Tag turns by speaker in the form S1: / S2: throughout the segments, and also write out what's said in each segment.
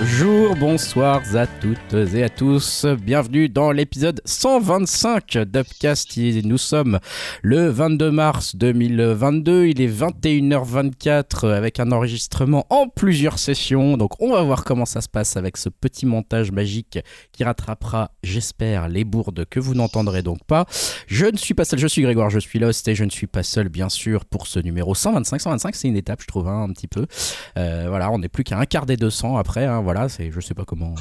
S1: Bonjour, bonsoir à toutes et à tous. Bienvenue dans l'épisode 125 d'Upcast. Nous sommes le 22 mars 2022. Il est 21h24 avec un enregistrement en plusieurs sessions. Donc on va voir comment ça se passe avec ce petit montage magique qui rattrapera, j'espère, les bourdes que vous n'entendrez donc pas. Je ne suis pas seul, je suis Grégoire, je suis Lost et je ne suis pas seul, bien sûr, pour ce numéro 125. 125, c'est une étape, je trouve, hein, un petit peu. Euh, voilà, on n'est plus qu'à un quart des 200 après. hein, voilà, c'est, je sais pas comment.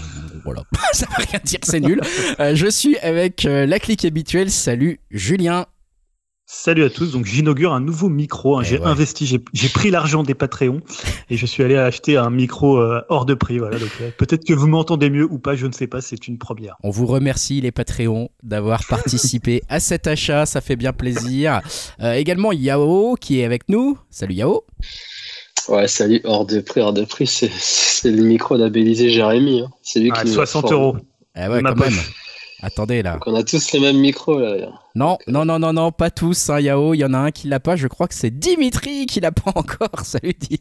S1: Voilà, ça veut rien dire, c'est nul. Euh, je suis avec euh, la clique habituelle. Salut Julien.
S2: Salut à tous, donc j'inaugure un nouveau micro. hein.
S1: Eh
S2: J'ai
S1: ouais.
S2: investi, j'ai j'ai pris l'argent des Patreons et je suis allé acheter un micro euh, hors de prix. Voilà, donc euh, peut-être que vous m'entendez mieux ou pas, je ne sais pas. C'est une première.
S1: On vous remercie les Patreons d'avoir participé à cet achat, ça fait bien plaisir. Euh, également Yao qui est avec nous. Salut Yao.
S3: Ouais, salut, hors de prix, hors de prix, c'est, le micro labellisé Jérémy. hein. C'est lui
S2: Ah,
S3: qui nous a
S2: 60
S3: formé.
S2: euros.
S1: Ah ouais, quand même. Attendez là.
S3: Donc on a tous les mêmes micros là.
S1: Non, non, non, non, non, pas tous, hein, Yao. Il y en a un qui l'a pas. Je crois que c'est Dimitri qui l'a pas encore. Salut Di.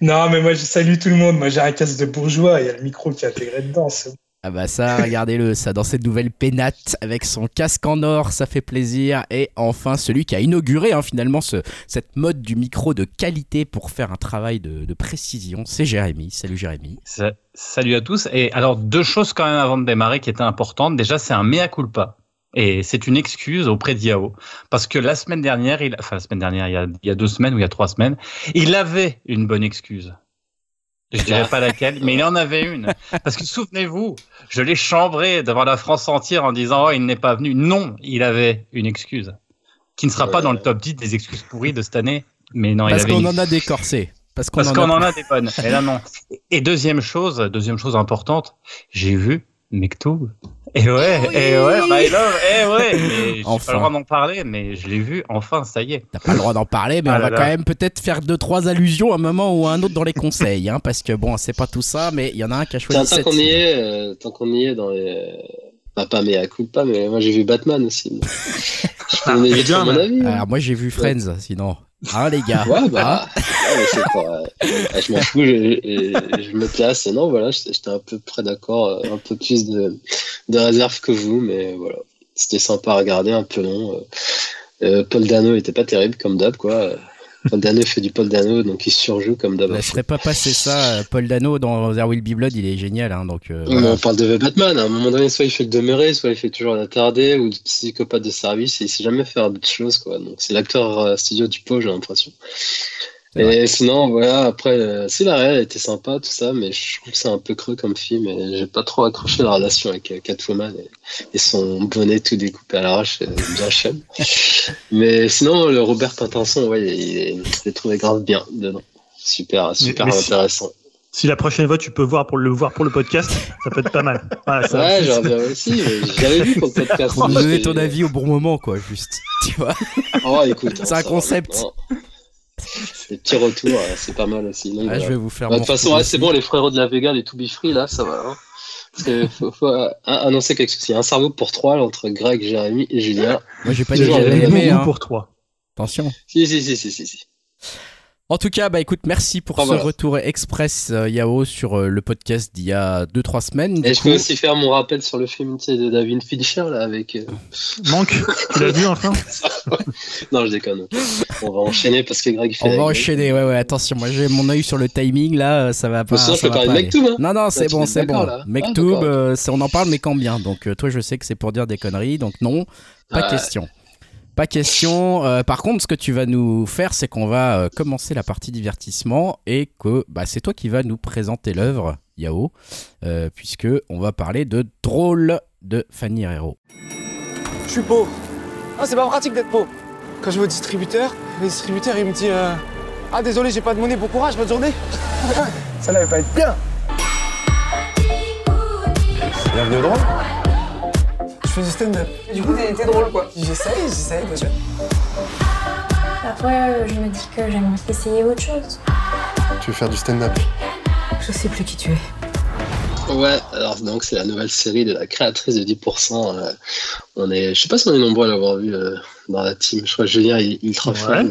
S4: Non, mais moi, je salue tout le monde. Moi, j'ai un casque de bourgeois. Il y a le micro qui est intégré dedans. c'est-
S1: Ah bah ça, regardez-le, ça dans cette nouvelle pénate avec son casque en or, ça fait plaisir. Et enfin, celui qui a inauguré hein, finalement ce, cette mode du micro de qualité pour faire un travail de, précision, c'est Jérémy. Salut Jérémy.
S5: Sa- Salut à tous. Et alors, deux choses quand même avant de démarrer qui étaient importantes. Déjà, c'est un mea culpa. Et c'est une excuse auprès d'Yao. Parce que la semaine dernière, il, enfin, la semaine dernière, il y, a, il y a deux semaines ou il y a trois semaines, il avait une bonne excuse. Je dirais pas laquelle, mais il en avait une. Parce que souvenez-vous, je l'ai chambré devant la France entière en disant, oh, il n'est pas venu. Non, il avait une excuse. Qui ne sera pas dans le top 10 des excuses pourries de cette année. Mais non, il
S1: Parce
S5: avait
S1: qu'on
S5: une
S1: en a des corsets. Parce qu'on en a
S5: des bonnes. Et là, non. Et deuxième chose, deuxième chose importante, j'ai vu Mektoub. Et ouais,
S1: Oui.
S5: et ouais, my love, et ouais. mais J'ai
S1: Enfin.
S5: pas le droit d'en parler, mais je l'ai vu, enfin, ça y est.
S1: T'as pas le droit d'en parler, mais
S5: Ah
S1: on
S5: là
S1: va
S5: là.
S1: quand même peut-être faire deux trois allusions à un moment ou à un autre dans les conseils, hein, parce que bon, c'est pas tout ça, mais il y en a un qui a choisi
S3: tant
S1: cette.
S3: qu'on y est, euh, tant qu'on y est dans les. Bah, pas mais à coup pas, mais moi j'ai vu Batman aussi. je peux vite
S2: bien,
S3: mon avis. hein.
S1: Alors moi j'ai vu Friends, sinon. Hein les gars.
S3: Ouais, bah,
S1: Hein
S3: mais pas, je m'en fous, je, je, je me place. Et non, voilà, j'étais à peu près d'accord, euh, un peu plus de, de réserve que vous, mais voilà. C'était sympa à regarder, un peu long. euh. Euh, Paul Dano était pas terrible, comme d'hab, quoi. Paul Dano fait du Paul Dano, donc il surjoue comme d'hab.
S1: Je laisserai pas passer ça. euh, Paul Dano dans There Will Be Blood, il est génial, hein, donc. euh, voilà.
S3: on parle de Batman, à un moment donné, soit il fait le demeuré, soit il fait toujours l'attardé, ou du psychopathe de service, et il sait jamais faire d'autres choses, quoi. Donc c'est l'acteur euh, studio du pot, j'ai l'impression. Et sinon, voilà, après, euh, si la réelle était sympa, tout ça, mais je trouve que c'est un peu creux comme film, et j'ai pas trop accroché la relation avec euh, Catwoman et, et son bonnet tout découpé à l'arrache, euh, bien chum. mais sinon, le Robert Pattinson, ouais, il l'ai trouvé grave bien dedans. Super, super
S2: mais
S3: intéressant.
S2: Si la prochaine fois tu peux voir pour le voir pour le podcast, ça peut être pas mal. Voilà, ça-
S3: Ouais, j'en reviens aussi, mais j'avais vu pour le podcast.
S1: Pour nous donner ton avis au bon moment, quoi, juste. Tu vois?
S3: Oh, écoute.
S1: C'est un
S3: ça va, Les petits retours, euh, c'est pas mal aussi. Donc,
S1: Ah. Je vais vous faire
S3: Bah, De toute façon,
S1: retour
S3: ouais, c'est bon, les frérots de la Vega, les To Be Free, là, ça va. Hein. Parce que faut, faut, euh, annoncer quelque chose. Il y a un cerveau pour trois là, entre Greg, Jérémy et Julien.
S1: Moi j'ai pas dit aimé,
S2: goût
S1: hein.
S2: pour toi.
S1: Attention.
S3: Si, si, si, si, si. si.
S1: En tout cas, bah écoute, merci pour
S3: Oh,
S1: ce
S3: voilà.
S1: retour express euh, Yao sur euh, le podcast d'il y a 2-3 semaines. Du
S3: Et je
S1: coup,
S3: peux aussi faire mon rappel sur le film tu sais, de David Fincher, là, avec. euh,
S2: Manque, tu l'as vu enfin?
S3: Non, je déconne. On va enchaîner parce que Greg fait.
S1: on va enchaîner. Ouais, ouais, attention, moi j'ai mon œil sur le timing là, euh, ça va pas.
S3: sinon, je
S1: ça
S3: peux
S1: va
S3: parler
S1: pas
S3: de
S1: aller.
S3: Mektoub, hein.
S1: Non, non, c'est
S3: tu
S1: bon,
S3: es
S1: c'est bon.
S3: Ah,
S1: Mektoub,
S3: d'accord.
S1: euh, c'est- on en parle, mais quand bien. Donc euh, toi, je sais que c'est pour dire des conneries, donc non, pas question. Pas question. Euh, par contre, ce que tu vas nous faire, c'est qu'on va euh, commencer la partie divertissement et que bah, c'est toi qui vas nous présenter l'œuvre, Yao, euh, puisque on va parler de Drôle de Fanny Herrero.
S6: Je suis pauvre. Ah, c'est pas pratique d'être pauvre. Quand je vais au distributeur, le distributeur il me dit euh, Ah, désolé, j'ai pas de monnaie, bon courage, bonne journée. Ça n'allait pas être bien.
S7: Bienvenue au drôle.
S6: Je fais du stand-up. Du coup, t'es drôle quoi. J'essaye, j'essaye déjà.
S8: Parfois, euh, je me dis que j'aimerais essayer autre chose.
S7: Tu veux faire du stand-up?
S8: Je sais plus qui tu es.
S3: Ouais, alors donc c'est la nouvelle série de la créatrice de 10%. euh, on est, je sais pas si on est nombreux à l'avoir vu euh, dans la team. Je crois que Julien est ultra fan.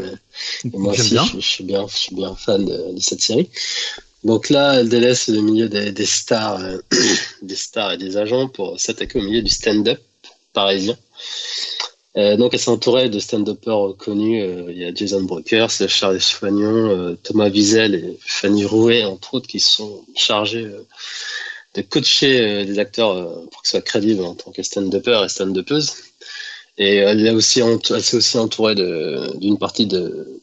S3: mais- et moi aussi. Je, je suis bien, je suis bien fan de, de cette série. Donc là, elle délaisse le milieu des, des stars, euh, des stars et des agents pour s'attaquer au milieu du stand-up parisien. Euh, donc elle s'est entourée de stand-uppers connus. il y a Jason Brokers, Charles Soignon, Thomas Wiesel et Fanny Rouet, entre autres, qui sont chargés de coacher euh, des acteurs euh, pour qu'ils soient crédibles en tant que stand-upper et stand-uppeuse. Et elle, est aussi s'est aussi entourée d'une partie de,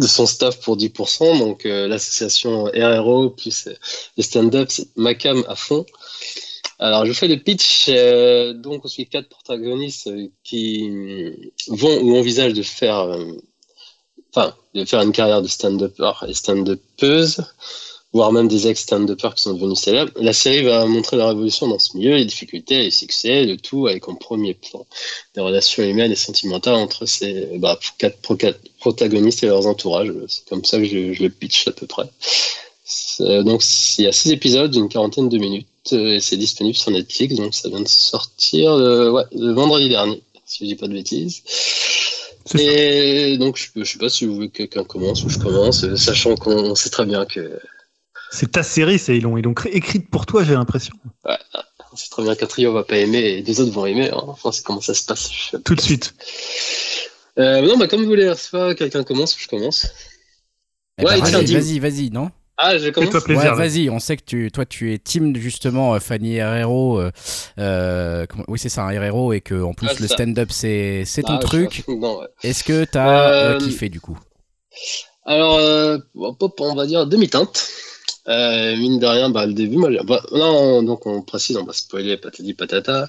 S3: son staff pour 10%. Donc euh, l'association RRO plus euh, le stand-up, c'est Macam à fond. Alors je fais le pitch. donc on suit quatre protagonistes qui vont ou envisagent de faire, enfin, de faire une carrière de stand-upper et stand-upeuse voire même des ex-stand-uppers qui sont devenus célèbres. La série va montrer la révolution dans ce milieu, les difficultés, les succès, le tout avec en premier plan des relations humaines et sentimentales entre ces bah, quatre protagonistes et leurs entourages. C'est comme ça que je, je le pitch à peu près. C'est- Donc il y a six épisodes d'une quarantaine de minutes euh, et c'est disponible sur Netflix, donc ça vient de sortir euh, ouais, le vendredi dernier, si je dis pas de bêtises.
S2: Ça.
S3: Et donc je, je sais pas si vous voulez que quelqu'un commence ou je commence, euh, sachant qu'on sait très bien que
S2: C'est ta série, c'est ils l'ont ils l'ont cré- écrite pour toi, j'ai l'impression.
S3: On sait très bien qu'un trio va pas aimer et les autres vont aimer. hein. Enfin, c'est comment ça se passe.
S2: Tout de suite.
S3: Euh, non, bah, comme vous voulez, soit quelqu'un commence ou je commence.
S1: Eh ben,
S3: Ouais, tiens,
S1: vas-y, vas-y, vas-y, non?
S3: Ah, je commence.
S2: Plaisir.
S1: Ouais, vas-y, on sait que tu, toi, tu es team justement euh, Fanny Herrero. euh, euh, comment- oui, c'est ça, un Herrero, et que en plus
S3: Ah, c'est
S1: le
S3: ça.
S1: stand-up c'est c'est ton
S3: Ah,
S1: truc.
S3: ouais.
S1: Est-ce que t'as Euh, kiffé du coup?
S3: Alors, euh, on va dire demi-teinte. Euh, mine de rien, bah, le début, moi, bah, non, donc on précise, on va spoiler patati patata.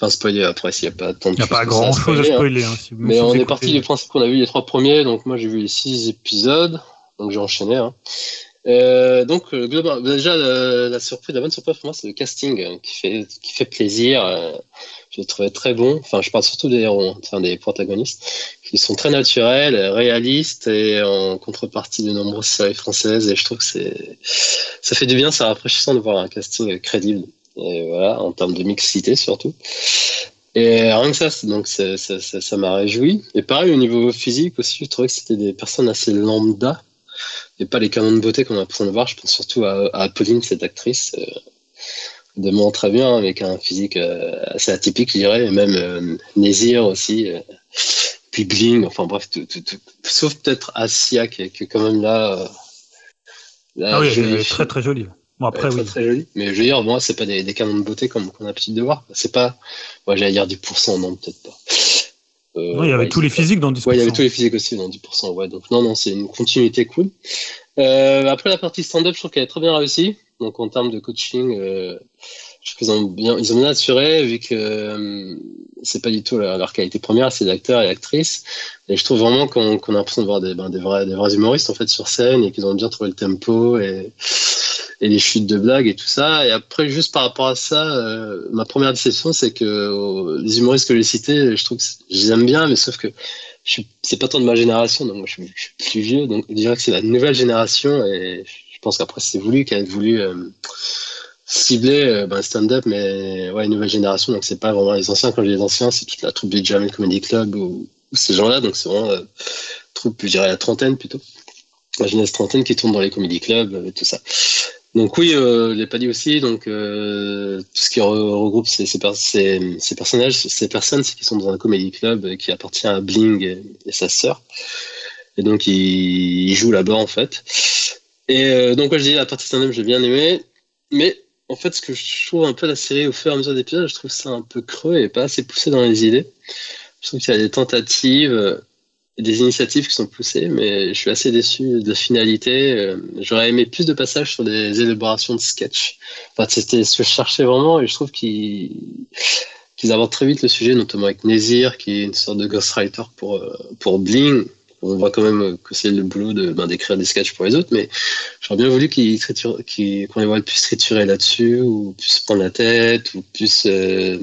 S3: Enfin, spoiler après s'il n'y a pas tant de
S2: Il n'y a pas grand chose à
S3: spoiler, hein.
S2: spoiler. hein, si
S3: Mais on est parti du principe qu'on a vu les trois premiers, donc moi j'ai vu les six épisodes, donc j'ai enchaîné. Hein. Euh, donc euh, déjà la, la surprise, la bonne surprise pour moi, c'est le casting euh, qui fait qui fait plaisir. Je l'ai trouvé très bon. Enfin, je parle surtout des héros, enfin des protagonistes, qui sont très naturels, réalistes et en contrepartie de nombreuses séries françaises. Et je trouve que c'est ça fait du bien, c'est rafraîchissant de voir un casting crédible. Et voilà, en termes de mixité surtout. Et rien que ça, donc c'est- ça m'a réjoui. Et pareil, au niveau physique aussi, je trouvais que c'était des personnes assez lambda et pas les canons de beauté qu'on a l'impression de voir. Je pense surtout à, Apolline, cette actrice, euh, demeure très bien avec un physique euh, assez atypique, je dirais, et même euh, Nézir aussi, euh, puis Bling, enfin bref, tout, tout, tout. sauf peut-être Asia qui est, quand même là. euh, là,
S2: Ah oui, elle est très très jolie. Bon, après,
S3: très,
S2: oui.
S3: très joli. Mais je veux dire, moi, c'est pas des, des canons de beauté comme qu'on a l'habitude de voir. C'est pas, ouais, j'allais dire 10%, non, peut-être pas. Euh,
S2: Non, il y avait
S3: ouais,
S2: tous les physiques dans 10%.
S3: Ouais, il y avait tous les physiques aussi dans 10%, ouais. Donc, non, non, c'est une continuité cool. Euh, après, la partie stand-up, je trouve qu'elle est très bien réussie. Donc, en termes de coaching, euh, je qu'ils ont ils ont bien assuré, vu que euh, c'est pas du tout leur, qualité première, c'est d'acteurs et actrices. Et je trouve vraiment qu'on a l'impression de voir des, ben, des, vrais, humoristes, en fait, sur scène, et qu'ils ont bien trouvé le tempo et, les chutes de blagues et tout ça. Et après, juste par rapport à ça, euh, ma première déception, c'est que euh, les humoristes que j'ai cités, je trouve que je les aime bien, mais sauf que c'est pas tant de ma génération, donc moi je suis, suis plus vieux, donc je dirais que c'est la nouvelle génération et je pense qu'après c'est voulu qu'elle ait voulu cibler euh, ben, stand-up, mais ouais, nouvelle génération, donc c'est pas vraiment les anciens. Quand je dis les anciens, c'est toute la troupe du Jamel Comedy Club ou, ces gens-là, donc c'est vraiment euh, troupe, je dirais la trentaine plutôt, la jeunesse trentaine qui tourne dans les comedy clubs euh, et tout ça. Donc oui, euh, pas dit aussi, donc euh, tout ce qui re- regroupe ces, ces, ces- personnages, ces personnes, qui sont dans un comedy club euh, qui appartient à Bling et, sa sœur. Et donc ils, jouent là-bas en fait. Et euh, donc moi je dis la partie stand-up j'ai bien aimé, mais en fait ce que je trouve un peu la série au fur et à mesure des épisodes, je trouve ça un peu creux et pas assez poussé dans les idées. Je trouve qu'il y a des tentatives euh, et des initiatives qui sont poussées, mais je suis assez déçu de la finalité. Euh, J'aurais aimé plus de passages sur des élaborations de sketch. Enfin, c'était ce que je cherchais vraiment et je trouve qu'ils qu'ils abordent très vite le sujet, notamment avec Nézir, qui est une sorte de ghostwriter pour, euh, pour Bling. On voit quand même que c'est le boulot de, ben, d'écrire des sketchs pour les autres, mais j'aurais bien voulu qu'ils qu'on les voit plus triturer là-dessus, ou plus se prendre la tête, ou plus, euh,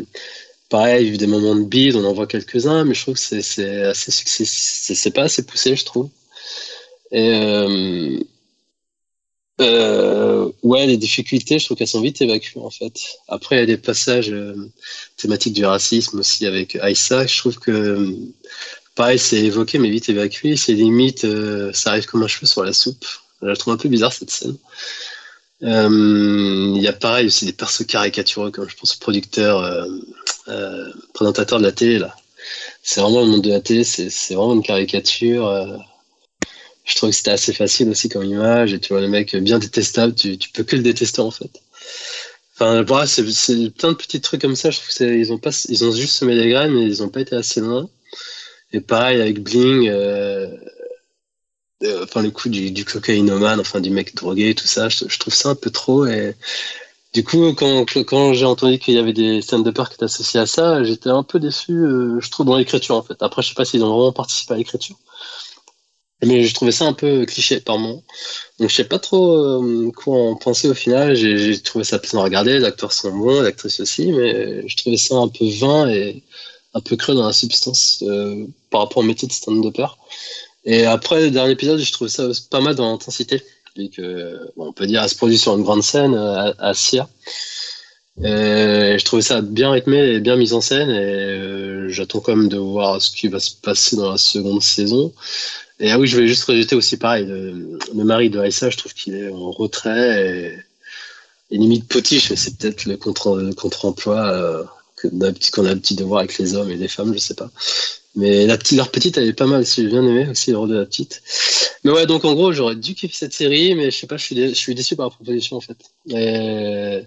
S3: pareil, vivre des moments de bide, on en voit quelques-uns, mais je trouve que c'est, assez pas assez poussé, je trouve. Et, euh, euh, ouais, les difficultés, je trouve qu'elles sont vite évacuées, en fait. Après, il y a des passages thématiques du racisme aussi avec Aïssa. Je trouve que, pareil, c'est évoqué, mais vite évacué. C'est limite, euh, ça arrive comme un cheveu sur la soupe. Je la trouve un peu bizarre cette scène. Euh, Il y a pareil aussi des persos caricatureux, comme je pense au producteur, euh, présentateur de la télé là. C'est vraiment le monde de la télé, c'est vraiment une caricature. je trouve que c'était assez facile aussi comme image, et tu vois le mec bien détestable, tu, peux que le détester en fait. Enfin, voilà, c'est plein de petits trucs comme ça. Je trouve que c'est- ils ont ils ont juste semé des graines, mais ils ont pas été assez loin. Et pareil avec Bling, euh, euh, enfin le coup du, du cocaïnomane, enfin du mec drogué, tout ça, je, trouve ça un peu trop. Et du coup, quand, j'ai entendu qu'il y avait des stand-uppers qui étaient associés à ça, j'étais un peu déçu, euh, je trouve, dans l'écriture en fait. Après, je sais pas s'ils ont vraiment participé à l'écriture. Mais je trouvais ça un peu cliché par moment. Donc je sais pas trop quoi en penser au final. J'ai trouvé ça plaisant à regarder. Les acteurs sont bons, l'actrice aussi, mais je trouvais ça un peu vain et un peu creux dans la substance euh, par rapport au métier de stand-upper. Et après le dernier épisode, je trouvais ça pas mal dans l'intensité. Que bon, on peut dire, elle se produit sur une grande scène euh, à, à Sia. Et je trouvais ça bien rythmé et bien mis en scène. Et euh, j'attends quand même de voir ce qui va se passer dans la seconde saison. Et ah oui, je voulais juste rajouter aussi pareil, le, mari de Aïssa, je trouve qu'il est en retrait et, et limite potiche, c'est peut-être le contre- le contre-emploi euh, qu'on a l'habitude de voir avec les hommes et les femmes, je sais pas. Mais leur petite, elle est pas mal j'ai bien aimé aussi le rôle de la petite. Mais ouais, donc en gros, j'aurais dû kiffer cette série, mais je sais pas, je suis, je suis déçu par la proposition en fait. Et...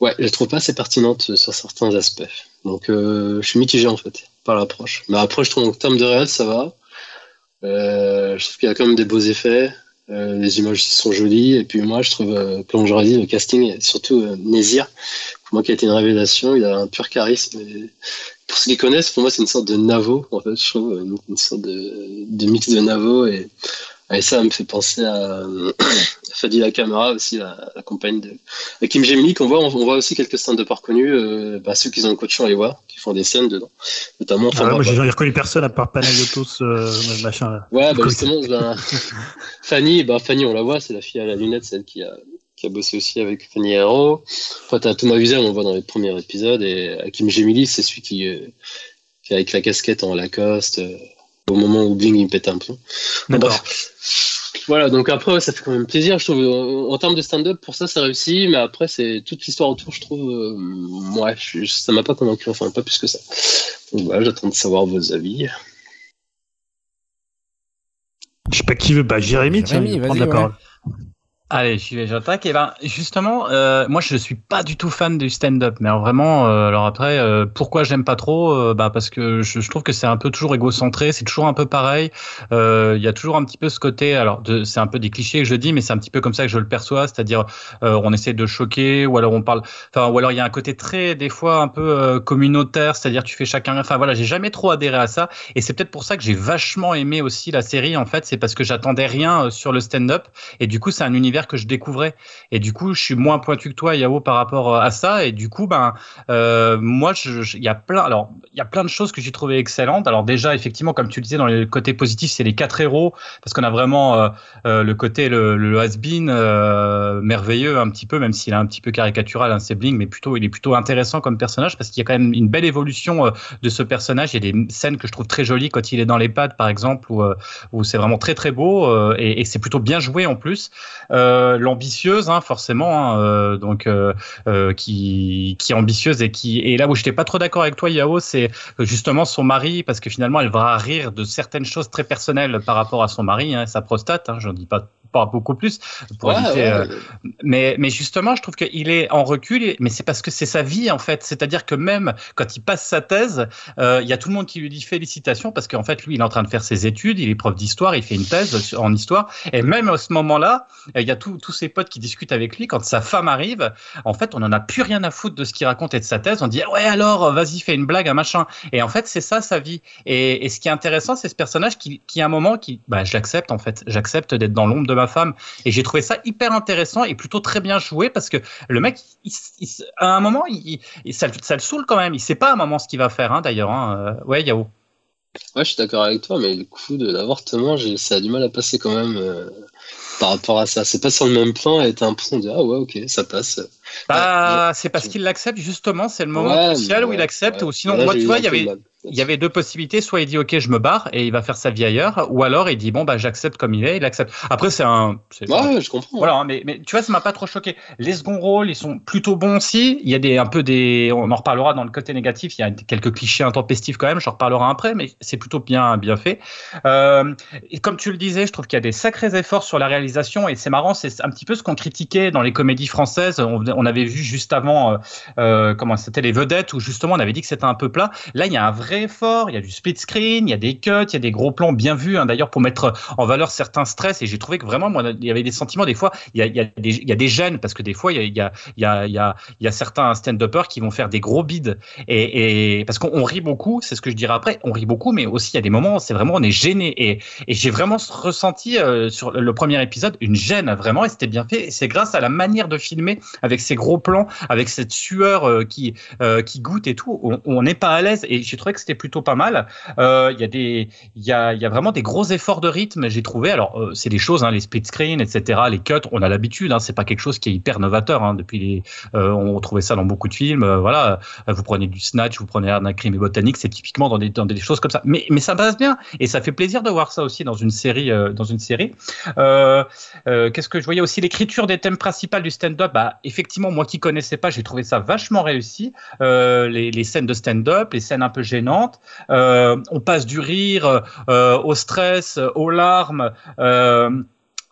S3: Ouais, je la trouve pas assez pertinente sur certains aspects. Donc euh, je suis mitigé en fait par l'approche. Mais après, je trouve en termes de réel, ça va. Euh, je trouve qu'il y a quand même des beaux effets. Euh, les images sont jolies. Et puis moi, je trouve, comme j'aurais dit, le casting, et surtout Nézir, moi qui a été une révélation, il a un pur charisme. Et pour ceux qui connaissent, pour moi, c'est une sorte de Navo, en fait, je trouve, une, une sorte de, de mix de Navo. Et, et ça me fait penser à Fadila Kamara aussi, la, la compagne de Hakim Gemini, qu'on voit, on, on voit aussi quelques stand-uppers connus, euh, bah, ceux qui ont le coach, on les voit, qui font des scènes dedans. Notamment,
S2: Ah ouais,
S3: bah,
S2: moi, j'ai reconnu personne à part Panayotos, euh, machin. Là.
S3: Ouais, bah justement, Fanny, bah Fanny, on la voit, c'est la fille à la lunette, celle qui a, qui a bossé aussi avec Fanny Hero. Après, t'as Thomas Wiesel, on le voit dans les premiers épisodes, et Hakim Gemili, c'est celui qui, euh, qui est avec la casquette en Lacoste, euh, au moment où Bling il pète un plomb.
S2: D'accord.
S3: Voilà, donc après, ouais, ça fait quand même plaisir, je trouve. En, en termes de stand-up, pour ça, ça réussit, mais après, c'est toute l'histoire autour, je trouve. euh, ouais, je- ça m'a pas convaincu, enfin, pas plus que ça. Donc voilà, j'attends de savoir vos avis.
S2: Je sais pas qui veut. Bah, Jérémy, tiens,
S1: Jérémy,
S2: prendre
S1: vas-y,
S2: la parole.
S5: Allez, j'y vais, j'attaque. Et ben, justement, euh, moi, je suis pas du tout fan du stand-up, mais vraiment, euh, alors après, euh, pourquoi j'aime pas trop euh, Bah parce que je, je trouve que c'est un peu toujours égocentré, c'est toujours un peu pareil. Il y a toujours un petit peu ce côté. Alors, c'est un peu des clichés que je dis, mais c'est un petit peu comme ça que je le perçois, c'est-à-dire, on essaie de choquer, ou alors on parle. Enfin, ou alors il y a un côté très, des fois, un peu communautaire, c'est-à-dire tu fais chacun. Enfin voilà, j'ai jamais trop adhéré à ça, et c'est peut-être pour ça que j'ai vachement aimé aussi la série. En fait, c'est parce que j'attendais rien sur le stand-up. Et du coup, c'est un univers que je découvrais. Et du coup, je suis moins pointu que toi, Yao, par rapport euh, à ça. Et du coup, ben, euh, moi, il y a plein, de choses que j'ai trouvées excellentes. Alors déjà, effectivement, comme tu le disais, dans les côtés positifs, c'est les quatre héros, parce qu'on a vraiment euh, le côté le, le has-been merveilleux un petit peu, même s'il est un petit peu caricatural, un sibling, mais plutôt, il est plutôt intéressant comme personnage parce qu'il y a quand même une belle évolution de ce personnage. Il y a des scènes que je trouve très jolies quand il est dans les pads, par exemple, où, où c'est vraiment très très beau et, c'est plutôt bien joué en plus. L'ambitieuse, hein, forcément, hein, euh, donc euh, euh, qui, qui est ambitieuse et qui et là où j'étais pas trop d'accord avec toi, Yao, c'est justement son mari parce que finalement elle va rire de certaines choses très personnelles par rapport à son mari, hein, sa prostate. Hein, J'en dis pas pas beaucoup plus pour
S3: Ouais,
S5: éviter.
S3: ouais,
S5: euh, mais, mais justement, je trouve qu'il est en recul, et- mais c'est parce que c'est sa vie en fait. C'est-à-dire que même quand il passe sa thèse, euh, il y a tout le monde qui lui dit félicitations parce qu'en fait, lui, il est en train de faire ses études, il est prof d'histoire, il fait une thèse en histoire, et même à ce moment-là, euh, il y a tous ses potes qui discutent avec lui. Quand sa femme arrive, en fait, on en a plus rien à foutre de ce qu'il raconte et de sa thèse. On dit ouais alors, vas-y, fais une blague, un machin. Et en fait, c'est ça sa vie. Et, et ce qui est intéressant, c'est ce personnage qui, qui à un moment, qui, bah, je l'accepte en fait. J'accepte d'être dans l'ombre de ma femme. Et j'ai trouvé ça hyper intéressant et plutôt très bien joué parce que le mec, à un moment, il, ça, le- saoule quand même. Il sait pas à un moment ce qu'il va faire, hein, d'ailleurs. Hein. Euh, Ouais, Yao.
S3: Ouais, je suis d'accord avec toi, mais le coup de l'avortement, ça a du mal à passer quand même euh, par rapport à ça. C'est pas sur le même plan et t'as l'impression de dire, ah ouais, ok, ça passe.
S5: Bah, c'est parce qu'il l'accepte justement. C'est le moment
S3: Ouais,
S5: crucial où il accepte.
S3: ouais.
S5: Ou sinon,
S3: Là,
S5: moi, tu vois, il y avait,
S3: mal.
S5: il y avait deux possibilités. Soit il dit OK, je me barre et il va faire sa vie ailleurs, ou alors il dit bon bah j'accepte comme il est, il accepte. Après c'est un.
S3: Ouais, je comprends.
S5: Voilà, mais, mais tu vois, ça m'a pas trop choqué. Les seconds rôles, ils sont plutôt bons aussi. Il y a des un peu des, on en reparlera dans le côté négatif. Il y a quelques clichés intempestifs quand même. J'en reparlerai après, mais c'est plutôt bien bien fait. Euh, et comme tu le disais, je trouve qu'il y a des sacrés efforts sur la réalisation et c'est marrant. C'est un petit peu ce qu'on critiquait dans les comédies françaises. On, on avait vu juste avant, euh, euh, comment c'était les vedettes où justement on avait dit que c'était un peu plat. Là, il y a un vrai effort. Il y a du split screen, il y a des cuts, il y a des gros plans bien vus. hein, D'ailleurs, pour mettre en valeur certains stress. Et j'ai trouvé que vraiment, moi, il y avait des sentiments des fois. Il y a, des, il gênes parce que des fois, il y a, il y a, il certains stand-uppers qui vont faire des gros bides. Et, parce qu'on on rit beaucoup, c'est ce que je dirais après. On rit beaucoup, mais aussi il y a des moments, c'est vraiment on est gêné. Et, j'ai vraiment ressenti euh, sur le premier épisode une gêne vraiment. Et c'était bien fait. C'est grâce à la manière de filmer avec ces gros plans, avec cette sueur euh, qui euh, qui goûte et tout. On- n'est pas à l'aise. Et j'ai trouvé que c'était plutôt pas mal. Euh, Il y a y a, y a vraiment des gros efforts de rythme. J'ai trouvé. Alors c'est des choses, hein, les split screen, etc. Les cuts, on a l'habitude. Hein, c'est pas quelque chose qui est hyper novateur. Hein, depuis on trouvait ça dans beaucoup de films. voilà, vous prenez du Snatch, vous prenez un crime et botanique, c'est typiquement dans des, dans des choses comme ça. Mais, mais ça passe bien et ça fait plaisir de voir ça aussi dans une série, dans une série. Qu'est-ce que je voyais aussi? L'écriture des thèmes principaux du stand-up. Bah, effectivement, moi qui connaissais pas, j'ai trouvé ça vachement réussi. Euh, les, scènes de stand-up, les scènes un peu gênantes. Euh, on passe du rire euh, au stress, aux larmes.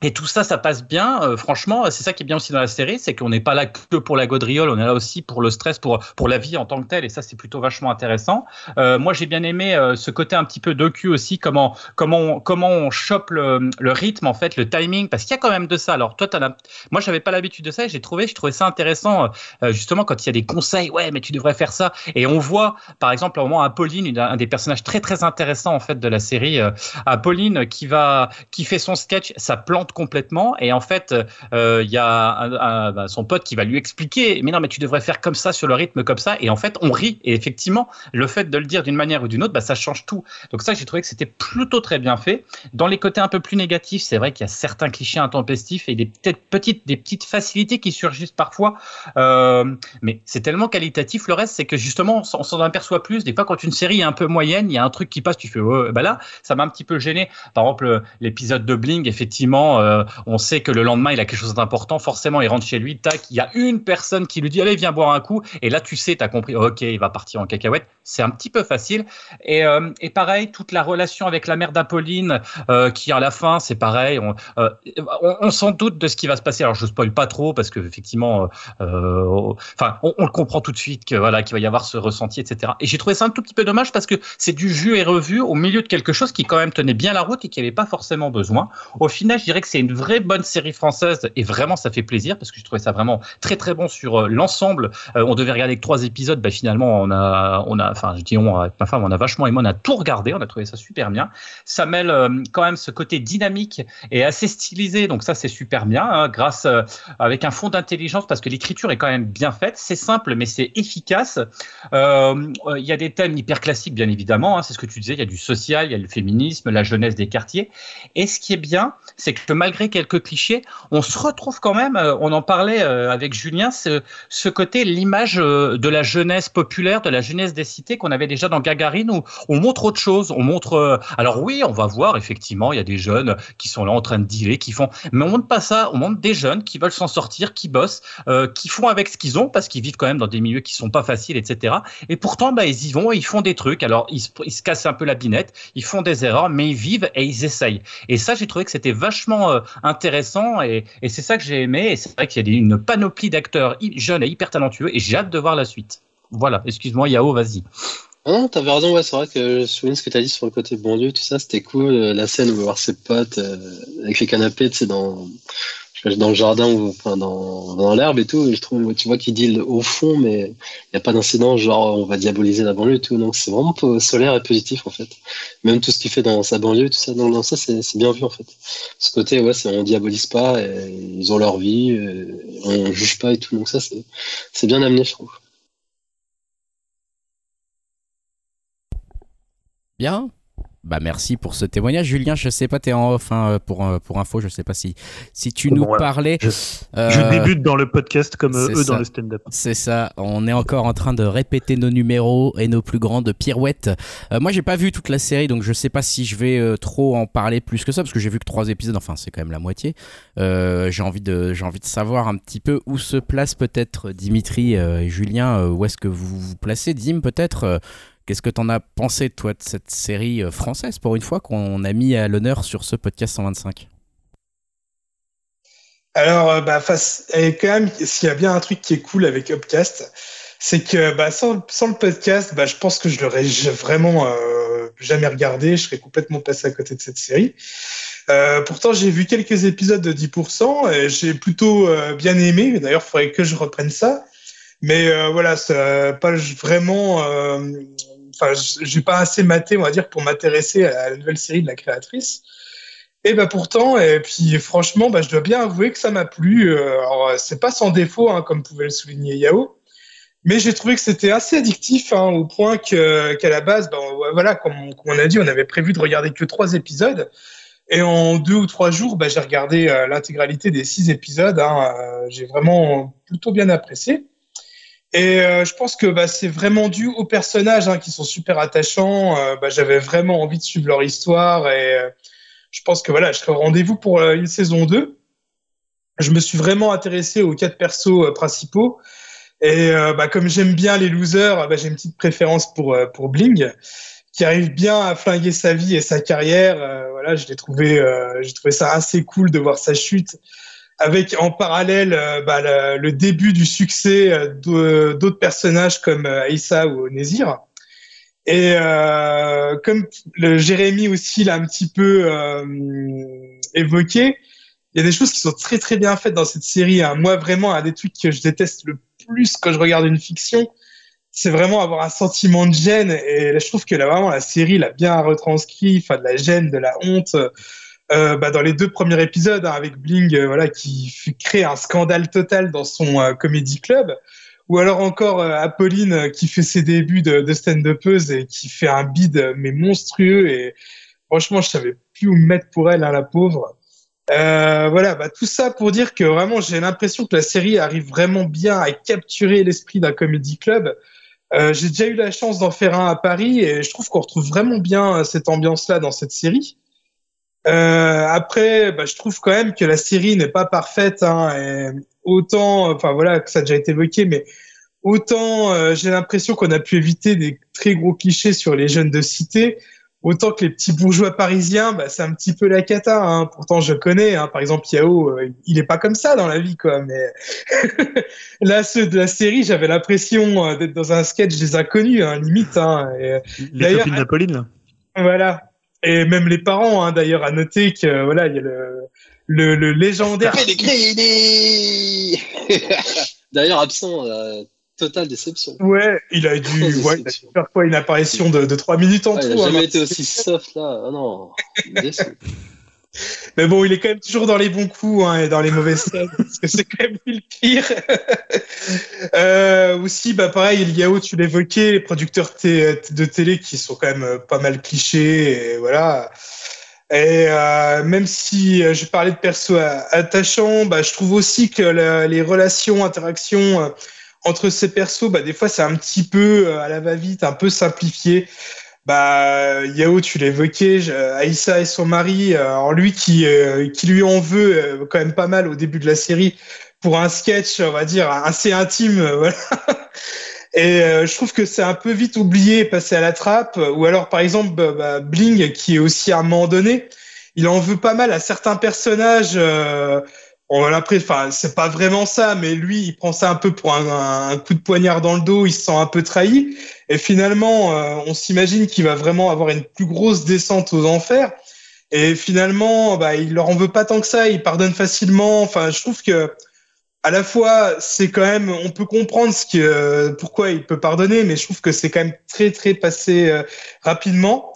S5: Euh, et tout ça, ça passe bien. Euh, franchement, c'est ça qui est bien aussi dans la série, c'est qu'on n'est pas là que pour la gaudriole, on est là aussi pour le stress, pour pour la vie en tant que telle. Et ça, c'est plutôt vachement intéressant. Euh, moi, j'ai bien aimé euh, ce côté un petit peu docu aussi, comment comment on, comment on chope le, le rythme en fait, le timing, parce qu'il y a quand même de ça. Alors toi, as... moi, j'avais pas l'habitude de ça. J'ai trouvé, je trouvais ça intéressant euh, justement quand il y a des conseils. Ouais, mais tu devrais faire ça. Et on voit, par exemple, au moment Apolline, une- un des personnages très très intéressants en fait de la série, euh, Apolline qui va qui fait son sketch, ça plante complètement. Et en fait euh, il y a un- bah, son pote qui va lui expliquer mais non mais tu devrais faire comme ça sur le rythme comme ça et en fait on rit. Et effectivement le fait de le dire d'une manière ou d'une autre bah, ça change tout. Donc ça j'ai trouvé que c'était plutôt très bien fait. Dans les côtés un peu plus négatifs c'est vrai qu'il y a certains clichés intempestifs et des peut-être petites des petites facilités qui surgissent parfois. Euh, mais c'est tellement qualitatif le reste c'est que justement on s'en- aperçoit plus. Des fois quand une série est un peu moyenne il y a un truc qui passe tu fais ouais, bah là ça m'a un petit peu gêné. Par exemple le- l'épisode de Bling effectivement euh, on sait que le lendemain il a quelque chose d'important forcément il rentre chez lui tac il y a une personne qui lui dit allez viens boire un coup. Et là tu sais t'as compris ok il va partir en cacahuète. C'est un petit peu facile. Et, euh, pareil toute la relation avec la mère d'Apolline euh, qui à la fin c'est pareil on, on, s'en doute de ce qui va se passer. Alors je spoil pas trop parce que effectivement enfin on, on le comprend tout de suite que voilà qu'il va y avoir ce ressenti etc et j'ai trouvé ça un tout petit peu dommage parce que c'est du jus et revu au milieu de quelque chose qui quand même tenait bien la route et qui avait pas forcément besoin. Au final je dirais que c'est une vraie bonne série française et vraiment ça fait plaisir parce que je trouvais ça vraiment très très bon sur euh, l'ensemble. Euh, on devait regarder que trois épisodes. Bah finalement on a on a enfin je dis on avec ma femme on a vachement aimé on a tout regardé on a trouvé ça super bien. Ça mêle euh, quand même ce côté dynamique et assez stylisé donc ça c'est super bien hein, grâce euh, avec un fond d'intelligence parce que l'écriture est quand même bien faite. C'est simple mais c'est efficace. Il y a des thèmes hyper classiques bien évidemment hein, c'est ce que tu disais il y a du social il y a le féminisme la jeunesse des quartiers. Et ce qui est bien c'est que malgré quelques clichés on se retrouve quand même euh, on en parlait euh, avec Julien ce, ce côté l'image euh, de la jeunesse populaire de la jeunesse des cités qu'on avait déjà dans Gagarine où on montre autre chose. On montre alors oui on va voir effectivement il y a des jeunes qui sont là en train de dealer qui font mais on montre pas ça. On montre des jeunes qui veulent s'en sortir qui bossent qui font avec ce qu'ils ont parce qu'ils vivent quand même dans des milieux qui sont pas faciles etc et pourtant bah ils y vont et ils font des trucs. Alors ils ils se cassent un peu la binette ils font des erreurs mais ils vivent et ils essayent. Et ça j'ai trouvé que c'était vachement euh, intéressant et, c'est ça que j'ai aimé et c'est vrai qu'il y a une panoplie d'acteurs jeunes et hyper talentueux et j'ai hâte de voir la suite voilà excuse-moi Yao vas-y
S3: Ah non, t'avais raison, ouais, c'est vrai que je souviens ce que t'as dit sur le côté bon Dieu, tout ça, c'était cool. euh, La scène où il va voir ses potes euh, avec les canapés, tu sais, dans, dans le jardin ou enfin, dans, dans l'herbe et tout. Je trouve, tu vois qu'il dit au fond, mais il n'y a pas d'incident, genre on va diaboliser la banlieue et tout. Donc c'est vraiment solaire et positif en fait. Même tout ce qu'il fait dans sa banlieue, tout ça. Donc dans ça, c'est bien vu en fait. Ce côté, ouais, on diabolise pas, ils ont leur vie, et on juge pas et tout. Donc ça, c'est bien amené, je trouve.
S1: Bien. Bah merci pour ce témoignage, Julien. Je sais pas, t'es en off hein, pour euh, pour info. Je sais pas si si tu
S2: Bon,
S1: nous parlais.
S2: Je,
S1: euh,
S2: je débute dans le podcast comme eux dans le stand-up.
S1: C'est ça. On est encore en train de répéter nos numéros et nos plus grandes pirouettes. Euh, moi, j'ai pas vu toute la série, donc je sais pas si je vais euh, trop en parler plus que ça, parce que j'ai vu que trois épisodes. Enfin, c'est quand même la moitié. Euh, j'ai envie de j'ai envie de savoir un petit peu où se place peut-être Dimitri et Julien. où est-ce que vous vous placez, Dim peut-être. Qu'est-ce que t'en as pensé, toi, de cette série euh, française, pour une fois, qu'on a mis à l'honneur sur ce podcast 125
S4: Alors, euh, bah, face, quand même, s'il y a bien un truc qui est cool avec Upcast, c'est que bah, sans, sans le podcast, bah, je pense que je l'aurais vraiment euh, jamais regardé. Je serais complètement passé à côté de cette série. Pourtant, j'ai vu quelques épisodes de 10% et j'ai plutôt bien aimé. D'ailleurs, il faudrait que je reprenne ça. Mais voilà, ça pas vraiment. Enfin, j'ai pas assez maté, on va dire, pour m'intéresser à la nouvelle série de la créatrice. Et bah pourtant, et puis franchement, bah, je dois bien avouer que ça m'a plu. Euh, Alors c'est pas sans défaut, hein, comme pouvait le souligner Yao, mais j'ai trouvé que c'était assez addictif hein, au point qu'à la base, bah, voilà, comme, on- comme on a dit, on avait prévu de regarder que trois épisodes, et en deux ou trois jours, bah, j'ai regardé euh, l'intégralité des six épisodes. Hein, euh, j'ai vraiment plutôt bien apprécié. Et euh, je pense que bah, c'est vraiment dû aux personnages hein, qui sont super attachants. Euh, bah, J'avais vraiment envie de suivre leur histoire et euh, je pense que voilà, je serai au rendez-vous pour euh, une saison 2. Je me suis vraiment intéressé aux quatre persos euh, principaux. Et euh, bah, comme j'aime bien les losers, bah, j'ai une petite préférence pour, pour Bling, qui arrive bien à flinguer sa vie et sa carrière. Voilà, je l'ai trouvé, j'ai trouvé ça assez cool de voir sa chute, avec en parallèle euh, bah, le, début du succès euh, d'au- d'autres personnages comme euh, Aïssa ou Nézir. Et euh, comme Jérémy aussi l'a un petit peu euh, évoqué, il y a des choses qui sont très très bien faites dans cette série. hein. Moi vraiment, un des trucs que je déteste le plus quand je regarde une fiction, c'est vraiment avoir un sentiment de gêne. Et je trouve que là vraiment la série l'a bien retranscrit, enfin de la gêne, de la honte. Euh, bah, dans les deux premiers épisodes, hein, avec Bling, euh, voilà, qui créer un scandale total dans son euh, comedy club, ou alors encore euh, Apolline euh, qui fait ses débuts de, de stand-upeuse et qui fait un bide mais monstrueux. Et franchement, je savais plus où me mettre pour elle, hein, la pauvre. Voilà, bah, tout ça pour dire que vraiment, j'ai l'impression que la série arrive vraiment bien à capturer l'esprit d'un comedy club. J'ai déjà eu la chance d'en faire un à Paris et je trouve qu'on retrouve vraiment bien cette ambiance-là dans cette série. Euh, après, bah, je trouve quand même que la série n'est pas parfaite. Hein, et autant, enfin voilà, que ça a déjà été évoqué, mais autant euh, j'ai l'impression qu'on a pu éviter des très gros clichés sur les jeunes de cité, autant que les petits bourgeois parisiens, bah, c'est un petit peu la cata. Hein. Pourtant, je connais. Hein. Par exemple, Yao, euh, il est pas comme ça dans la vie, quoi. Mais là, ceux de la série, j'avais l'impression euh, d'être dans un sketch des inconnus, hein, limite. Hein. Et,
S2: Les copines d'Apolline, là.
S4: voilà. Et même les parents, hein, d'ailleurs, à noter que voilà, il y a le, le, le légendaire.
S3: D'ailleurs, absent, euh, totale déception.
S4: Ouais, il a dû, ouais, il a dû faire quoi, une apparition de, de 3 minutes en
S3: Ouais,
S4: tout.
S3: il a
S4: hein,
S3: jamais
S4: dans
S3: été aussi soft là. Ah non, déçu.
S4: Mais bon, il est quand même toujours dans les bons coups hein, et dans les mauvaises scènes, parce que c'est quand même le pire. euh, aussi, bah pareil, il Yao, tu l'évoquais, les producteurs de télé qui sont quand même euh, pas mal clichés, et voilà. Et euh, même si euh, je parlais de persos a- attachants, bah, je trouve aussi que les relations, interactions entre ces persos, bah, des fois c'est un petit peu à la va-vite, un peu simplifié. Bah, Yao, tu l'évoquais, Aïssa et son mari, euh, alors lui qui, euh, qui lui en veut euh, quand même pas mal au début de la série pour un sketch, on va dire, assez intime. euh, voilà. Et euh, je trouve que c'est un peu vite oublié, passé à la trappe. Ou alors, par exemple, bah, bah, Bling, qui est aussi à un moment donné, il en veut pas mal à certains personnages. On après, enfin, c'est pas vraiment ça, mais lui, il prend ça un peu pour un, un coup de poignard dans le dos. Il se sent un peu trahi. Et finalement, euh, on s'imagine qu'il va vraiment avoir une plus grosse descente aux enfers. Et finalement, bah, il leur en veut pas tant que ça. Il pardonne facilement. Enfin, je trouve que à la fois, c'est quand même, on peut comprendre ce que, euh, pourquoi il peut pardonner, mais je trouve que c'est quand même très très passé euh, rapidement.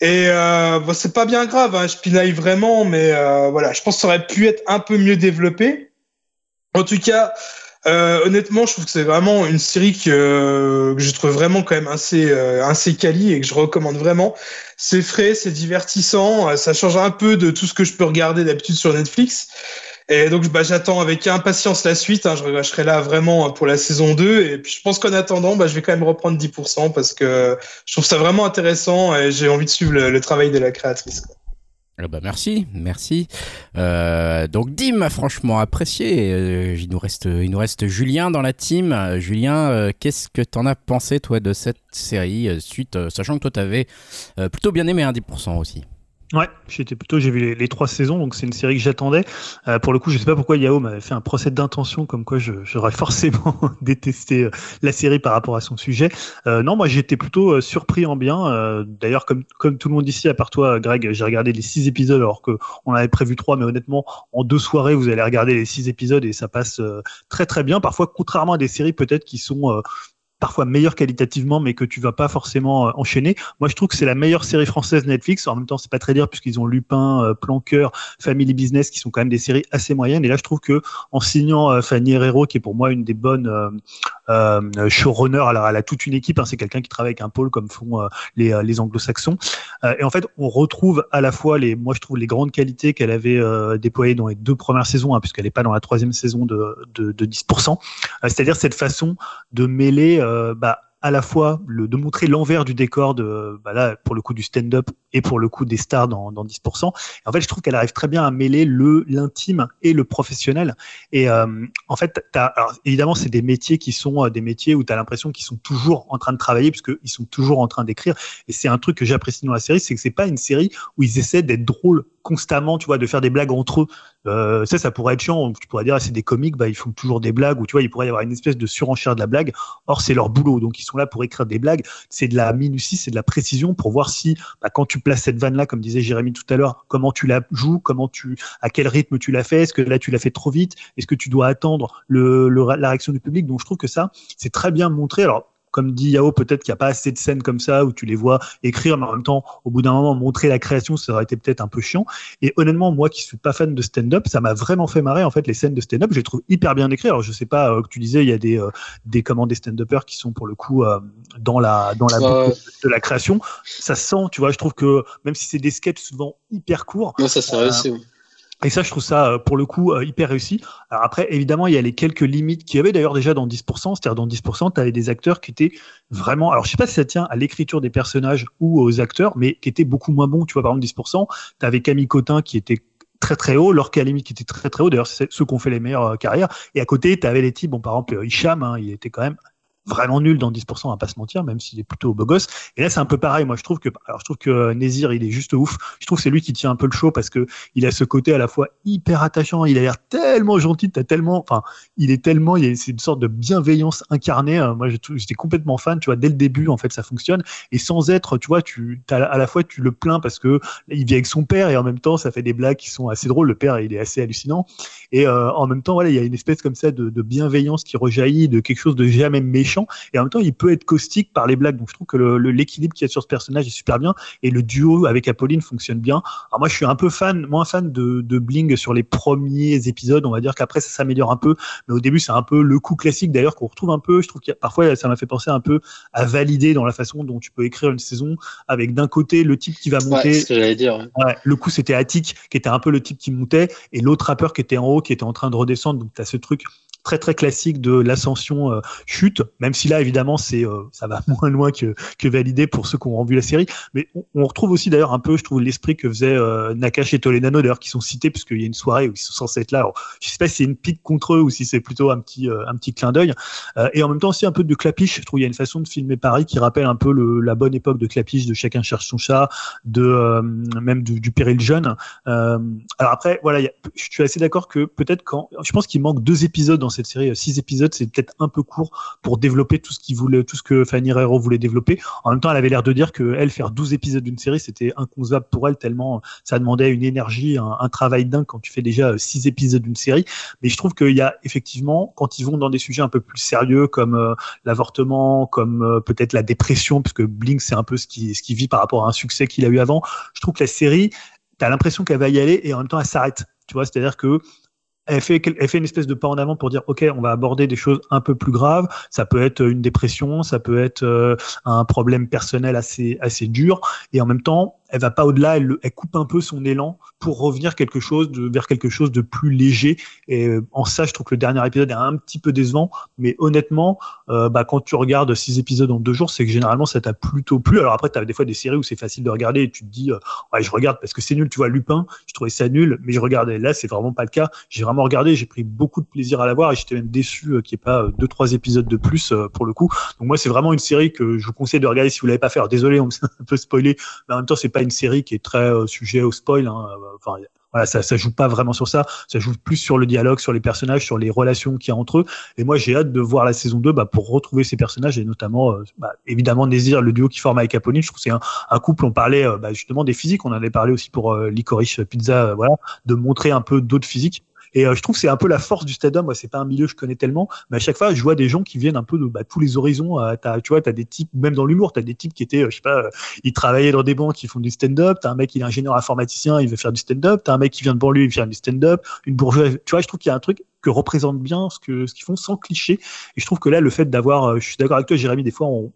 S4: Et euh, bon, c'est pas bien grave, hein, je pinaille vraiment, mais euh, voilà, je pense que ça aurait pu être un peu mieux développé. En tout cas, Euh, honnêtement, je trouve que c'est vraiment une série que, que je trouve vraiment quand même assez euh, assez quali et que je recommande vraiment. C'est frais, c'est divertissant, euh, ça change un peu de tout ce que je peux regarder d'habitude sur Netflix. Et donc, bah, j'attends avec impatience la suite. Hein. Je, je, serai là vraiment pour la saison 2. Et puis, je pense qu'en attendant, bah, je vais quand même reprendre 10% parce que je trouve ça vraiment intéressant et j'ai envie de suivre le, travail de la créatrice.
S1: Ben merci, merci. Euh, donc Dim a franchement apprécié. Euh, il nous reste, il nous reste Julien dans la team. Julien, euh, qu'est-ce que t'en as pensé toi de cette série suite, sachant que toi t'avais plutôt bien aimé un 10% aussi?
S2: Ouais, j'étais plutôt, j'ai vu les, trois saisons, donc c'est une série que j'attendais. Euh, pour le coup, je sais pas pourquoi Yao m'avait fait un procès d'intention, comme quoi j'aurais forcément détesté euh, la série par rapport à son sujet. Euh, non, moi j'étais plutôt euh, surpris en bien. Euh, d'ailleurs, comme comme tout le monde ici, à part toi, Greg, j'ai regardé les six épisodes alors que on avait prévu trois, mais honnêtement, en deux soirées, vous allez regarder les six épisodes et ça passe très très bien. Parfois, contrairement à des séries peut-être qui sont parfois meilleur qualitativement, mais que tu vas pas forcément euh, enchaîner. Moi, je trouve que c'est la meilleure série française Netflix. En même temps, c'est pas très dire puisqu'ils ont Lupin, euh, Planqueur, Family Business, qui sont quand même des séries assez moyennes. Et là, je trouve que en signant euh, Fanny Herrero, qui est pour moi une des bonnes euh, euh, showrunners, alors elle a toute une équipe. Hein, c'est quelqu'un qui travaille avec un pôle comme font euh, les, les Anglo-Saxons. et en fait, on retrouve à la fois les, moi, je trouve les grandes qualités qu'elle avait déployées dans les deux premières saisons, hein, puisqu'elle n'est pas dans la troisième saison de, de, de 10%. C'est-à-dire cette façon de mêler euh, bah, à la fois le, de montrer l'envers du décor de bah pour le coup du stand-up et pour le coup des stars dans, dans 10%. Et en fait, je trouve qu'elle arrive très bien à mêler le l'intime et le professionnel. Et euh, en fait, évidemment, c'est des métiers qui sont euh, des métiers où tu as l'impression qu'ils sont toujours en train de travailler puisqu'ils sont toujours en train d'écrire. Et c'est un truc que j'apprécie dans la série, c'est que c'est pas une série où ils essaient d'être drôles constamment, tu vois, de faire des blagues entre eux. Euh, ça, ça pourrait être chiant. Tu pourrais dire, ah, c'est des comiques, bah, ils font toujours des blagues, ou tu vois, il pourrait y avoir une espèce de surenchère de la blague. Or, c'est leur boulot. Donc, ils sont là pour écrire des blagues. C'est de la minutie, c'est de la précision pour voir si, bah, quand tu places cette vanne-là, comme disait Jérémy tout à l'heure, comment tu la joues, comment tu, à quel rythme tu la fais. Est-ce que là, tu l'as fait trop vite? Est-ce que tu dois attendre le, le, la réaction du public? Donc, je trouve que ça, c'est très bien montré. Alors, comme dit Yao, peut-être qu'il n'y a pas assez de scènes comme ça où tu les vois écrire, mais en même temps, au bout d'un moment, montrer la création, ça aurait été peut-être un peu chiant. Et honnêtement, moi qui suis pas fan de stand-up, ça m'a vraiment fait marrer en fait les scènes de stand-up. Je les trouve hyper bien écrites. Alors je sais pas, euh, que tu disais, il y a des euh, des commandes des stand-uppers qui sont pour le coup euh, dans la dans la
S3: Ouais.
S2: de, la création. Ça se sent, tu vois. Je trouve que même si c'est des sketchs souvent hyper courts,
S3: Non, ça oui.
S2: Et ça, je trouve ça, euh, pour le coup, euh, hyper réussi. Alors après, évidemment, il y a les quelques limites qu'il y avait d'ailleurs déjà dans 10%. C'est-à-dire dans 10%, tu avais des acteurs qui étaient vraiment... Alors, je sais pas si ça tient à l'écriture des personnages ou aux acteurs, mais qui étaient beaucoup moins bons. Tu vois, par exemple, 10%, tu avais Camille Cotin qui était très très haut, Laure Calamy qui était très très haut, d'ailleurs c'est ceux qui ont fait les meilleures euh, carrières, et à côté tu avais les types, bon par exemple Hicham, hein, il était quand même vraiment nul dans 10%, on va pas se mentir, même s'il est plutôt beau gosse. Et là, c'est un peu pareil. Moi, je trouve que, alors, je trouve que Nézir, il est juste ouf. Je trouve que c'est lui qui tient un peu le show parce que il a ce côté à la fois hyper attachant. Il a l'air tellement gentil. T'as tellement, enfin, il est tellement, c'est une sorte de bienveillance incarnée. Euh, Moi, j'étais complètement fan. Tu vois, dès le début, en fait, ça fonctionne. Et sans être, tu vois, tu, à la fois, tu le plains parce que il vit avec son père et en même temps, ça fait des blagues qui sont assez drôles. Le père, il est assez hallucinant. Et euh, en même temps, voilà, il y a une espèce comme ça de bienveillance qui rejaillit de quelque chose de jamais méchant. Et en même temps, il peut être caustique par les blagues. Donc, je trouve que l'équilibre qu'il y a sur ce personnage est super bien. Et le duo avec Apolline fonctionne bien. Alors, moi, je suis un peu fan, moins fan de, de Bling sur les premiers épisodes. On va dire qu'après, ça s'améliore un peu. Mais au début, c'est un peu le coup classique d'ailleurs qu'on retrouve un peu. Je trouve a, parfois, ça m'a fait penser un peu à valider dans la façon dont tu peux écrire une saison avec d'un côté le type qui va
S3: Ouais,
S2: monter.
S3: c'est ce que dire. ouais.
S2: Ouais, le coup, c'était Attic, qui était un peu le type qui montait, et l'autre rappeur qui était en haut, qui était en train de redescendre. Donc, tu as ce truc très très classique de l'ascension euh, chute, même si là évidemment c'est euh, ça va moins loin que que validé pour ceux qui ont vu la série. Mais on, retrouve aussi d'ailleurs un peu, je trouve, l'esprit que faisait euh, Nakash et Toledano d'ailleurs qui sont cités puisqu'il y a une soirée où ils sont censés être là. Alors, je sais pas si c'est une pique contre eux ou si c'est plutôt un petit un petit clin d'œil. Et en même temps aussi un peu de clapiche. Je trouve il y a une façon de filmer Paris qui rappelle un peu le, la bonne époque de clapiche de Chacun cherche son chat, de même du, du Péril jeune. Alors après, voilà, a- je suis assez d'accord que peut-être quand, je pense qu'il manque deux épisodes dans cette série, euh, six épisodes, c'est peut-être un peu court pour développer tout ce qu'il voulait, tout ce que Fanny Herrero voulait développer. En même temps, elle avait l'air de dire que elle faire 12 épisodes d'une série, c'était inconcevable pour elle tellement ça demandait une énergie, un, travail dingue quand tu fais déjà euh, six épisodes d'une série. Mais je trouve qu'il y a effectivement, quand ils vont dans des sujets un peu plus sérieux comme euh, l'avortement, comme peut-être la dépression, puisque Blink c'est un peu ce qui ce vit par rapport à un succès qu'il a eu avant. Je trouve que la série, t'as l'impression qu'elle va y aller et en même temps elle s'arrête. Tu vois, c'est-à-dire que elle fait, elle fait une espèce de pas en avant pour dire ok on va aborder des choses un peu plus graves. Ça peut être une dépression ça peut être euh, un problème personnel assez assez dur. Et en même temps elle va pas au-delà, elle, coupe un peu son élan pour revenir quelque chose de, vers quelque chose de plus léger. Et euh, en ça, je trouve que le dernier épisode est un petit peu décevant, mais honnêtement, euh, bah, quand tu regardes six épisodes en deux jours, c'est que généralement ça t'a plutôt plu. Alors après, tu as des fois des séries où c'est facile de regarder et tu te dis, euh, ouais, je regarde parce que c'est nul. Tu vois, Lupin, je trouvais ça nul, mais je regardais. Là, c'est vraiment pas le cas. J'ai vraiment regardé, j'ai pris beaucoup de plaisir à la voir et j'étais même déçu qu'il n'y ait pas deux trois épisodes de plus pour le coup. Donc moi, c'est vraiment une série que je vous conseille de regarder si vous l'avez pas fait. Alors, désolé, on me un peu spoilé, mais en même temps, c'est pas une série qui est très euh, sujet au spoil. Hein. Enfin, voilà, ça, ça joue pas vraiment sur ça. Ça joue plus sur le dialogue, sur les personnages, sur les relations qu'il y a entre eux. Et moi, j'ai hâte de voir la saison 2 bah, pour retrouver ces personnages et notamment, euh, bah, évidemment, Nézir, le duo qui forme avec Apolline. Je trouve c'est un, un, couple. On parlait euh, bah, justement des physiques. On en avait parlé aussi pour euh, Licorice Pizza. voilà, de montrer un peu d'autres physiques. Et euh, je trouve que c'est un peu la force du stand-up. Moi, c'est pas un milieu que je connais tellement, mais à chaque fois, je vois des gens qui viennent un peu de bah, tous les horizons. Euh, as, tu vois, t'as des types, même dans l'humour, t'as des types qui étaient, euh, je sais pas, euh, ils travaillaient dans des banques, qui font du stand-up. T'as un mec, il est ingénieur informaticien, il veut faire du stand-up. T'as un mec qui vient de banlieue, il veut faire du stand-up. Une bourgeoise, tu vois, je trouve qu'il y a un truc que représente bien ce qu'ils font sans cliché. Et je trouve que là, le fait d'avoir, je suis d'accord avec toi, Jérémy, des fois, on,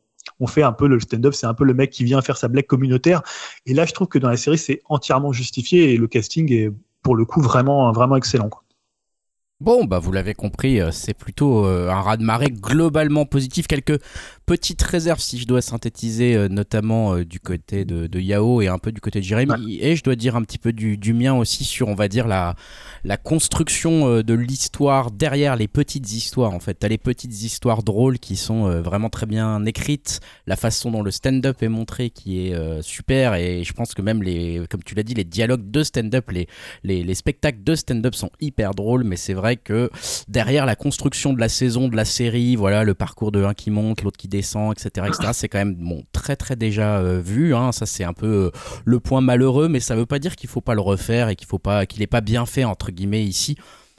S2: fait un peu le stand-up, c'est un peu le mec qui vient faire sa blague communautaire. Et là, je trouve que dans la série, c'est entièrement justifié et le casting est pour le coup vraiment vraiment excellent.
S1: Bon, bah vous l'avez compris, euh, c'est plutôt euh, un raz-de-marée globalement positif. Quelques petites réserves, si je dois synthétiser, euh, notamment du côté de, de, Yao et un peu du côté de Jérémy. Et je dois dire un petit peu du, du, mien aussi sur, on va dire, la, la construction de l'histoire derrière les petites histoires. En fait, t'as les petites histoires drôles qui sont vraiment très bien écrites. La façon dont le stand-up est montré qui est super. Et je pense que même, les, comme tu l'as dit, les dialogues de stand-up, les, les, les spectacles de stand-up sont hyper drôles. Mais c'est vrai que derrière la construction de la saison, de la série, voilà, le parcours de un qui monte, l'autre qui descend, etc., c'est quand même bon, très très déjà euh, vu. Hein, ça c'est un peu euh, le point malheureux, mais ça veut pas dire qu'il faut pas le refaire et qu'il faut pas qu'il pas bien fait entre guillemets ici.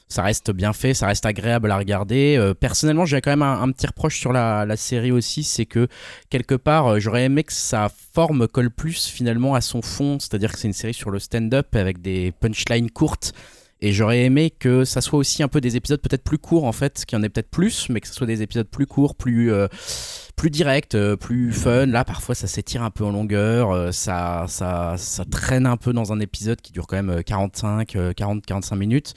S1: Ça reste bien fait, ça reste agréable à regarder. Euh, personnellement, j'ai quand même un, petit reproche sur la, série aussi, c'est que quelque part, j'aurais aimé que sa forme colle plus finalement à son fond, c'est-à-dire que c'est une série sur le stand-up avec des punchlines courtes et j'aurais aimé que ça soit aussi un peu des épisodes peut-être plus courts en fait, qu'il y en ait peut-être plus, mais que ce soit des épisodes plus courts, plus plus directs, euh, plus fun. Là, parfois, ça s'étire un peu en longueur, euh, ça, ça, ça traîne un peu dans un épisode qui dure quand même 45, 40, 45 minutes.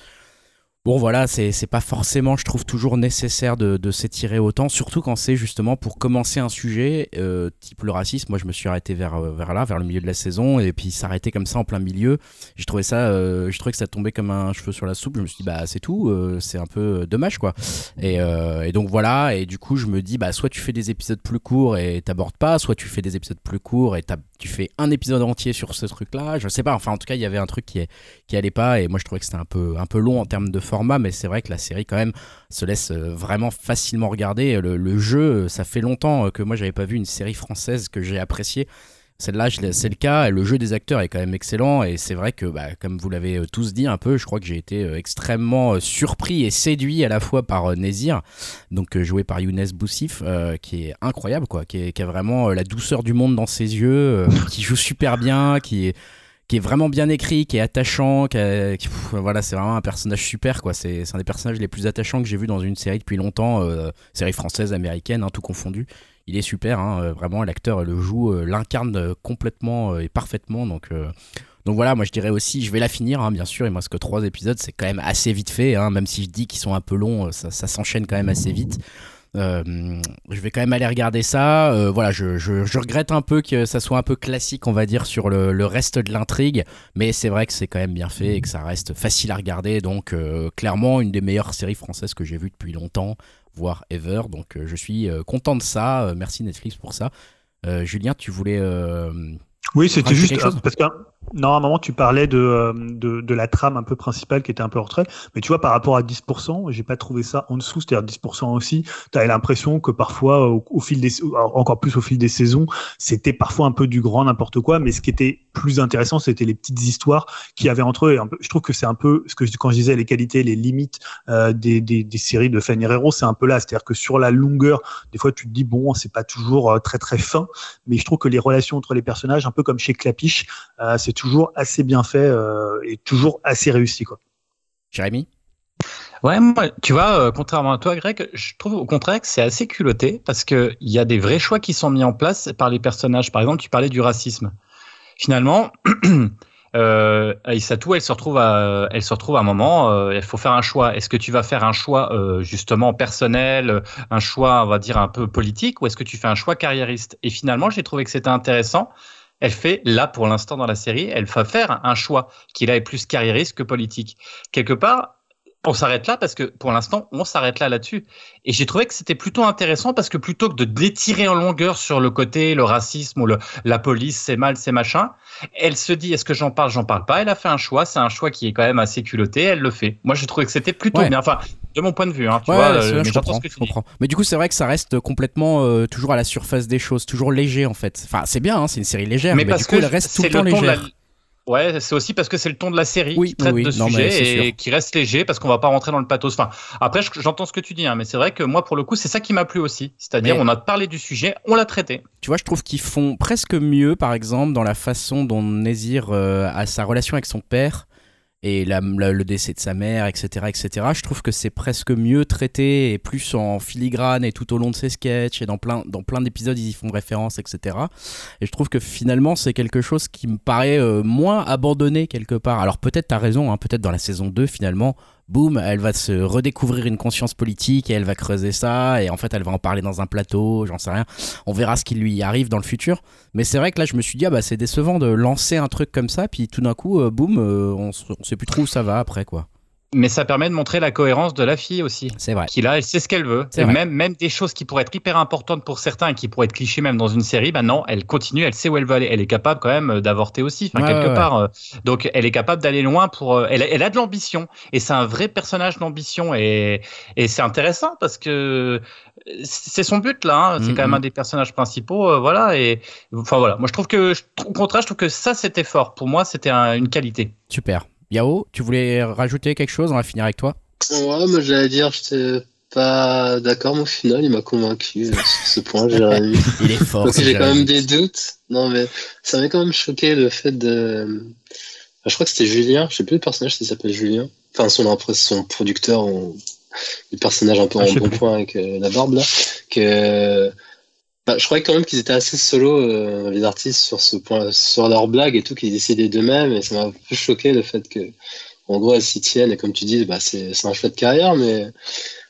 S1: Bon voilà, c'est pas forcément, je trouve, toujours nécessaire de, s'étirer autant, surtout quand c'est justement pour commencer un sujet, euh, type le racisme. Moi, je me suis arrêté vers, vers là, vers le milieu de la saison, et puis s'arrêter comme ça en plein milieu. J'ai trouvé ça, euh, je trouvais que ça tombait comme un cheveu sur la soupe. Je me suis dit, bah c'est tout, euh, c'est un peu dommage quoi. Et, donc voilà, et du coup, je me dis, bah soit tu fais des épisodes plus courts et t'abordes pas, soit tu fais des épisodes plus courts et tu fais un épisode entier sur ce truc-là. Je sais pas, enfin en tout cas, il y avait un truc qui, qui allait pas, et moi je trouvais que c'était un peu, un peu long en termes de mais c'est vrai que la série quand même se laisse vraiment facilement regarder. Le, jeu, ça fait longtemps que moi j'avais pas vu une série française que j'ai appréciée. Celle-là, c'est le cas. Le jeu des acteurs est quand même excellent et c'est vrai que, bah, comme vous l'avez tous dit un peu, je crois que j'ai été extrêmement surpris et séduit à la fois par Nézir, donc joué par Younes Boussif, euh, qui est incroyable, quoi, qui, a vraiment la douceur du monde dans ses yeux, euh, qui joue super bien, qui est qui est vraiment bien écrit, qui est attachant, qui, voilà, c'est vraiment un personnage super quoi. C'est un des personnages les plus attachants que j'ai vu dans une série depuis longtemps, euh, série française, américaine, hein, tout confondu. Il est super, hein, vraiment l'acteur le joue, euh, l'incarne complètement et parfaitement. Donc euh, donc voilà, moi je dirais aussi, je vais la finir, hein, bien sûr. Il me reste que trois épisodes, c'est quand même assez vite fait, même si je dis qu'ils sont un peu longs, ça s'enchaîne quand même assez vite. Euh, je vais quand même aller regarder ça. Euh, voilà, je, je, je, regrette un peu que ça soit un peu classique, on va dire, sur le, le reste de l'intrigue, mais c'est vrai que c'est quand même bien fait et que ça reste facile à regarder. Donc, euh, clairement, une des meilleures séries françaises que j'ai vues depuis longtemps, voire ever. Donc, je suis content de ça. merci Netflix pour ça. Julien, tu voulais.
S2: oui, c'était juste parce que non, à un moment, tu parlais de, de, de, la trame un peu principale qui était un peu en retrait. Mais tu vois, par rapport à 10%, j'ai pas trouvé ça en dessous, c'est-à-dire 10% aussi. Tu avais l'impression que parfois, au, au, fil des, encore plus au fil des saisons, c'était parfois un peu du grand n'importe quoi. Mais ce qui était plus intéressant, c'était les petites histoires qu'il y avait entre eux. Et je trouve que c'est un peu ce que quand je disais les qualités, les limites euh, des, des, des, séries de Fanny Herrero, c'est un peu là. C'est-à-dire que sur la longueur, des fois, tu te dis, bon, c'est pas toujours euh, très, très fin. Mais je trouve que les relations entre les personnages, un peu comme chez Clapiche, euh, c'est toujours assez bien fait euh, et toujours assez réussi quoi.
S1: Jérémy?
S5: Ouais, moi, tu vois, euh, contrairement à toi, Greg, je trouve au contraire que c'est assez culotté parce qu'il y a des vrais choix qui sont mis en place par les personnages. Par exemple, tu parlais du racisme. Finalement, euh, Aïssatou, elle se retrouve à, elle se retrouve à un moment, euh, il faut faire un choix. Est-ce que tu vas faire un choix euh, justement personnel, un choix, on va dire un peu politique, ou est-ce que tu fais un choix carriériste? Et finalement, j'ai trouvé que c'était intéressant. Elle fait là pour l'instant dans la série, elle va faire un choix qui là est plus carriériste que politique. Quelque part, on s'arrête là parce que pour l'instant, on s'arrête là là-dessus. Et j'ai trouvé que c'était plutôt intéressant parce que plutôt que de détirer en longueur sur le côté le racisme ou le, la police, c'est mal, c'est machin, elle se dit est-ce que j'en parle, j'en parle pas. Elle a fait un choix, c'est un choix qui est quand même assez culotté, elle le fait. Moi, j'ai trouvé que c'était plutôt
S1: Ouais.
S5: bien. Enfin, de mon point de vue, hein, tu
S1: Ouais,
S5: vois. euh, mais
S1: je, comprends,
S5: ce que tu
S1: je comprends. Mais du coup, c'est vrai que ça reste complètement euh, toujours à la surface des choses, toujours léger en fait. Enfin, c'est bien, hein, c'est une série légère, mais,
S5: Mais parce
S1: du coup,
S5: que
S1: elle reste tout le temps légère.
S5: Ouais, c'est aussi parce que c'est le ton de la série
S1: Oui,
S5: qui traite
S1: oui,
S5: de.
S1: Non, c'est
S5: et qui reste léger parce qu'on va pas rentrer dans le pathos. Enfin, après, je- j'entends ce que tu dis, hein, mais c'est vrai que moi, pour le coup, c'est ça qui m'a plu aussi. C'est-à-dire,
S1: Mais-
S5: on a parlé du sujet, on l'a traité.
S1: Tu vois, je trouve qu'ils font presque mieux, par exemple, dans la façon dont Nézir euh, a sa relation avec son père et le décès de sa mère, etc., etc. Je trouve que c'est presque mieux traité et plus en filigrane et tout au long de ses sketchs et dans plein, dans plein d'épisodes ils y font référence, etc. Et je trouve que finalement c'est quelque chose qui me paraît euh, moins abandonné quelque part. Alors peut-être t'as raison, hein, peut-être dans la saison 2 finalement, boum, elle va se redécouvrir une conscience politique et elle va creuser ça et en fait elle va en parler dans un plateau, j'en sais rien. On verra ce qui lui arrive dans le futur. Mais c'est vrai que là je me suis dit ah bah c'est décevant de lancer un truc comme ça puis tout d'un coup euh, boum, euh, on, on sait plus trop où ça va après quoi.
S5: Mais ça permet de montrer la cohérence de la fille aussi.
S1: C'est vrai.
S5: Qui là, elle sait ce qu'elle veut.
S1: C'est
S5: Et même, même des choses qui pourraient être hyper importantes pour certains et qui pourraient être clichés même dans une série, bah non, elle continue, elle sait où elle veut aller. Elle est capable quand même euh, d'avorter aussi, enfin,
S1: Ouais,
S5: quelque
S1: ouais,
S5: part. euh, Donc elle est capable d'aller loin pour. euh, Elle, a- elle a de l'ambition et c'est un vrai personnage d'ambition et, et c'est intéressant parce que c'est son but là. hein. C'est
S1: Mhm.
S5: quand même un des personnages principaux, euh, voilà. Et enfin voilà, moi je trouve que, je- au contraire, je trouve que ça c'était fort. Pour moi, c'était un- une qualité.
S1: Super. Yao, tu voulais rajouter quelque chose On va finir avec toi.
S3: Ouais, moi j'allais dire, j'étais pas d'accord, mais au final, il m'a convaincu euh, sur ce point, Jérémy.
S1: Il est fort.
S3: Donc
S1: ce
S3: j'ai quand même des doutes. Non, mais ça m'a quand même choqué le fait de. Enfin, je crois que c'était Julien, je sais plus le personnage s'il s'appelle Julien. Enfin, son, après, son producteur, on- le personnage un peu
S2: Ah,
S3: en bon
S2: plus.
S3: point avec euh, la barbe là. Que. Bah, je croyais quand même qu'ils étaient assez solo, euh, les artistes, sur ce point, sur leurs blagues et tout, qu'ils décidaient d'eux-mêmes. Et ça m'a un peu choqué le fait que, en gros, elles s'y tiennent. Et comme tu dis, bah, c'est c'est un choix de carrière, mais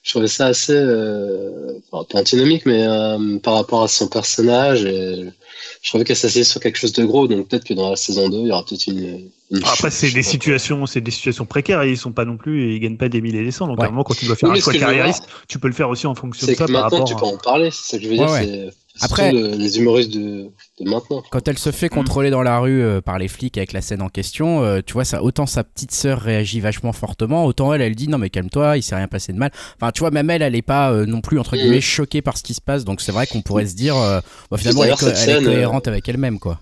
S3: je trouvais ça assez, euh, enfin, pas antinomique, mais euh, par rapport à son personnage. Et je trouvais qu'elle s'asseyait sur quelque chose de gros, donc peut-être que dans la saison 2, il y aura peut-être une, une
S2: Après, c'est des situations, c'est des situations précaires et ils sont pas non plus, ils gagnent pas des milliers et des cents. Donc,
S1: Ouais.
S2: à un moment, quand tu dois faire
S3: Oui,
S2: un choix carriériste, tu peux le faire aussi en fonction de
S3: C'est
S2: ça
S3: que
S2: par
S3: maintenant,
S2: rapport
S3: tu peux en parler, c'est ça que je veux dire,
S1: Ouais,
S3: c'est
S1: Après-
S3: surtout le- les humoristes de, de maintenant.
S1: Quand elle se fait contrôler dans la rue euh, par les flics avec la scène en question, euh, tu vois, ça, autant sa petite sœur réagit vachement fortement, autant elle, elle dit non mais calme-toi, il s'est rien passé de mal. Enfin, tu vois, même elle, elle est pas euh, non plus entre
S3: Mhm.
S1: guillemets choquée par ce qui se passe, donc c'est vrai qu'on pourrait se dire, euh, bah, finalement, elle elle est
S3: scène, euh,
S1: cohérente avec elle-même, quoi.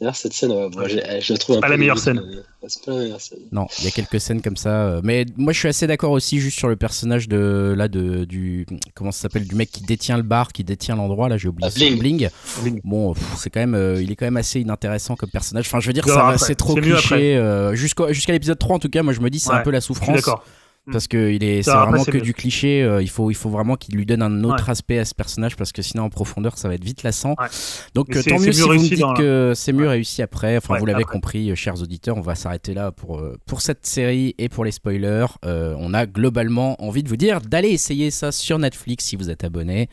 S3: D'ailleurs, cette scène, ouais, je la trouve un
S2: Pas
S3: peu
S2: la meilleure scène.
S3: euh, C'est pas la meilleure scène.
S1: Non, il y a quelques scènes comme ça, euh, mais moi je suis assez d'accord aussi juste sur le personnage de là de du comment ça s'appelle du mec qui détient le bar, qui détient l'endroit là, j'ai oublié.
S3: Ah, Bling.
S1: Bling.
S2: Bling.
S1: Bon, pff, c'est quand même, euh, il est quand même assez inintéressant comme personnage. Enfin, je veux dire,
S2: Non,
S1: ça va-
S2: après,
S1: c'est trop cliché. euh, jusqu'au- Jusqu'à l'épisode 3, en tout cas, moi je me dis, c'est un peu la
S2: Je suis
S1: souffrance.
S2: d'accord.
S1: Parce que il est, c'est vraiment que du cliché. euh, il faut, il faut vraiment qu'il lui donne un autre
S2: Ouais.
S1: aspect à ce personnage parce que sinon en profondeur ça va être vite lassant.
S2: Ouais.
S1: Donc euh, tant mieux si vous me dites
S2: dans
S1: que c'est mieux
S2: Ouais.
S1: réussi après. Enfin,
S2: Ouais,
S1: vous l'avez compris, euh, chers auditeurs, on va s'arrêter là pour euh, pour cette série et pour les spoilers. Euh, on a globalement envie de vous dire d'aller essayer ça sur Netflix si vous êtes abonné.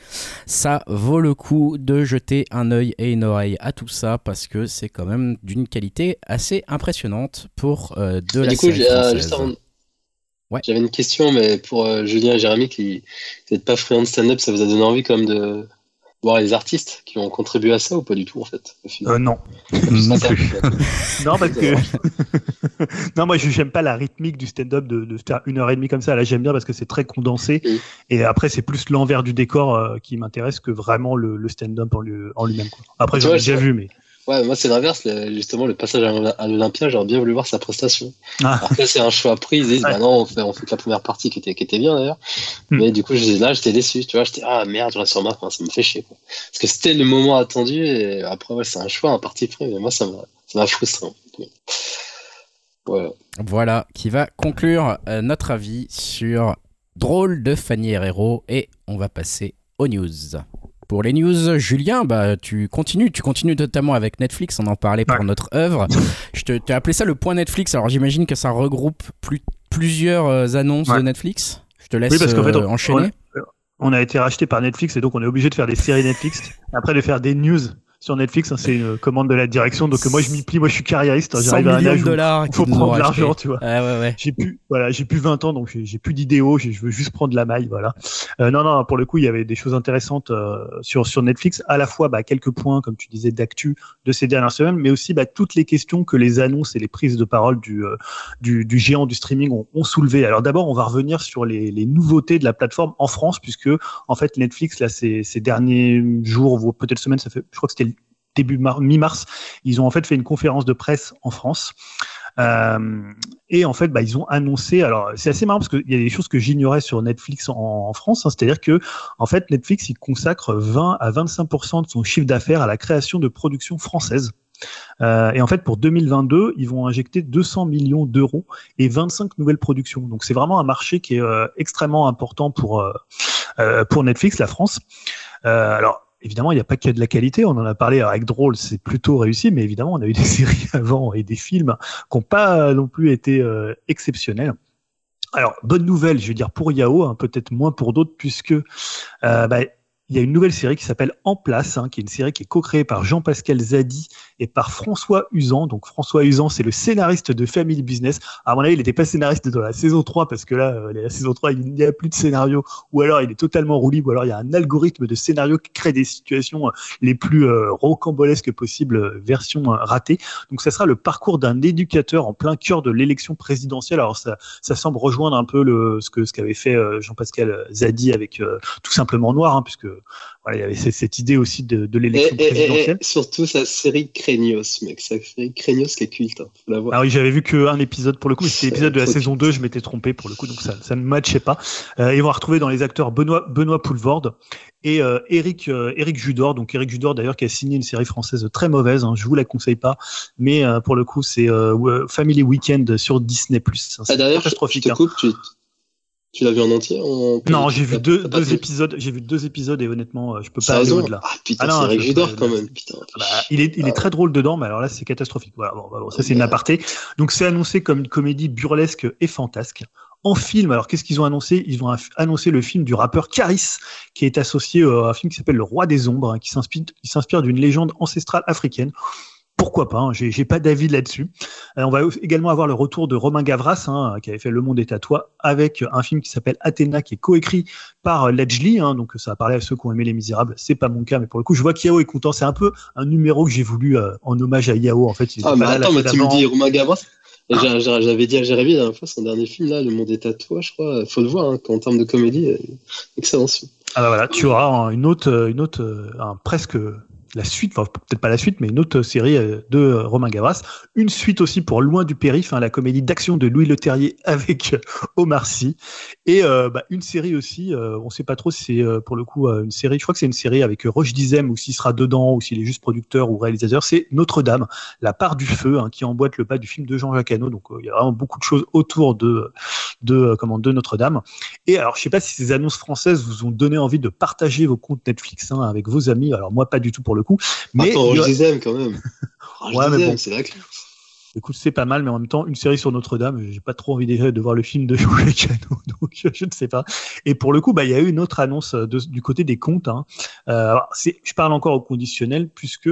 S1: Ça vaut le coup de jeter un œil et une oreille à tout ça parce que c'est quand même d'une qualité assez impressionnante pour euh, de
S3: Et
S1: la
S3: du coup,
S1: série
S3: j'ai- euh,
S1: française.
S3: juste avant-
S1: Ouais.
S3: j'avais une question, mais pour euh, Julien et Jérémy qui n'êtes pas friands de stand-up, ça vous a donné envie quand même de voir les artistes qui ont contribué à ça ou pas du tout en fait au final
S2: Euh, non.
S5: Non
S3: Ça,
S5: plus.
S2: Non, parce que. non, moi, je- j'aime pas la rythmique du stand-up de, de faire une heure et demie comme ça. Là, j'aime bien parce que c'est très condensé.
S3: Oui.
S2: Et après, c'est plus l'envers du décor euh, qui m'intéresse que vraiment le, le stand-up en, lui- en lui-même. quoi. Après, j'en ai déjà vu, mais.
S3: Ouais, moi c'est l'inverse, le- justement le passage à l'Olympia, j'aurais bien voulu voir sa prestation.
S2: Ah.
S3: Alors que c'est un choix pris, ils disent
S2: Ouais.
S3: bah non, on fait, on fait que la première partie qui était, qui était bien d'ailleurs.
S2: Hmm.
S3: Mais du coup, j'étais là, j'étais déçu, tu vois, j'étais ah merde, j'aurais sur ma fin, ça me fait chier quoi. Parce que c'était le moment attendu et après ouais, c'est un choix, un parti pris, mais moi ça m'a ça m'a frustré. en fait. Voilà.
S1: Voilà, qui va conclure euh, notre avis sur Drôle de Fanny Herrero et on va passer aux news. Pour les news, Julien, bah, tu continues, tu continues notamment avec Netflix, on en parlait pour
S2: Ouais.
S1: notre œuvre. Je te, t'ai appelé ça le point Netflix, alors j'imagine que ça regroupe plus- plusieurs euh, annonces
S2: Ouais.
S1: de Netflix. Je te laisse
S2: Oui, parce qu'en fait,
S1: euh,
S2: on-
S1: enchaîner.
S2: On a été racheté par Netflix et donc on est obligé de faire des séries Netflix. Après de faire des news sur Netflix, hein, c'est une commande de la direction. Donc moi je m'y plie, moi je suis carriériste. hein,
S1: 100
S2: J'arrive à un âge où
S1: dollars.
S2: il faut prendre de l'argent, tu vois.
S1: Ah ouais, ouais.
S2: J'ai plus, voilà, j'ai plus 20 ans, donc j'ai plus d'idéaux, je veux juste prendre la maille, voilà. Euh, non, non, pour le coup, il y avait des choses intéressantes euh, sur sur Netflix, à la fois bah, quelques points, comme tu disais, d'actu de ces dernières semaines, mais aussi bah, toutes les questions que les annonces et les prises de parole du euh, du, du géant du streaming ont, ont soulevé. Alors d'abord, on va revenir sur les, les nouveautés de la plateforme en France, puisque en fait Netflix là, ces, ces derniers jours, ou peut-être semaines, ça fait, je crois que c'était le début mar- mi-mars, ils ont en fait fait une conférence de presse en France. Euh, et en fait, bah, ils ont annoncé. Alors, c'est assez marrant parce qu'il y a des choses que j'ignorais sur Netflix en, France. hein, C'est-à-dire que, en fait, Netflix il consacre 20 à 25% de son chiffre d'affaires à la création de productions françaises. Euh, et en fait, pour 2022, ils vont injecter 200 millions d'euros et 25 nouvelles productions. Donc, c'est vraiment un marché qui est euh, extrêmement important pour euh, pour Netflix, la France. Alors. Évidemment, il n'y a pas que de la qualité. On en a parlé avec Drôle, c'est plutôt réussi, mais évidemment, on a eu des séries avant et des films qui n'ont pas non plus été euh, exceptionnels. Alors, bonne nouvelle, je veux dire pour Yao, hein, peut-être moins pour d'autres, puisque euh, bah, il y a une nouvelle série qui s'appelle En Place, hein, qui est une série qui est co-créée par Jean-Pascal Zadi et par François Usan. Donc François Usan, c'est le scénariste de Family Business. À mon avis, il n'était pas scénariste dans la saison 3 parce que là, euh, la saison 3, il n'y a plus de scénario, ou alors il est totalement roulé, ou alors il y a un algorithme de scénario qui crée des situations euh, les plus euh, rocambolesques possibles, version ratée. Donc ça sera le parcours d'un éducateur en plein cœur de l'élection présidentielle. Alors ça, ça semble rejoindre un peu le, ce que ce qu'avait fait Jean-Pascal Zadi avec euh, tout simplement Noir, hein, puisque voilà, il y avait cette, idée aussi de, l'élection présidentielle.
S3: et surtout sa série Craignos, mec. Sa série Craignos qui est culte. hein, Faut la voir.
S2: Ah oui, j'avais vu qu'un épisode pour le coup, c'était l'épisode de la saison 2, je m'étais trompé pour le coup, donc ça, ça ne matchait pas. Euh, ils vont retrouver dans les acteurs Benoît, Benoît Poulvorde et euh, Eric, euh, Eric Judor. Donc Eric Judor d'ailleurs qui a signé une série française très mauvaise, hein, je vous la conseille pas, mais euh, pour le coup c'est euh, Family Weekend sur Disney+. Hein,
S3: Ah, d'ailleurs, je, je
S2: catastrophique.
S3: te
S2: hein.
S3: coupe, tu, tu l'as vu en entier en-
S2: Non, j'ai vu deux, épisodes. J'ai vu deux épisodes et honnêtement, euh, je peux pas aller au-delà.
S3: Ah putain,
S2: Ah
S3: c'est quand même. Putain.
S2: Bah, il est, il est
S3: Ah.
S2: très drôle dedans, mais alors là, c'est catastrophique. Voilà, bon, bon, ça c'est une aparté. Donc c'est annoncé comme une comédie burlesque et fantasque. En film, alors qu'est-ce qu'ils ont annoncé? Ils ont annoncé le film du rappeur Caris, qui est associé euh, à un film qui s'appelle Le Roi des Ombres, hein, qui s'inspire d'une légende ancestrale africaine. Pourquoi pas hein, J'ai pas d'avis là-dessus. Euh, on va également avoir le retour de Romain Gavras, hein, qui avait fait Le Monde est à toi, avec un film qui s'appelle Athéna, qui est coécrit par euh, Ledgely. Hein, donc ça a parlé à ceux qui ont aimé Les Misérables. C'est pas mon cas, mais pour le coup, je vois qu'Yao est content. C'est un peu un numéro que j'ai voulu euh, en hommage à Yao. En fait, il
S3: Ah, mais attends, mais tu me dis Romain Gavras? J'ai- J'avais dit à Jérémy la dernière fois, son dernier film, là, Le Monde est à toi, je crois. Faut le voir, hein, qu'en termes de comédie, euh, excellent film.
S2: Ah bah voilà, tu auras un- une autre, euh, une autre, euh, un, presque la suite, peut-être pas la suite, mais une autre série euh, de Romain Gavras. Une suite aussi pour Loin du périph', hein, la comédie d'action de Louis Leterrier avec euh, Omar Sy. Et euh, bah, une série aussi, euh, on sait pas trop si c'est pour le coup une série, je crois que c'est une série avec Roche Dizem ou s'il sera dedans ou s'il est juste producteur ou réalisateur, c'est Notre-Dame, la part du feu, hein, qui emboîte le pas du film de Jean-Jacques Hano. Donc il y a vraiment beaucoup de choses autour de, de, comment, de Notre-Dame. Et alors, je sais pas si ces annonces françaises vous ont donné envie de partager vos comptes Netflix hein, avec vos amis. Alors moi, pas du tout pour le coup. Mais
S3: Attends,
S2: il y
S3: Roche
S2: a-
S3: Dizem, quand même. Roche
S2: Ouais, mais bon.
S3: c'est la classe.
S2: écoute, c'est pas mal, mais en même temps, une série sur Notre-Dame, j'ai pas trop envie déjà de voir le film de Jean-Jacques Hano, donc je ne sais pas. Et pour le coup, bah, il y a eu une autre annonce euh, de- du côté des comptes. Hein. Euh, alors, je parle encore au conditionnel puisque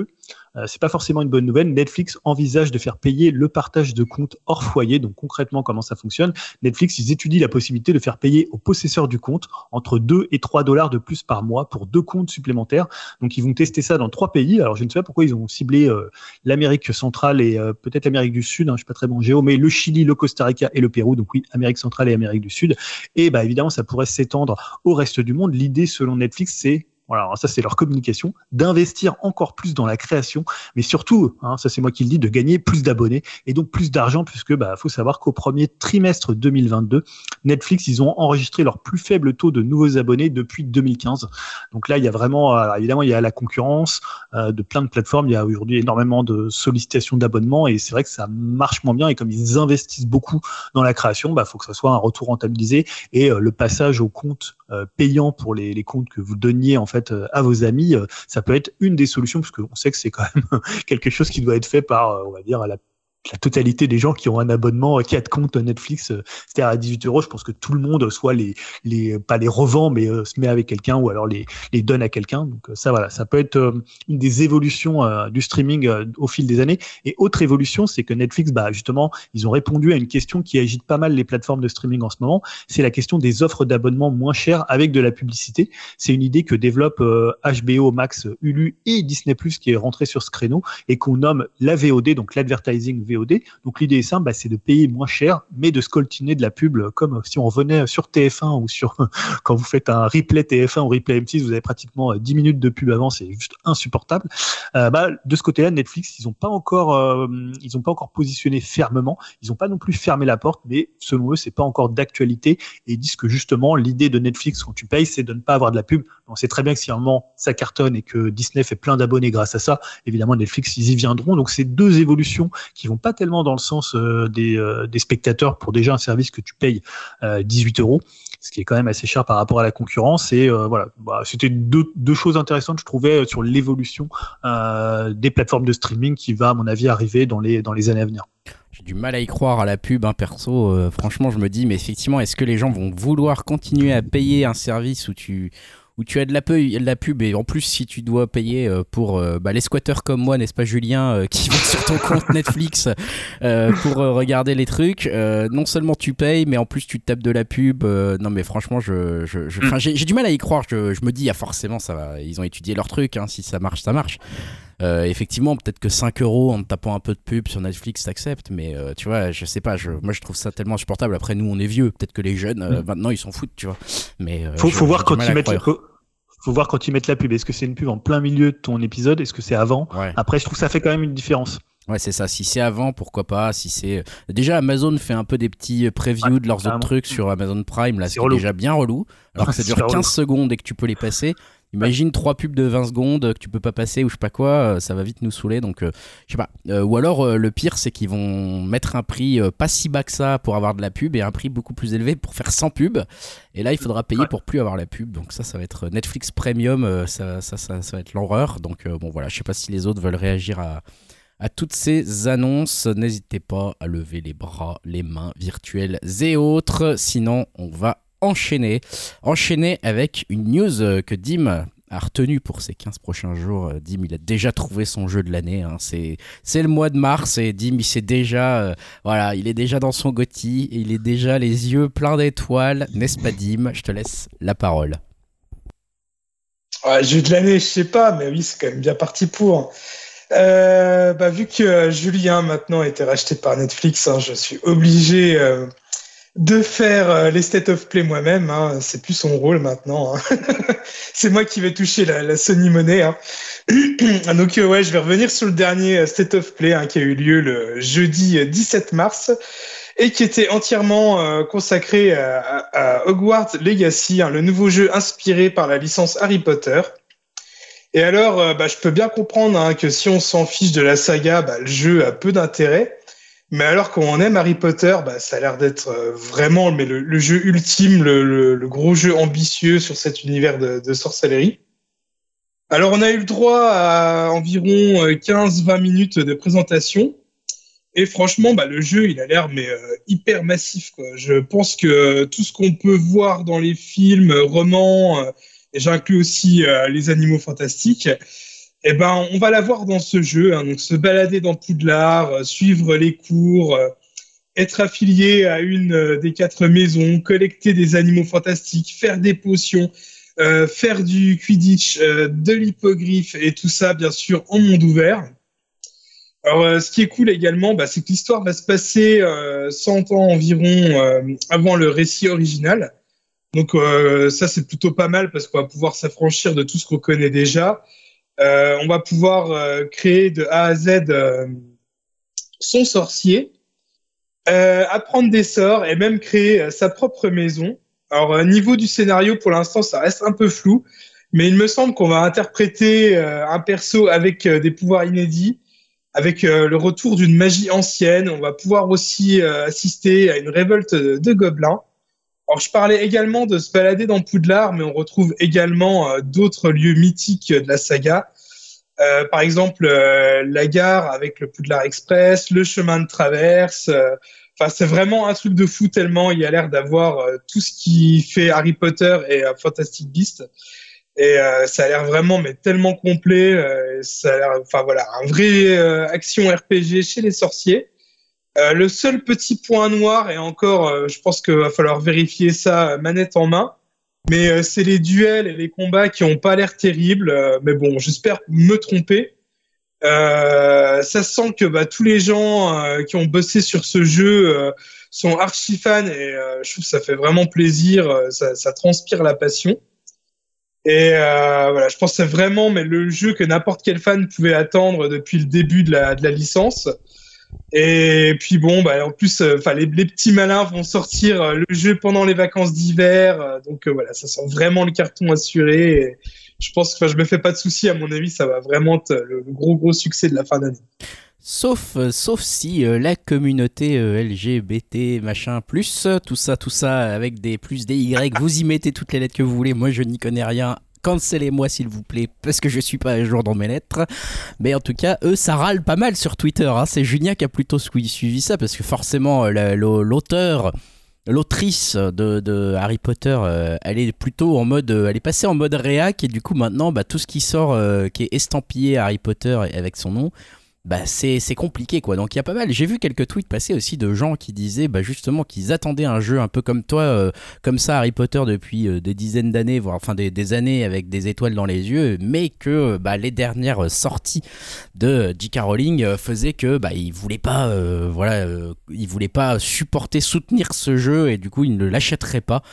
S2: euh, c'est pas forcément une bonne nouvelle. Netflix envisage de faire payer le partage de comptes hors foyer. Donc concrètement, comment ça fonctionne? Netflix, ils étudient la possibilité de faire payer au possesseur du compte entre 2 et 3 dollars de plus par mois pour deux comptes supplémentaires. Donc ils vont tester ça dans trois pays. Alors je ne sais pas pourquoi ils ont ciblé euh, l'Amérique centrale et euh, peut-être l'Amérique du Sud. Hein, je suis pas très bon géo, mais le Chili, le Costa Rica et le Pérou. Donc oui, Amérique centrale et Amérique du Sud. Et bah évidemment, ça pourrait s'étendre au reste du monde. L'idée, selon Netflix, c'est voilà, ça c'est leur communication, d'investir encore plus dans la création, mais surtout, hein, ça c'est moi qui le dis, de gagner plus d'abonnés et donc plus d'argent, puisque bah faut savoir qu'au premier trimestre 2022, Netflix ils ont enregistré leur plus faible taux de nouveaux abonnés depuis 2015. Donc là il y a vraiment, alors, évidemment il y a la concurrence euh, de plein de plateformes, il y a aujourd'hui énormément de sollicitations d'abonnements et c'est vrai que ça marche moins bien. Et comme ils investissent beaucoup dans la création, bah faut que ça soit un retour rentabilisé et euh, le passage au compte euh, payant pour les comptes que vous donniez en fait euh, à vos amis, euh, ça peut être une des solutions parce qu'on sait que c'est quand même quelque chose qui doit être fait par, on va dire, la la totalité des gens qui ont un abonnement, qui a de compte Netflix, euh, c'est-à-dire à 18 euros, je pense que tout le monde soit les, les pas les revend, mais euh, se met avec quelqu'un ou alors les, les donne à quelqu'un. Donc euh, ça, voilà, ça peut être une des évolutions du streaming au fil des années. Et autre évolution, c'est que Netflix, bah justement, ils ont répondu à une question qui agite pas mal les plateformes de streaming en ce moment. C'est la question des offres d'abonnement moins chères avec de la publicité. C'est une idée que développe HBO Max, Hulu et Disney Plus qui est rentré sur ce créneau et qu'on nomme la VOD, donc l'advertising Donc l'idée est simple, bah, c'est de payer moins cher, mais de scoltiner de la pub comme si on revenait sur TF1 ou sur quand vous faites un replay TF1 ou replay M6, vous avez pratiquement 10 euh, minutes de pub avant, c'est juste insupportable. Euh, bah, de ce côté-là, Netflix, ils n'ont pas encore, euh, ils ont pas encore positionné fermement, ils n'ont pas non plus fermé la porte, mais selon eux, c'est pas encore d'actualité et ils disent que justement l'idée de Netflix quand tu payes, c'est de ne pas avoir de la pub. On sait très bien que si à un moment ça cartonne et que Disney fait plein d'abonnés grâce à ça, évidemment Netflix ils y viendront. Donc c'est deux évolutions qui vont pas tellement dans le sens euh, des, euh, des, spectateurs pour déjà un service que tu payes 18 euh, euros, ce qui est quand même assez cher par rapport à la concurrence. Et voilà, bah, c'était deux, deux, choses intéressantes, je trouvais, sur l'évolution des plateformes de streaming qui va, à mon avis, arriver dans les, dans les années à venir.
S1: J'ai du mal à y croire à la pub, hein, perso. franchement, je me dis, mais effectivement, est-ce que les gens vont vouloir continuer à payer un service où tu où tu as de la, de la pub et en plus si tu dois payer euh, pour euh, bah, les squatteurs comme moi, n'est-ce pas Julien, euh, qui vont sur ton compte Netflix pour regarder les trucs, non seulement tu payes mais en plus tu te tapes de la pub. non mais franchement, je, je, je mm. j'ai du mal à y croire. Je, je me dis, ah, forcément, ça va, ils ont étudié leur truc, hein, si ça marche, ça marche. Euh, effectivement, peut-être que 5 euros en tapant un peu de pub sur Netflix, t'acceptes, mais euh, tu vois, je sais pas, je, moi je trouve ça tellement insupportable. Après, nous on est vieux, peut-être que les jeunes, euh, mm. maintenant ils s'en foutent, tu vois. Mais
S2: faut, faut voir quand ils mettent faut voir quand ils mettent la pub. Est-ce que c'est une pub en plein milieu de ton épisode? Est-ce que c'est avant? Après, je trouve que ça fait quand même une différence.
S1: Ouais, c'est ça. Si c'est avant, pourquoi pas? Si c'est déjà Amazon fait un peu des petits previews de leurs autres trucs sur Amazon Prime, là, c'est déjà bien relou. Alors que ça dure 15 secondes et que tu peux les passer. Imagine trois pubs de 20 secondes que tu peux pas passer ou je sais pas quoi, euh, ça va vite nous saouler. Donc, euh, je sais pas. Euh, ou alors, le pire, c'est qu'ils vont mettre un prix pas si bas que ça pour avoir de la pub et un prix beaucoup plus élevé pour faire 100 pubs. Et là, il faudra payer pour plus avoir la pub. Donc, ça, ça va être Netflix Premium, ça, ça, ça, va être l'horreur. Donc, bon, voilà, je sais pas si les autres veulent réagir à, à toutes ces annonces. N'hésitez pas à lever les bras, les mains virtuelles et autres. Sinon, on va enchaîner. Enchaîner avec une news euh, que Dim a retenu pour ces 15 prochains jours. Euh, Dim, il a déjà trouvé son jeu de l'année. Hein. C'est, le mois de mars et Dim, il déjà, euh, voilà, il est déjà dans son gothi il est déjà les yeux pleins d'étoiles. N'est-ce pas, Dim? Je te laisse la parole.
S4: jeu de l'année, je sais pas, mais oui, c'est quand même bien parti pour. bah, vu que Julien maintenant a été racheté par Netflix, hein, je suis obligé de faire euh, les state of play moi-même. Hein. C'est plus son rôle maintenant. Hein. c'est moi qui vais toucher la, Sony Money. Hein. Donc euh, ouais, je vais revenir sur le dernier euh, state of play hein, qui a eu lieu le jeudi 17 mars et qui était entièrement consacré à, Hogwarts Legacy, le nouveau jeu inspiré par la licence Harry Potter. Et alors, bah, je peux bien comprendre que si on s'en fiche de la saga, bah, le jeu a peu d'intérêt. Mais alors, quand on aime Harry Potter, bah, ça a l'air d'être euh, vraiment le, jeu ultime, le, gros jeu ambitieux sur cet univers de, de, sorcellerie. Alors, on a eu le droit à environ 15-20 euh, minutes de présentation. Et franchement, bah, le jeu, il a l'air mais euh, hyper massif. Quoi. Je pense que tout ce qu'on peut voir dans les films, romans, et j'inclus aussi les animaux fantastiques, eh ben, on va la voir dans ce jeu. Hein, donc, se balader dans Poudlard, euh, suivre les cours, euh, être affilié à une euh, des quatre maisons, collecter des animaux fantastiques, faire des potions, faire du Quidditch, de l'hippogriffe et tout ça, bien sûr, en monde ouvert. Alors, ce qui est cool également, bah, c'est que l'histoire va se passer 100 ans environ avant le récit original. Donc ça c'est plutôt pas mal parce qu'on va pouvoir s'affranchir de tout ce qu'on connaît déjà. Euh, on va pouvoir euh, créer de A à Z euh, son sorcier, apprendre des sorts et même créer sa propre maison. Alors niveau du scénario pour l'instant ça reste un peu flou, mais il me semble qu'on va interpréter un perso avec des pouvoirs inédits, avec le retour d'une magie ancienne. On va pouvoir aussi assister à une révolte de gobelins. Alors, je parlais également de se balader dans Poudlard, mais on retrouve également euh, d'autres lieux mythiques de la saga. Euh, par exemple, euh, la gare avec le Poudlard Express, le chemin de traverse. euh, Enfin, c'est vraiment un truc de fou tellement il a l'air d'avoir euh, tout ce qui fait Harry Potter et euh, Fantastic Beasts. Et euh, ça a l'air vraiment mais tellement complet. euh, ça a l'air, enfin voilà, un vrai euh, action RPG chez les sorciers. Euh, le seul petit point noir, et encore, euh, je pense qu'il va falloir vérifier ça euh, manette en main, mais c'est les duels et les combats qui ont pas l'air terribles. mais bon, j'espère me tromper. Ça sent que bah, tous les gens qui ont bossé sur ce jeu sont archi fans et je trouve que ça fait vraiment plaisir. ça, transpire la passion. Et voilà, je pense que c'est vraiment mais le jeu que n'importe quel fan pouvait attendre depuis le début de la licence. Et puis bon, bah, en plus, euh, les, petits malins vont sortir euh, le jeu pendant les vacances d'hiver, euh, donc voilà, ça sent vraiment le carton assuré. Je pense que, je me fais pas de soucis. À mon avis, ça va vraiment être le, gros gros succès de la fin d'année.
S1: Sauf, sauf si la communauté LGBT, machin, plus, tout ça, tout ça, avec des plus, des Y, vous y mettez toutes les lettres que vous voulez, moi je n'y connais rien. Cancellez-moi s'il vous plaît, parce que je suis pas à jour dans mes lettres. Mais en tout cas, eux, ça râle pas mal sur Twitter. hein. C'est Julien qui a plutôt sui- suivi ça, parce que forcément, euh, la- l'au- l'auteur, l'autrice de, Harry Potter, euh, elle est plutôt en mode, euh, elle est passée en mode réac, et du coup maintenant, bah, tout ce qui sort, qui est estampillé Harry Potter avec son nom, bah c'est compliqué quoi. Donc il y a pas mal. J'ai vu quelques tweets passer aussi de gens qui disaient bah justement qu'ils attendaient un jeu un peu comme toi, euh, comme ça Harry Potter depuis euh, des dizaines d'années, voire enfin des, années avec des étoiles dans les yeux, mais que bah, les dernières sorties de J.K. Rowling euh, faisaient que bah ils voulaient pas voilà ils voulaient pas supporter soutenir ce jeu et du coup ils ne l'achèteraient pas.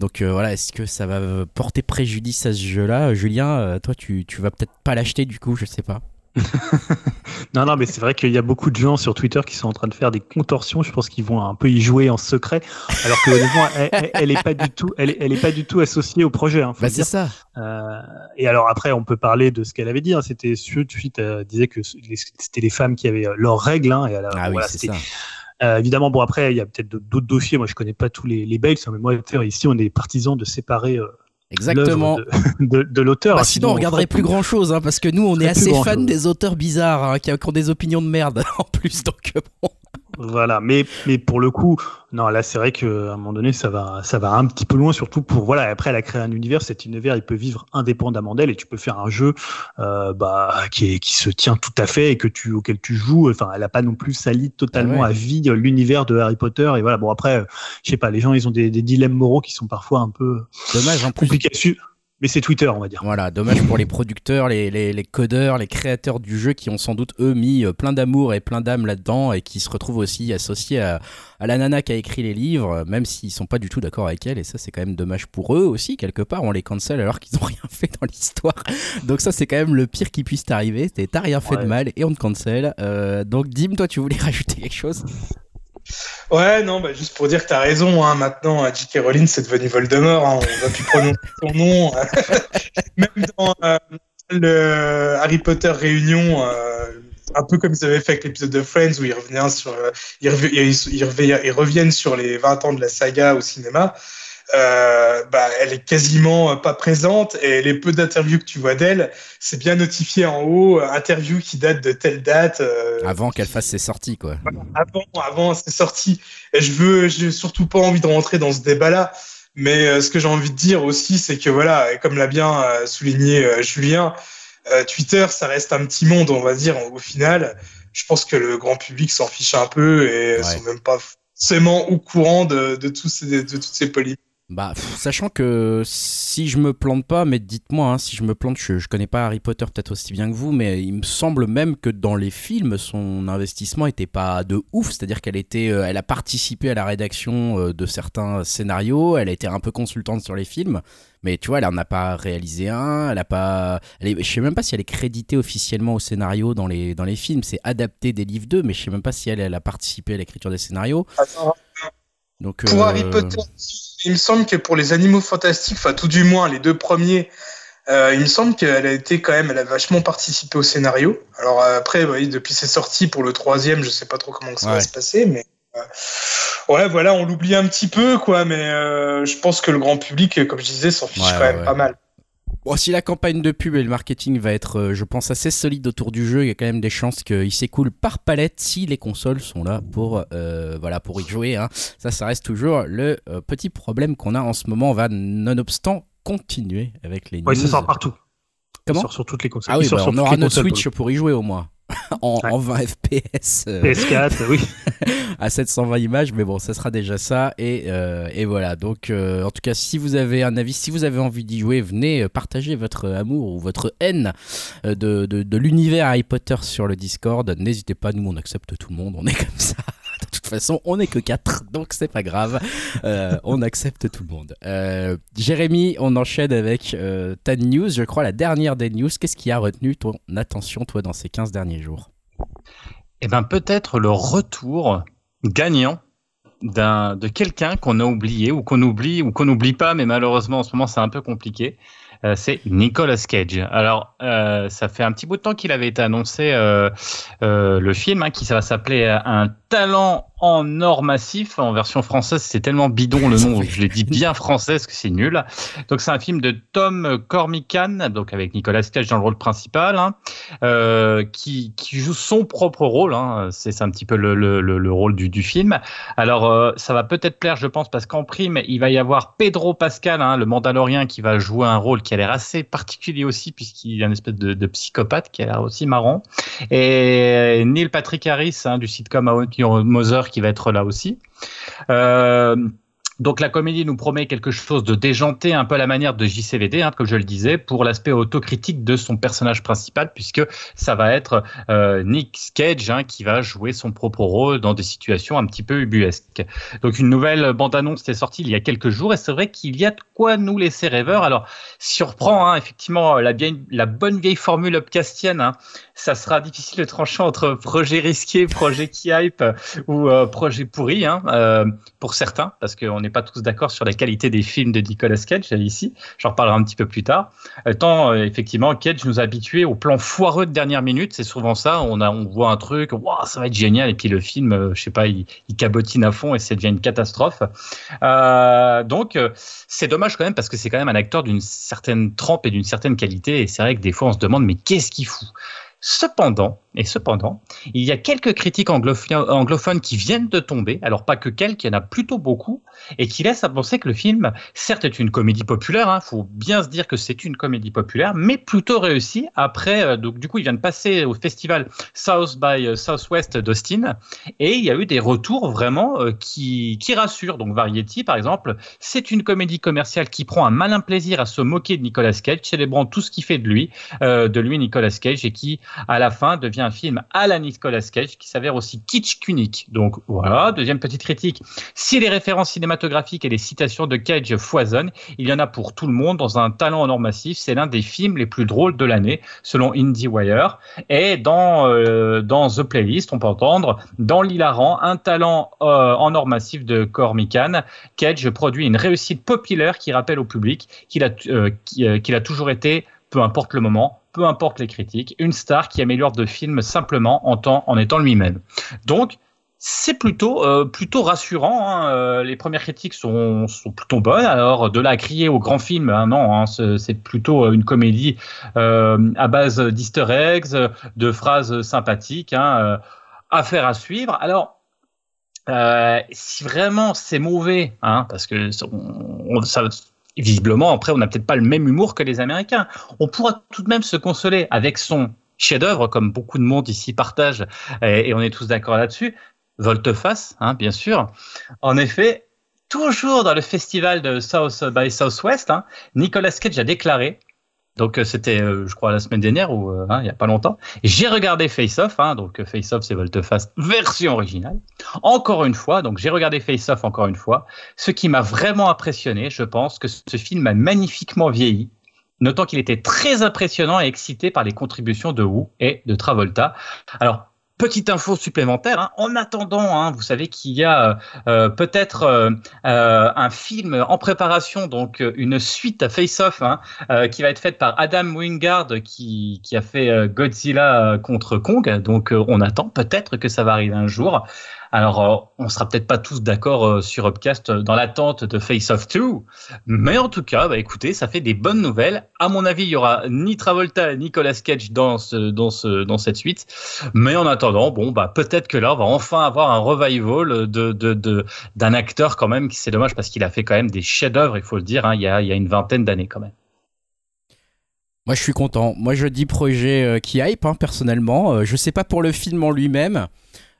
S1: Donc voilà, est-ce que ça va porter préjudice à ce jeu-là, Julien euh, Toi tu tu vas peut-être pas l'acheter du coup, je sais pas.
S2: Non, non, mais c'est vrai qu'il y a beaucoup de gens sur Twitter qui sont en train de faire des contorsions. Je pense qu'ils vont un peu y jouer en secret, alors que honnêtement, elle, elle- elle est pas du tout, elle elle est pas du tout associée au projet. Hein,
S1: Bah c'est
S2: dire.
S1: ça.
S2: Euh, et alors après, on peut parler de ce qu'elle avait dit. Hein, c'était suite, euh, disait que c'était les femmes qui avaient euh, leurs règles. Hein, et
S1: Ah oui,
S2: voilà,
S1: ça.
S2: Euh, évidemment, bon après, il y a peut-être d'autres dossiers. Moi, je connais pas tous les, les bails, mais moi, ici, on est partisans de séparer euh,
S1: Exactement.
S2: de, de, de l'auteur.
S1: Bah,
S2: hein,
S1: sinon, on
S2: on
S1: regarderait plus grand chose, hein, parce que nous, on est assez fans
S2: chose.
S1: des auteurs bizarres hein, qui, qui ont des opinions de merde en plus. Donc, euh, bon.
S2: Voilà, mais mais pour le coup, non, là c'est vrai que à un moment donné ça va ça va un petit peu loin, surtout pour voilà. Après, elle a créé un univers, cet univers il peut vivre indépendamment d'elle et tu peux faire un jeu euh, bah qui est qui se tient tout à fait et que tu auquel tu joues. Enfin, elle a pas non plus sali totalement
S1: Ah ouais.
S2: à vie euh, l'univers de Harry Potter et voilà. Bon après, je sais pas, les gens ils ont des, des dilemmes moraux qui sont parfois un peu
S1: dommage en plus.
S2: compliqués mais c'est Twitter on va dire.
S1: Voilà, dommage pour les producteurs, les, les, les codeurs, les créateurs du jeu qui ont sans doute eux mis euh, plein d'amour et plein d'âme là-dedans et qui se retrouvent aussi associés à, à la nana qui a écrit les livres, euh, même s'ils sont pas du tout d'accord avec elle. Et ça, c'est quand même dommage pour eux aussi, quelque part. On les cancel alors qu'ils ont rien fait dans l'histoire. Donc, ça, c'est quand même le pire qui puisse t'arriver. T'as rien fait
S2: Ouais.
S1: de mal et on te cancel. Euh, donc, Dim, toi, tu voulais rajouter quelque chose?
S4: Ouais, non, bah, juste pour dire que t'as raison, hein, maintenant, J.K. Rowling, c'est devenu Voldemort, hein, on va plus prononcer son nom. Même dans euh, le Harry Potter Réunion, euh, un peu comme ils avaient fait avec l'épisode de Friends, où ils, revenaient sur, euh, ils reviennent sur les 20 ans de la saga au cinéma, euh, bah, elle est quasiment euh, pas présente, et les peu d'interviews que tu vois d'elle, c'est bien notifié en haut, euh, interview qui date de telle date. euh,
S1: Avant qu'elle fasse ses sorties, quoi.
S4: avant, avant c'est sorti. Et je veux, j'ai surtout pas envie de rentrer dans ce débat-là. Mais euh, ce que j'ai envie de dire aussi, c'est que voilà, comme l'a bien souligné Julien, Twitter, ça reste un petit monde, on va dire, au final. Je pense que le grand public s'en fiche un peu et
S1: Ouais.
S4: sont même pas forcément au courant de, de, tous ces, de toutes ces polémiques.
S1: Bah, pff, sachant que si je me plante pas, mais dites-moi hein, si je me plante, je, je connais pas Harry Potter peut-être aussi bien que vous, mais il me semble même que dans les films, son investissement était pas de ouf, c'est-à-dire qu'elle était, euh, elle a participé à la rédaction euh, de certains scénarios, elle a été un peu consultante sur les films, mais tu vois, elle en a pas réalisé un, elle a pas, elle est- je sais même pas si elle est créditée officiellement au scénario dans les dans les films, c'est adapté des livres d'eux, mais je sais même pas si elle, elle a participé à l'écriture des scénarios.
S4: Attends,
S1: Donc
S4: pour
S1: euh,
S4: Harry Potter, il me semble que pour les animaux fantastiques, enfin tout du moins les deux premiers, euh, il me semble qu'elle a été quand même, elle a vachement participé au scénario. Alors euh, après, oui, depuis ses sorties pour le troisième, je sais pas trop comment que ça va se passer, mais euh, ouais, voilà, on l'oublie un petit peu, quoi. Mais euh, je pense que le grand public, comme je disais, s'en fiche
S1: Ouais,
S4: quand même
S1: ouais.
S4: pas mal.
S1: Bon, si la campagne de pub et le marketing va être, euh, je pense, assez solide autour du jeu, il y a quand même des chances qu'il s'écoule par palette si les consoles sont là pour, euh, voilà, pour y jouer. hein. Ça, ça reste toujours le euh, petit problème qu'on a en ce moment. On va, nonobstant, continuer avec les news.
S2: Ouais, ça sort partout.
S1: Comment?
S2: Sort sur toutes les consoles.
S1: Ah oui, bah,
S2: sur
S1: on aura notre Switch pour y jouer au moins. en,
S2: Ouais.
S1: en 20 FPS. euh,
S2: PS4, oui.
S1: à 720 images, mais bon, ça sera déjà ça. Et, euh, et voilà, donc euh, en tout cas, si vous avez un avis, si vous avez envie d'y jouer, venez euh, partager votre amour ou votre haine de, de, de l'univers Harry Potter sur le Discord. N'hésitez pas, nous on accepte tout le monde, on est comme ça. De toute façon, on n'est que 4, donc c'est pas grave. Euh, on accepte tout le monde. Euh, Jérémy, on enchaîne avec euh, ta news, je crois la dernière des news. Qu'est-ce qui a retenu ton attention, toi, dans ces 15 derniers jours?
S5: Eh ben peut-être le retour gagnant de quelqu'un qu'on a oublié ou qu'on oublie ou qu'on n'oublie pas, mais malheureusement en ce moment c'est un peu compliqué. Euh, c'est Nicolas Cage. Alors, euh, ça fait un petit bout de temps qu'il avait été annoncé euh, euh, le film, hein, qui va s'appeler Un talent en or massif. En version française, c'est tellement bidon le nom, je l'ai dit bien français, parce que c'est nul. Donc, c'est un film de Tom Cormican, donc avec Nicolas Cage dans le rôle principal, hein, euh, qui, qui joue son propre rôle. Hein, c'est un petit peu le, le, le, le rôle du, du film. Alors, euh, ça va peut-être plaire, je pense, parce qu'en prime, il va y avoir Pedro Pascal, hein, le Mandalorien, qui va jouer un rôle qui a l'air assez particulier aussi, puisqu'il est un espèce de, de psychopathe qui a l'air aussi marrant. Et Neil Patrick Harris, du sitcom How Mother, qui va être là aussi. Euh, donc la comédie nous promet quelque chose de déjanté, un peu à la manière de JCVD, hein, comme je le disais, pour l'aspect autocritique de son personnage principal, puisque ça va être euh, Nick Cage hein, qui va jouer son propre rôle dans des situations un petit peu ubuesques. Donc une nouvelle bande-annonce est sortie il y a quelques jours, et c'est vrai qu'il y a de quoi nous laisser rêveurs. Alors, surprend hein, effectivement la, bien, la bonne vieille formule upcastienne, ça sera difficile de trancher entre projet risqué, projet qui hype ou euh, projet pourri, euh, pour certains, parce qu'on pas tous d'accord sur la qualité des films de Nicolas Cage ici. J'en reparlerai un petit peu plus tard. Euh, tant euh, effectivement, Cage nous a habitués au plan foireux de dernière minute. C'est souvent ça. On a, on voit un truc, waouh, ça va être génial, et puis le film, euh, je sais pas, il, cabotine à fond et ça devient une catastrophe. Euh, donc, euh, c'est dommage quand même parce que c'est quand même un acteur d'une certaine trempe et d'une certaine qualité. Et c'est vrai que des fois, on se demande, mais qu'est-ce qu'il fout? Cependant, et cependant, il y a quelques critiques anglophones, qui viennent de tomber, alors pas que quelques, il y en a plutôt beaucoup, et qui laissent à penser que le film, certes, est une comédie populaire, il hein, faut bien se dire que c'est une comédie populaire, mais plutôt réussie. Après, euh, donc du coup, il vient de passer au festival South by euh, Southwest d'Austin, et il y a eu des retours vraiment euh, qui, qui rassurent. Donc Variety, par exemple, c'est une comédie commerciale qui prend un malin plaisir à se moquer de Nicolas Cage, célébrant tout ce qu'il fait de lui, de lui Nicolas Cage, et qui à la fin devient un film à la Nicolas Cage qui s'avère aussi kitsch qu'unique. Donc voilà, deuxième petite critique. Si les références cinématographiques et les citations de Cage foisonnent, il y en a pour tout le monde dans un talent en or massif. C'est l'un des films les plus drôles de l'année, selon IndieWire. Et dans, euh, dans The Playlist, on peut entendre, dans l'hilarant, un talent euh, en or massif de Cormican, Cage produit une réussite populaire qui rappelle au public qu'il a, euh, qu'il a toujours été, peu importe le moment, peu importe les critiques, une star qui améliore de films simplement en, étant lui-même. Donc, c'est plutôt euh, plutôt rassurant. Hein. Euh, les premières critiques sont, sont plutôt bonnes. Alors de là à crier au grand film, hein, non, hein, c'est plutôt une comédie euh, à base d'Easter eggs, de phrases sympathiques, affaire à suivre. Alors euh, si vraiment c'est mauvais, parce que on, on, ça, visiblement, après, on n'a peut-être pas le même humour que les Américains. On pourra tout de même se consoler avec son chef-d'œuvre, comme beaucoup de monde ici partage, et, et on est tous d'accord là-dessus. Volte-face, hein, bien sûr. En effet, toujours dans le festival de South by Southwest, hein, Nicolas Cage a déclaré donc euh, c'était, euh, je crois, la semaine dernière ou euh, hein, il y a pas longtemps. J'ai regardé Face Off, hein, donc Face Off c'est Volteface version originale. Encore une fois, donc j'ai regardé Face Off encore une fois. Ce qui m'a vraiment impressionné, je pense que ce film a magnifiquement vieilli. Notant qu'il était très impressionnant et excité par les contributions de Wu et de Travolta. Alors, Petite info supplémentaire, hein. en attendant, hein, vous savez qu'il y a euh, euh, peut-être euh, un film en préparation, donc une suite à Face Off, hein, qui va être faite par Adam Wingard, qui, qui a fait Godzilla contre Kong. Donc on attend peut-être que ça va arriver un jour. Alors, euh, on sera peut-être pas tous d'accord euh, sur Upcast dans l'attente de Face of 2, mais en tout cas, bah, écoutez, ça fait des bonnes nouvelles. À mon avis, il y aura ni Travolta ni Nicolas Cage dans, ce, dans, ce, dans cette suite, mais en attendant, bon, bah, peut-être que là, on va enfin avoir un revival de, de, de, d'un acteur quand même, qui c'est dommage parce qu'il a fait quand même des chefs-d'œuvre, il faut le dire, hein, il, y a, il y a une vingtaine d'années quand même.
S1: Moi, je suis content. Moi, je dis projet euh, qui hype, hein, personnellement. je sais pas pour le film en lui-même.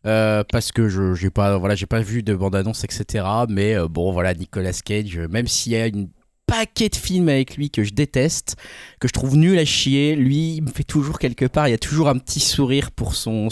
S1: Euh, parce que je j'ai pas vu de bande annonce etc mais euh, bon voilà Nicolas Cage euh, même s'il y a une paquet de films avec lui que je déteste, que je trouve nul à chier. Lui, il me fait toujours quelque part, il y a toujours un petit sourire pour son,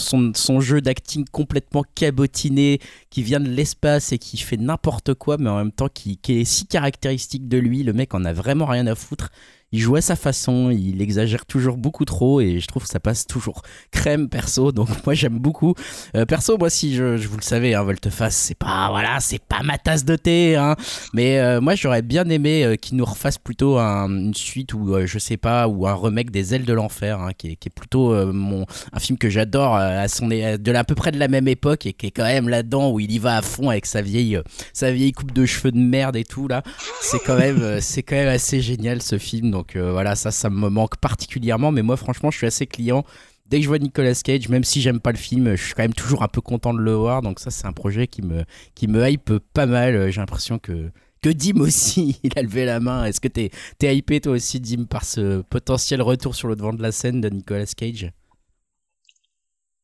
S1: jeu d'acting complètement cabotiné, qui vient de l'espace et qui fait n'importe quoi, mais en même temps qui, est si caractéristique de lui. Le mec en a vraiment rien à foutre il joue à sa façon, il exagère toujours beaucoup trop et je trouve que ça passe toujours crème perso. Donc moi j'aime beaucoup. Euh, perso, moi si je, vous le savez, hein, Volteface, c'est pas voilà, c'est pas ma tasse de thé, hein, mais euh, moi j'aurais bien aimé euh, qu'il nous refasse plutôt une suite ou je sais pas ou un remake des Ailes de l'enfer, hein, qui, est, qui, est, plutôt mon un film que j'adore à son de à peu près de la même époque et qui est quand même là-dedans où il y va à fond avec sa vieille sa vieille coupe de cheveux de merde et tout là. C'est quand même c'est quand même assez génial ce film. Donc euh, voilà, ça, ça me manque particulièrement. Mais moi, franchement, je suis assez client. Dès que je vois Nicolas Cage, même si j'aime pas le film, je suis quand même toujours un peu content de le voir. Donc ça, c'est un projet qui me, qui me hype pas mal. J'ai l'impression que, que Dim aussi, il a levé la main. Est-ce que t'es es hypé toi aussi, Dim, par ce potentiel retour sur le devant de la scène de Nicolas Cage?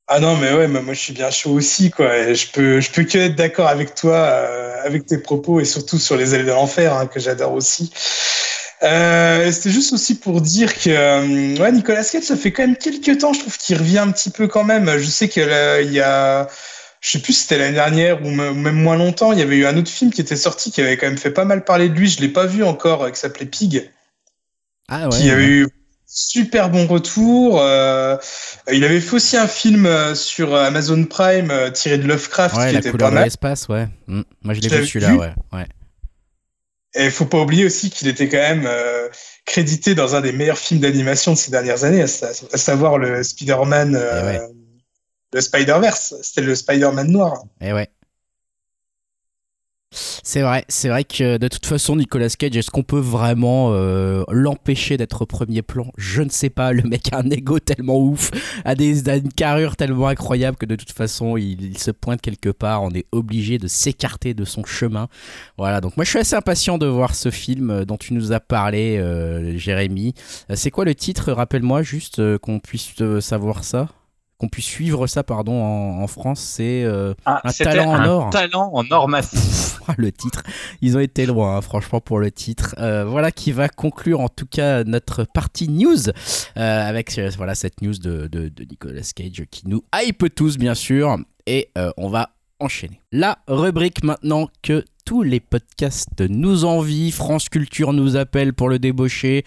S4: Ah non, mais ouais, moi je suis bien chaud aussi, quoi. je peux, je peux que être d'accord avec toi, euh, avec tes propos et surtout sur les ailes de l'enfer, hein, que j'adore aussi. Euh, C'était juste aussi pour dire que euh, ouais, Nicolas Cage, ça fait quand même quelques temps, je trouve qu'il revient un petit peu quand même. Je sais qu'il y a, je sais plus si c'était l'année dernière ou même moins longtemps, il y avait eu un autre film qui était sorti qui avait quand même fait pas mal parler de lui. Je l'ai pas vu encore, euh, qui s'appelait Pig. Ah ouais. Qui avait eu super bon retour. Euh, il avait fait aussi un film euh, sur Amazon Prime tiré de Lovecraft
S1: ouais,
S4: qui
S1: la
S4: était
S1: couleur
S4: pas mal.
S1: l'espace, ouais. Mm. Moi je l'ai vu celui-là, ouais. ouais.
S4: Et il faut pas oublier aussi qu'il était quand même euh, crédité dans un des meilleurs films d'animation de ces dernières années, à, savoir le Spider-Man, euh,
S1: eh
S4: le Spider-Verse. C'était le Spider-Man noir.
S1: Et eh ouais. C'est vrai, c'est vrai que de toute façon, Nicolas Cage, est-ce qu'on peut vraiment euh, l'empêcher d'être au premier plan? Je ne sais pas. Le mec a un ego tellement ouf, a, des, une carrure tellement incroyable que de toute façon, il, se pointe quelque part. On est obligé de s'écarter de son chemin. Voilà, donc moi je suis assez impatient de voir ce film euh, dont tu nous as parlé, euh, Jérémy. C'est quoi le titre? Rappelle-moi juste qu'on puisse savoir ça qu'on puisse suivre ça pardon en, France c'est euh,
S5: ah,
S1: un talent en or.
S5: un talent en or massif.
S1: Le titre. Ils ont été loin hein, franchement pour le titre. Euh, voilà qui va conclure en tout cas notre partie news euh, avec voilà cette news de, de, de, Nicolas Cage qui nous hype tous bien sûr. Et on va enchaîner la rubrique maintenant que tous les podcasts nous envient. France Culture nous appelle pour le débaucher.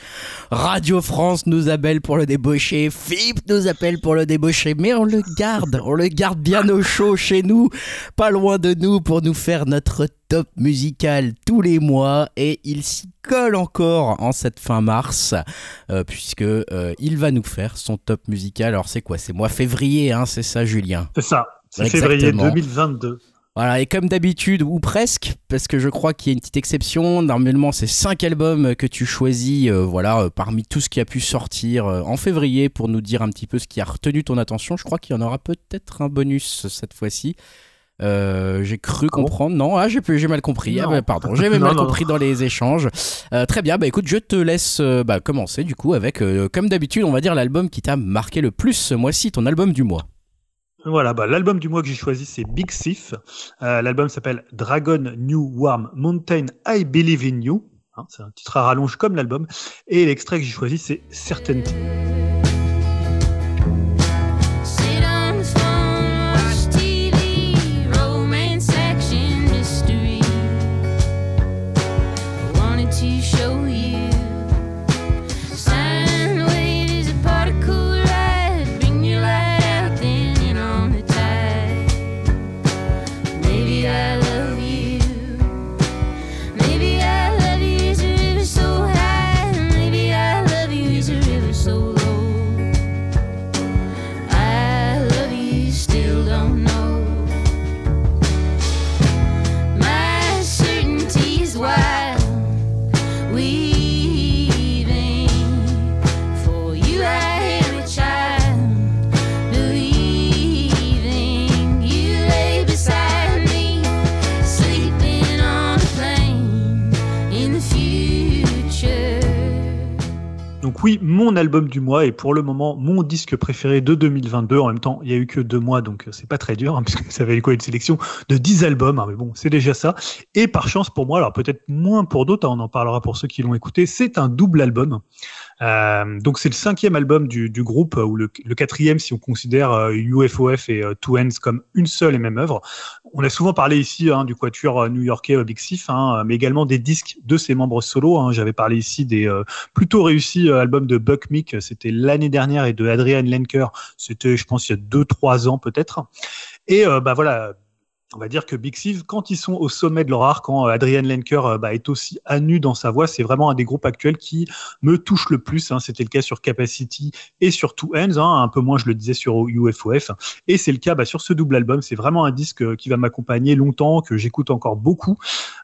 S1: Radio France nous appelle pour le débaucher. FIP nous appelle pour le débaucher. Mais on le garde, on le garde bien au chaud chez nous, pas loin de nous pour nous faire notre top musical tous les mois. Et il s'y colle encore en cette fin mars, euh, puisque euh, il va nous faire son top musical. Alors c'est quoi? C'est mois février, hein, c'est ça Julien?
S2: C'est ça. C'est février 2022.
S1: Voilà, et comme d'habitude, ou presque, parce que je crois qu'il y a une petite exception, normalement c'est 5 albums que tu choisis, euh, voilà, euh, parmi tout ce qui a pu sortir euh, en février pour nous dire un petit peu ce qui a retenu ton attention. Je crois qu'il y en aura peut-être un bonus cette fois-ci. j'ai cru ah comprendre. non, ah, j'ai, mal compris. Ah, bah, pardon, j'ai mal compris dans les échanges. très bien, bah écoute, je te laisse bah, commencer du coup avec, comme d'habitude, on va dire l'album qui t'a marqué le plus ce mois-ci, ton album du mois.
S2: Voilà, bah, l'album du mois que j'ai choisi, c'est Big Thief. Euh, l'album s'appelle Dragon New Warm Mountain I Believe in You. Hein, c'est un titre à rallonge comme l'album. Et l'extrait que j'ai choisi, c'est Certainty. Album du mois et pour le moment mon disque préféré de 2022. En même temps, il y a eu que deux mois, donc euh, c'est pas très dur, hein, puisque ça avait quoi une sélection de 10 albums, hein, mais bon, c'est déjà ça. Et par chance pour moi, alors peut-être moins pour d'autres, hein, on en parlera pour ceux qui l'ont écouté, c'est un double album. Euh, donc c'est le cinquième album du, du groupe, euh, ou le, le quatrième si on considère UFOF et euh, Two Ends comme une seule et même œuvre. On a souvent parlé ici hein, du quatuor new-yorkais Big Thief, hein, mais également des disques de ses membres solo. Hein. J'avais parlé ici des plutôt réussis albums de Buck Meek, c'était l'année dernière, et de Adrian Lenker, c'était je pense il y a deux trois ans peut-être. Et euh, bah voilà. On va dire que Big Thief, quand ils sont au sommet de leur art, quand euh, Adrian Lenker euh, bah, est aussi à nu dans sa voix, c'est vraiment un des groupes actuels qui me touche le plus. Hein. C'était le cas sur Capacity et sur Two Ends, hein. un peu moins je le disais sur UFOF. Et c'est le cas bah, sur ce double album. C'est vraiment un disque euh, qui va m'accompagner longtemps, que j'écoute encore beaucoup.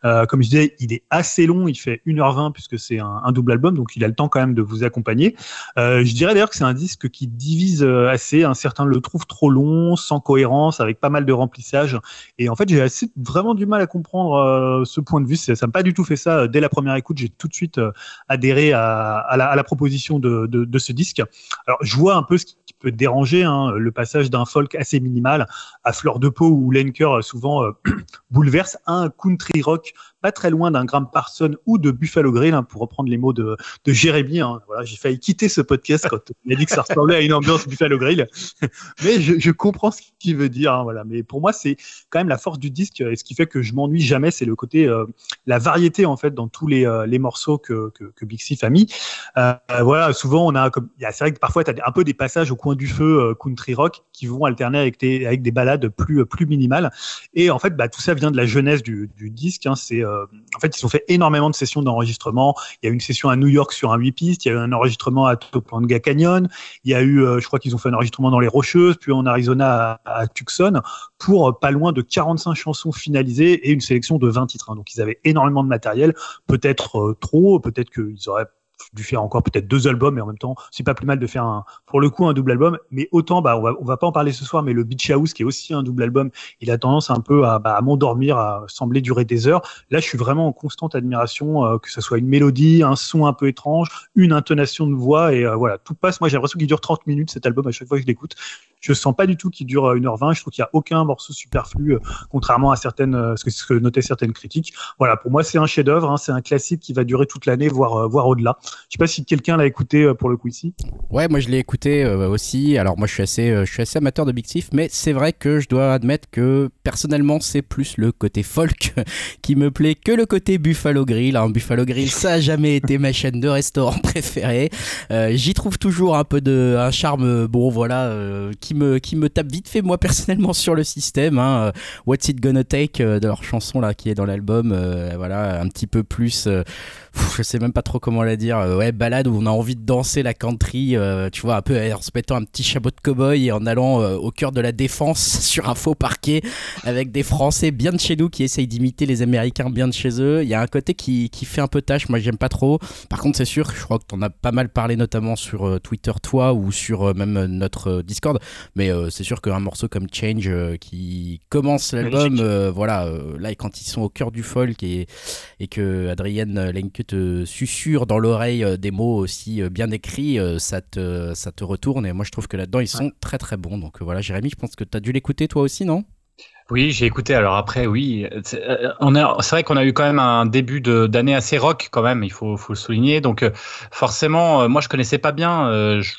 S2: Comme je disais, il est assez long, il fait 1h20 puisque c'est un, double album, donc il a le temps quand même de vous accompagner. Je dirais d'ailleurs que c'est un disque qui divise assez. Un certain le trouve trop long, sans cohérence, avec pas mal de remplissage. Et en fait, j'ai vraiment du mal à comprendre euh, ce point de vue. Ça, m'a pas du tout fait ça dès la première écoute. J'ai tout de suite euh, adhéré à, la, proposition de, ce disque. Alors, je vois un peu ce qui peut déranger, hein, le passage d'un folk assez minimal à fleur de peau où Lenker euh, souvent bouleverse un country rock pas très loin d'un Graham Parson ou de Buffalo Grill, hein, pour reprendre les mots de, de Jérémy. Hein. Voilà, j'ai failli quitter ce podcast quand il a dit que ça ressemblait à une ambiance Buffalo Grill. Mais je, comprends ce qu'il veut dire. Hein, voilà. Mais pour moi, c'est quand même la force du disque et ce qui fait que je m'ennuie jamais, c'est le côté, euh, la variété en fait dans tous les, euh, les morceaux que, que, que a mis. Euh, voilà, souvent on a c'est vrai que parfois tu as un peu des passages au coin du feu country rock qui vont alterner avec des, avec des balades plus, plus minimales. Et en fait, bah, tout ça vient de la jeunesse du, du disque. C'est, euh, en fait, ils ont fait énormément de sessions d'enregistrement. Il y a eu une session à New York sur un 8 pistes. Il y a eu un enregistrement à Topanga Canyon. Il y a eu, euh, je crois qu'ils ont fait un enregistrement dans les Rocheuses, puis en Arizona à, Tucson, pour euh, pas loin de 45 chansons finalisées et une sélection de 20 titres. hein. Donc, ils avaient énormément de matériel. Peut-être trop, peut-être qu'ils auraient dû faire encore peut-être deux albums, mais en même temps, c'est pas plus mal de faire un, pour le coup, un double album. Mais autant, bah, on va, on va pas en parler ce soir, mais le Beach House, qui est aussi un double album, il a tendance un peu à, bah, à m'endormir, à sembler durer des heures. Là, je suis vraiment en constante admiration, euh, que ce soit une mélodie, un son un peu étrange, une intonation de voix, et euh, voilà, tout passe. Moi, j'ai l'impression qu'il dure 30 minutes, cet album, à chaque fois que je l'écoute. Je sens pas du tout qu'il dure euh, 1h20. Je trouve qu'il y a aucun morceau superflu, euh, contrairement à certaines, euh, ce que, notaient certaines critiques. Voilà, pour moi, c'est un chef-d'œuvre, hein, c'est un classique qui va durer toute l'année, voire, euh, voire au-delà. Je sais pas si quelqu'un l'a écouté euh, pour le coup ici.
S1: Ouais, moi je l'ai écouté euh, aussi. Alors moi je suis assez, euh, je suis assez amateur de Big Thief, mais c'est vrai que je dois admettre que personnellement c'est plus le côté folk qui me plaît que le côté Buffalo Grill. hein. Buffalo Grill, ça a jamais été ma chaîne de restaurant préférée. Euh, J'y trouve toujours un peu de, un charme, bon voilà, euh, qui me, qui me tape vite fait moi personnellement sur le système. Hein. Euh, What's It Gonna Take euh, de leur chanson là qui est dans l'album, euh, voilà, un petit peu plus. Pff, je sais même pas trop comment la dire. euh, ouais, balade où on a envie de danser la country, euh, tu vois, un peu en se mettant un petit chapeau de cow-boy et en allant euh, au cœur de la défense sur un faux parquet avec des Français bien de chez nous qui essayent d'imiter les Américains bien de chez eux. Il y a un côté qui, qui fait un peu tâche. Moi, j'aime pas trop. Par contre, c'est sûr, je crois que t'en as pas mal parlé, notamment sur Twitter, toi, ou sur même notre Discord. Mais c'est sûr qu'un morceau comme Change qui commence l'album, voilà, là, et quand ils sont au cœur du folk et, et que Adrienne Lenker lorsque te susurre dans l'oreille euh, des mots aussi euh, bien écrits, euh, ça te, ça te retourne. Et moi, je trouve que là-dedans, ils sont très très bons. Donc voilà, Jérémy, je pense que tu as dû l'écouter toi aussi, non?
S5: Oui, j'ai écouté. Alors après, oui, c'est vrai qu'on a eu quand même un début de- d'année assez rock quand même. Il faut, faut le souligner. Donc forcément, moi je connaissais pas bien. je-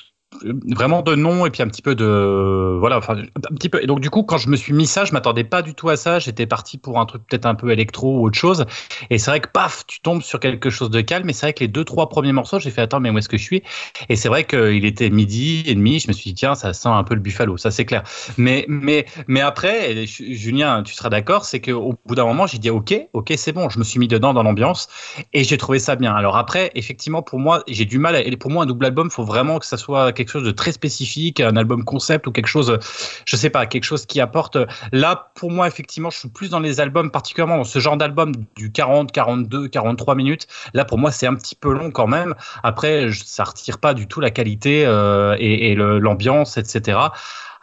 S5: vraiment de nom et puis un petit peu de voilà enfin un petit peu. Et donc du coup quand je me suis mis ça je m'attendais pas du tout à ça. J'étais parti pour un truc peut-être un peu électro ou autre chose. Et c'est vrai que paf tu tombes sur quelque chose de calme. Et c'est vrai que les deux trois premiers morceaux j'ai fait attends mais où est-ce que je suis? Et c'est vrai qu'il était midi et demi. Je me suis dit tiens ça sent un peu le buffalo ça c'est clair. Mais mais mais après Julien tu seras d'accord c'est qu'au bout d'un moment j'ai dit ok ok c'est bon. Je me suis mis dedans dans l'ambiance et j'ai trouvé ça bien. Alors après effectivement pour moi j'ai du mal à, et pour moi un double album faut vraiment que ça soit quelque chose de très spécifique un album concept ou quelque chose je sais pas quelque chose qui apporte là pour moi effectivement je suis plus dans les albums particulièrement dans ce genre d'album du 40 42 43 minutes. Là pour moi c'est un petit peu long quand même. Après ça retire pas du tout la qualité euh, et, l'ambiance etc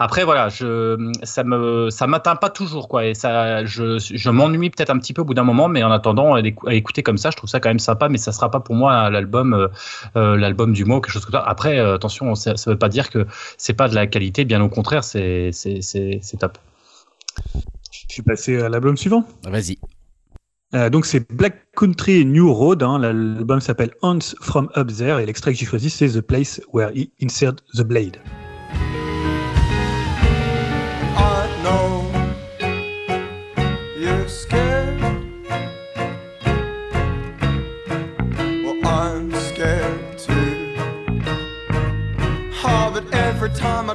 S5: après voilà, je ça me ça m'atteint pas toujours quoi et ça je je m'ennuie peut-être un petit peu au bout d'un moment mais en attendant à écouter comme ça, je trouve ça quand même sympa mais ça sera pas pour moi l'album euh, euh, l'album du mois ou quelque chose comme ça. Après euh, attention, ça, ça veut pas dire que c'est pas de la qualité, bien au contraire, c'est c'est c'est c'est top.
S2: Je suis passé à l'album suivant.
S1: Vas-y.
S2: Euh, donc c'est Black Country New Road. Hein. L'album s'appelle Hunts from Up There et l'extrait que j'ai choisi c'est The Place Where He Insert the Blade.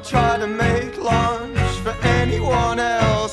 S9: Time I try to make lunch for anyone else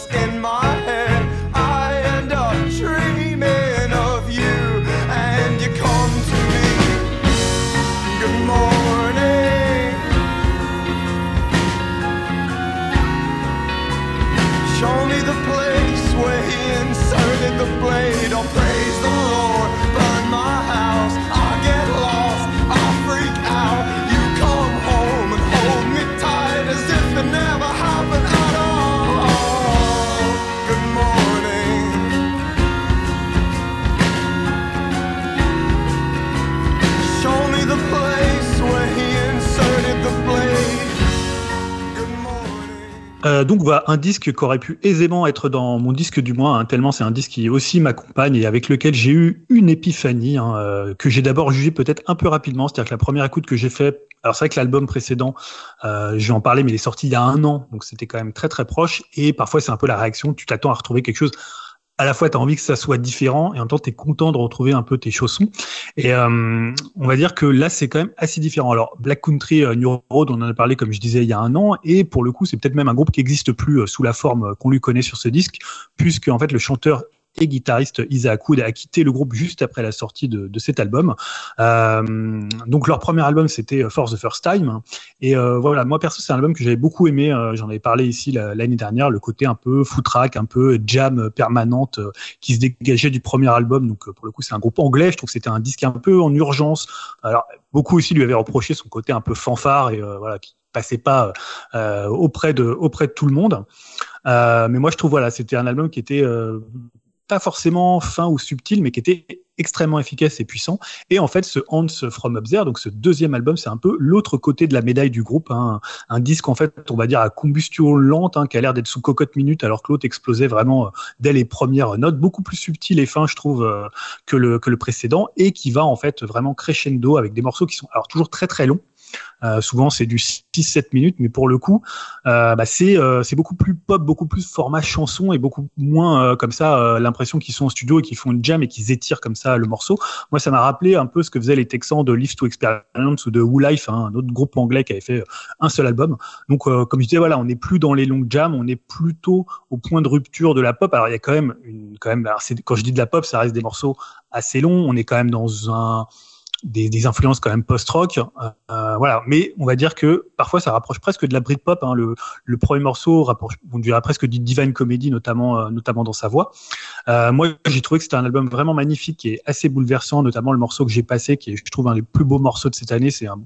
S2: Euh, donc voilà un disque qui aurait pu aisément être dans mon disque du mois, hein, tellement c'est un disque qui aussi m'accompagne et avec lequel j'ai eu une épiphanie hein, euh, que j'ai d'abord jugé peut-être un peu rapidement, c'est-à-dire que la première écoute que j'ai fait, alors c'est vrai que l'album précédent, euh, je vais en parler, mais il est sorti il y a un an, donc c'était quand même très très proche. Et parfois c'est un peu la réaction, tu t'attends à retrouver quelque chose à la fois tu as envie que ça soit différent et en même temps tu es content de retrouver un peu tes chaussons. Et euh, on va dire que là c'est quand même assez différent. Alors Black Country euh, New Road, on en a parlé comme je disais il y a un an et pour le coup c'est peut-être même un groupe qui n'existe plus euh, sous la forme euh, qu'on lui connaît sur ce disque puisque en fait le chanteur et guitariste Isaac Wood a quitté le groupe juste après la sortie de, de cet album. Euh, donc leur premier album c'était For the First Time et euh, voilà moi perso c'est un album que j'avais beaucoup aimé. euh, J'en avais parlé ici la- l'année dernière, le côté un peu footrack, un peu jam permanente euh, qui se dégageait du premier album. Donc euh, pour le coup c'est un groupe anglais. Je trouve que c'était un disque un peu en urgence. Alors beaucoup aussi lui avaient reproché son côté un peu fanfare et euh, voilà qui passait pas euh, auprès de auprès de tout le monde. Euh, mais moi je trouve voilà c'était un album qui était euh, pas forcément fin ou subtil, mais qui était extrêmement efficace et puissant. Et en fait, ce Hans from Up There, donc ce deuxième album, c'est un peu l'autre côté de la médaille du groupe. hein. Un disque, en fait, on va dire à combustion lente, hein, qui a l'air d'être sous cocotte minute, alors que l'autre explosait vraiment euh, dès les premières notes, beaucoup plus subtil et fin, je trouve, euh, que le, que le précédent, et qui va en fait vraiment crescendo avec des morceaux qui sont alors toujours très très longs. Euh, souvent c'est du 6-7 minutes, mais pour le coup, euh, bah, c'est euh, c'est beaucoup plus pop, beaucoup plus format chanson et beaucoup moins comme ça l'impression qu'ils sont en studio et qu'ils font une jam et qu'ils étirent comme ça le morceau. Moi, ça m'a rappelé un peu ce que faisaient les Texans de Live to Experience ou de Who Life, hein, un autre groupe anglais qui avait fait un seul album. Donc, comme je disais, voilà, on n'est plus dans les longues jams, on est plutôt au point de rupture de la pop. Alors, il y a quand même quand même, alors, quand je dis de la pop, ça reste des morceaux assez longs. On est quand même dans un des, influences quand même post-rock, euh, voilà. Mais on va dire que parfois ça rapproche presque de la Britpop. Hein. Le, premier morceau rapproche, on dirait presque du Divine Comedy, notamment, euh, notamment dans sa voix. Euh, moi, j'ai trouvé que c'était un album vraiment magnifique et assez bouleversant, notamment le morceau que j'ai passé, qui est, je trouve, un des plus beaux morceaux de cette année. C'est un,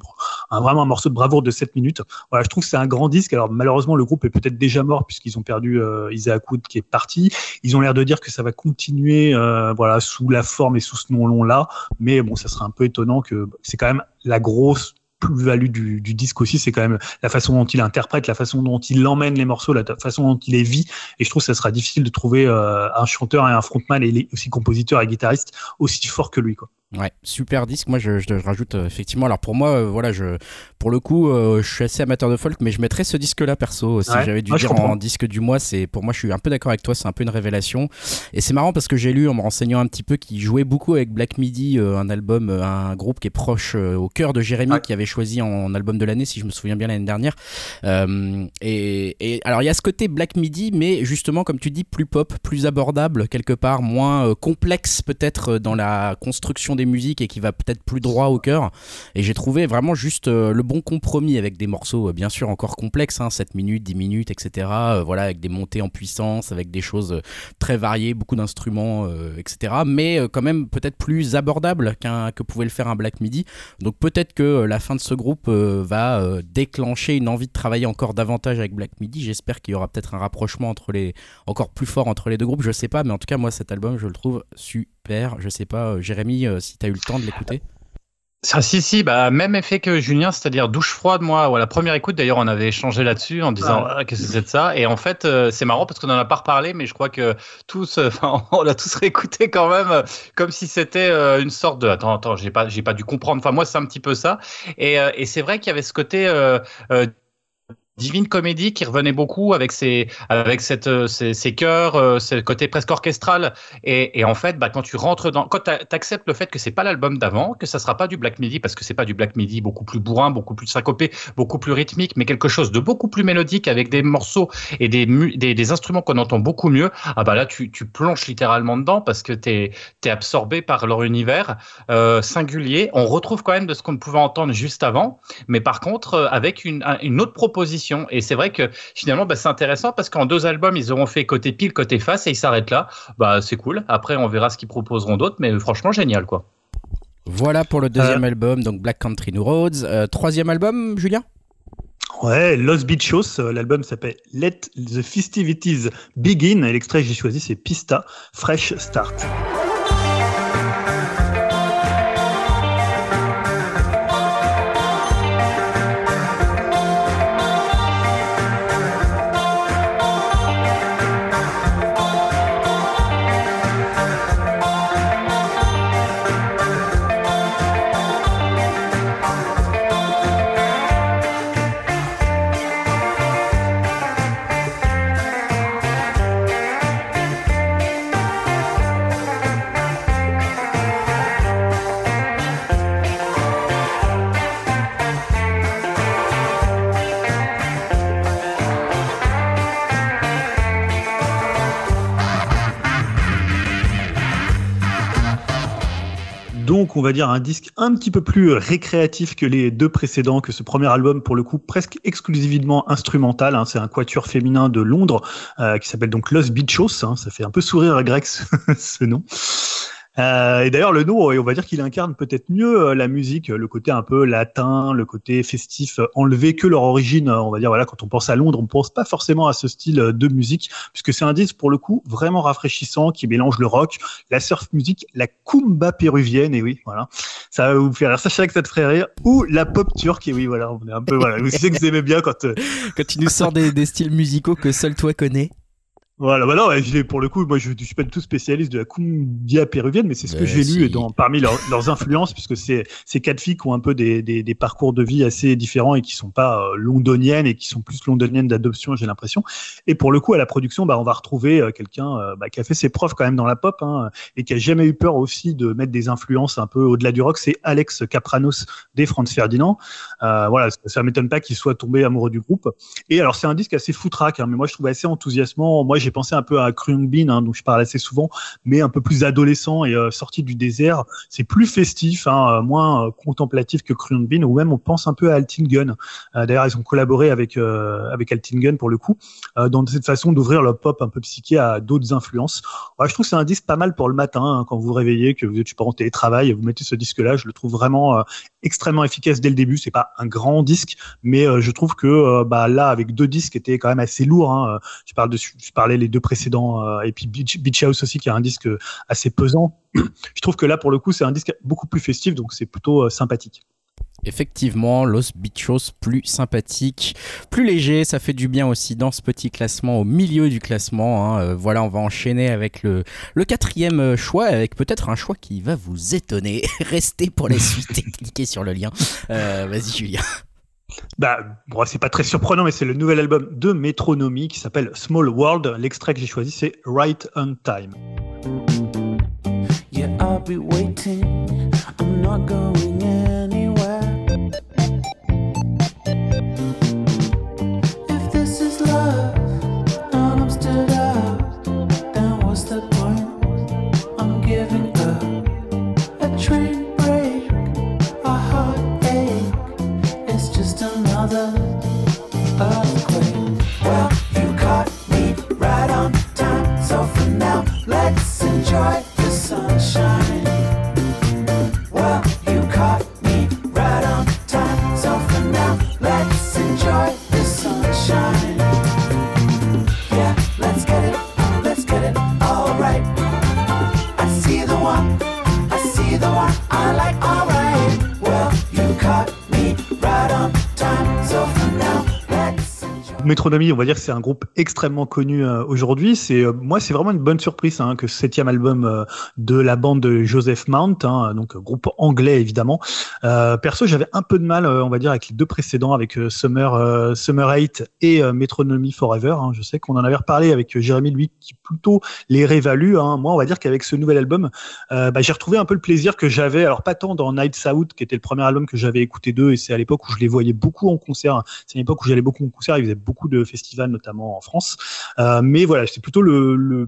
S2: vraiment un morceau de bravoure de 7 minutes. Voilà, je trouve que c'est un grand disque. Alors, malheureusement, le groupe est peut-être déjà mort puisqu'ils ont perdu euh, Isaac Wood qui est parti. Ils ont l'air de dire que ça va continuer, euh, voilà, sous la forme et sous ce nom-là. Mais bon, ça serait un peu étonnant que c'est quand même la grosse plus-value du, du disque aussi, c'est quand même la façon dont il interprète, la façon dont il emmène les morceaux, la façon dont il les vit. Et je trouve que ça sera difficile de trouver euh, un chanteur et un frontman et aussi compositeur et guitariste aussi fort que lui.
S1: Ouais, super disque. Moi, je, je rajoute euh, effectivement. Alors pour moi, euh, voilà, je, pour le coup, euh, je suis assez amateur de folk, mais je mettrais ce disque-là perso. Si
S2: Ouais.
S1: j'avais dû
S2: je
S1: dire en disque du mois, c'est pour moi, je suis un peu d'accord avec toi. C'est un peu une révélation. Et c'est marrant parce que j'ai lu en me renseignant un petit peu qu'il jouait beaucoup avec Black Midi, un album, un groupe qui est proche au cœur de Jérémy,
S2: Ouais.
S1: qui avait choisi en album de l'année, si je me souviens bien l'année dernière. Et, et alors il y a ce côté Black Midi, mais justement, comme tu dis, plus pop, plus abordable quelque part, moins complexe peut-être dans la construction des musiques et qui va peut-être plus droit au cœur. Et j'ai trouvé vraiment juste euh, le bon compromis avec des morceaux, euh, bien sûr, encore complexes, hein, 7 minutes, 10 minutes, etc. euh, voilà, avec des montées en puissance, avec des choses très variées, beaucoup d'instruments, etc. Mais quand même peut-être plus abordable qu'un que pouvait le faire un Black Midi. Donc peut-être que la fin de ce groupe va déclencher une envie de travailler encore davantage avec Black Midi. J'espère qu'il y aura peut-être un rapprochement entre les encore plus fort entre les deux groupes. Je sais pas, mais en tout cas moi cet album je le trouve super. Je sais pas, euh, Jérémy, euh, si t'as eu le temps de l'écouter.
S5: Ah, si, si, bah, même effet que Julien, c'est-à-dire douche froide, moi, ou à la première écoute, d'ailleurs, on avait échangé là-dessus en disant
S2: Ah.
S5: ah, qu'est-ce que c'est de ça. Et en fait, euh, c'est marrant parce qu'on en a pas reparlé, mais je crois que tous, euh, enfin, on l'a tous réécouté quand même, euh, comme si c'était euh, une sorte de. Attends, attends, j'ai pas, j'ai pas dû comprendre. Enfin, moi, c'est un petit peu ça. Et, euh, et c'est vrai qu'il y avait ce côté. Divine Comédie qui revenait beaucoup avec ses avec cette euh, ses, ses chœurs, euh, ce côté presque orchestral et, en fait bah quand tu rentres dans quand t'a- t'acceptes le fait que c'est pas l'album d'avant, que ça sera pas du Black Midi parce que c'est pas du Black Midi beaucoup plus bourrin, beaucoup plus syncopé, beaucoup plus rythmique, mais quelque chose de beaucoup plus mélodique avec des morceaux et des des, instruments qu'on entend beaucoup mieux. Ah bah là tu tu plonges littéralement dedans parce que t'es t'es absorbé par leur univers euh, singulier. On retrouve quand même de ce qu'on pouvait entendre juste avant, mais par contre avec une, un- une autre proposition. Et c'est vrai que finalement, bah, c'est intéressant parce qu'en deux albums, ils auront fait côté pile, côté face, et ils s'arrêtent là. Bah, c'est cool. Après, on verra ce qu'ils proposeront d'autres, mais franchement, génial, quoi.
S1: Voilà pour le deuxième album, donc Black Country New Roads. Euh, troisième album, Julien?
S2: Ouais, Los Bichos, euh, l'album s'appelle Let the Festivities Begin et l'extrait que j'ai choisi c'est Pista Fresh Start. On va dire un disque un petit peu plus récréatif que les deux précédents, que ce premier album, pour le coup, presque exclusivement instrumental. hein. C'est un quatuor féminin de Londres euh, qui s'appelle donc Los Bichos. hein. Ça fait un peu sourire à Greg ce, ce nom. Euh, et d'ailleurs, le nom, on va dire qu'il incarne peut-être mieux euh, la musique, le côté un peu latin, le côté festif euh, enlevé que leur origine. euh, On va dire, voilà, quand on pense à Londres, on pense pas forcément à ce style de musique, puisque c'est un disque pour le coup vraiment rafraîchissant qui mélange le rock, la surf musique, la kumba péruvienne, et oui, voilà, ça va vous faire rire. Sachez que ça te ferait rire, ou la pop turque, et oui, voilà, on est un peu, voilà, vous savez que vous aimez bien quand. euh,
S1: Quand tu nous sors des styles musicaux que seul toi connais.
S2: Voilà, bah ouais, je l'ai- pour le coup, moi je, je suis pas du tout spécialiste de la cumbia péruvienne, mais c'est ce que
S1: Mais
S2: j'ai
S1: si.
S2: lu dans, parmi leurs- leurs influences, puisque c'est ces quatre filles qui ont un peu des, des, des parcours de vie assez différents et qui sont pas euh, londoniennes et qui sont plus londoniennes d'adoption, j'ai l'impression. Et pour le coup, à la production, bah, on va retrouver euh, quelqu'un euh, bah, qui a fait ses preuves quand même dans la pop hein, et qui a jamais eu peur aussi de mettre des influences un peu au-delà du rock. C'est Alex Capranos des Franz Ferdinand. Euh, voilà, ça, ça m'étonne pas qu'il soit tombé amoureux du groupe. Et alors c'est un disque assez foutraque, hein, mais moi je trouve assez enthousiasmant. Moi j'ai pensé un peu à Krung Bin, hein, dont je parle assez souvent, mais un peu plus adolescent et euh, sorti du désert. C'est plus festif, hein, euh, moins euh, contemplatif que Krung Bin, ou même on pense un peu à Altingen. Euh, D'ailleurs, ils ont collaboré avec euh, avec Altingen pour le coup, dans cette façon d'ouvrir le pop un peu psyché à d'autres influences. Ouais, je trouve que c'est un disque pas mal pour le matin, hein, quand vous vous réveillez, que vous êtes je sais en télétravail, vous mettez ce disque-là. Je le trouve vraiment extrêmement efficace dès le début. C'est pas un grand disque, mais je trouve que bah, là, avec deux disques, qui étaient quand même assez lourds. Hein, je de, je parlais les deux précédents, euh, et puis Beach, House aussi, qui a un disque assez pesant. je trouve que là, pour le coup, c'est un disque beaucoup plus festif, donc c'est plutôt euh, sympathique.
S1: Effectivement, Los Bichos plus sympathique, plus léger, ça fait du bien aussi dans ce petit classement, au milieu du classement. hein. Euh, voilà, on va enchaîner avec le, quatrième choix, avec peut-être un choix qui va vous étonner. Restez pour la suite et cliquez sur le lien. Vas-y Julien.
S2: Bah, bon, c'est pas très surprenant, mais c'est le nouvel album de Metronomy qui s'appelle Small World. L'extrait que j'ai choisi, c'est Right on Time.
S10: Detroit. Enjoy.
S2: Metronomy, on va dire c'est un groupe extrêmement connu euh, aujourd'hui. C'est euh, moi, c'est vraiment une bonne surprise hein, que septième album euh, de la bande de Joseph Mount, hein, donc groupe anglais évidemment. Perso, j'avais un peu de mal, on va dire, avec les deux précédents, avec Summer Summer 8 et Metronomy Forever. hein. Je sais qu'on en avait reparlé avec Jérémy, lui, qui plutôt les révalue. Hein. Moi, on va dire qu'avec ce nouvel album, bah, j'ai retrouvé un peu le plaisir que j'avais, alors pas tant dans Nights Out, qui était le premier album que j'avais écouté d'eux, et c'est à l'époque où je les voyais beaucoup en concert. C'est une où j'allais beaucoup en concert, ils faisaient beaucoup de festivals, notamment en France. Euh, mais voilà, c'est plutôt le,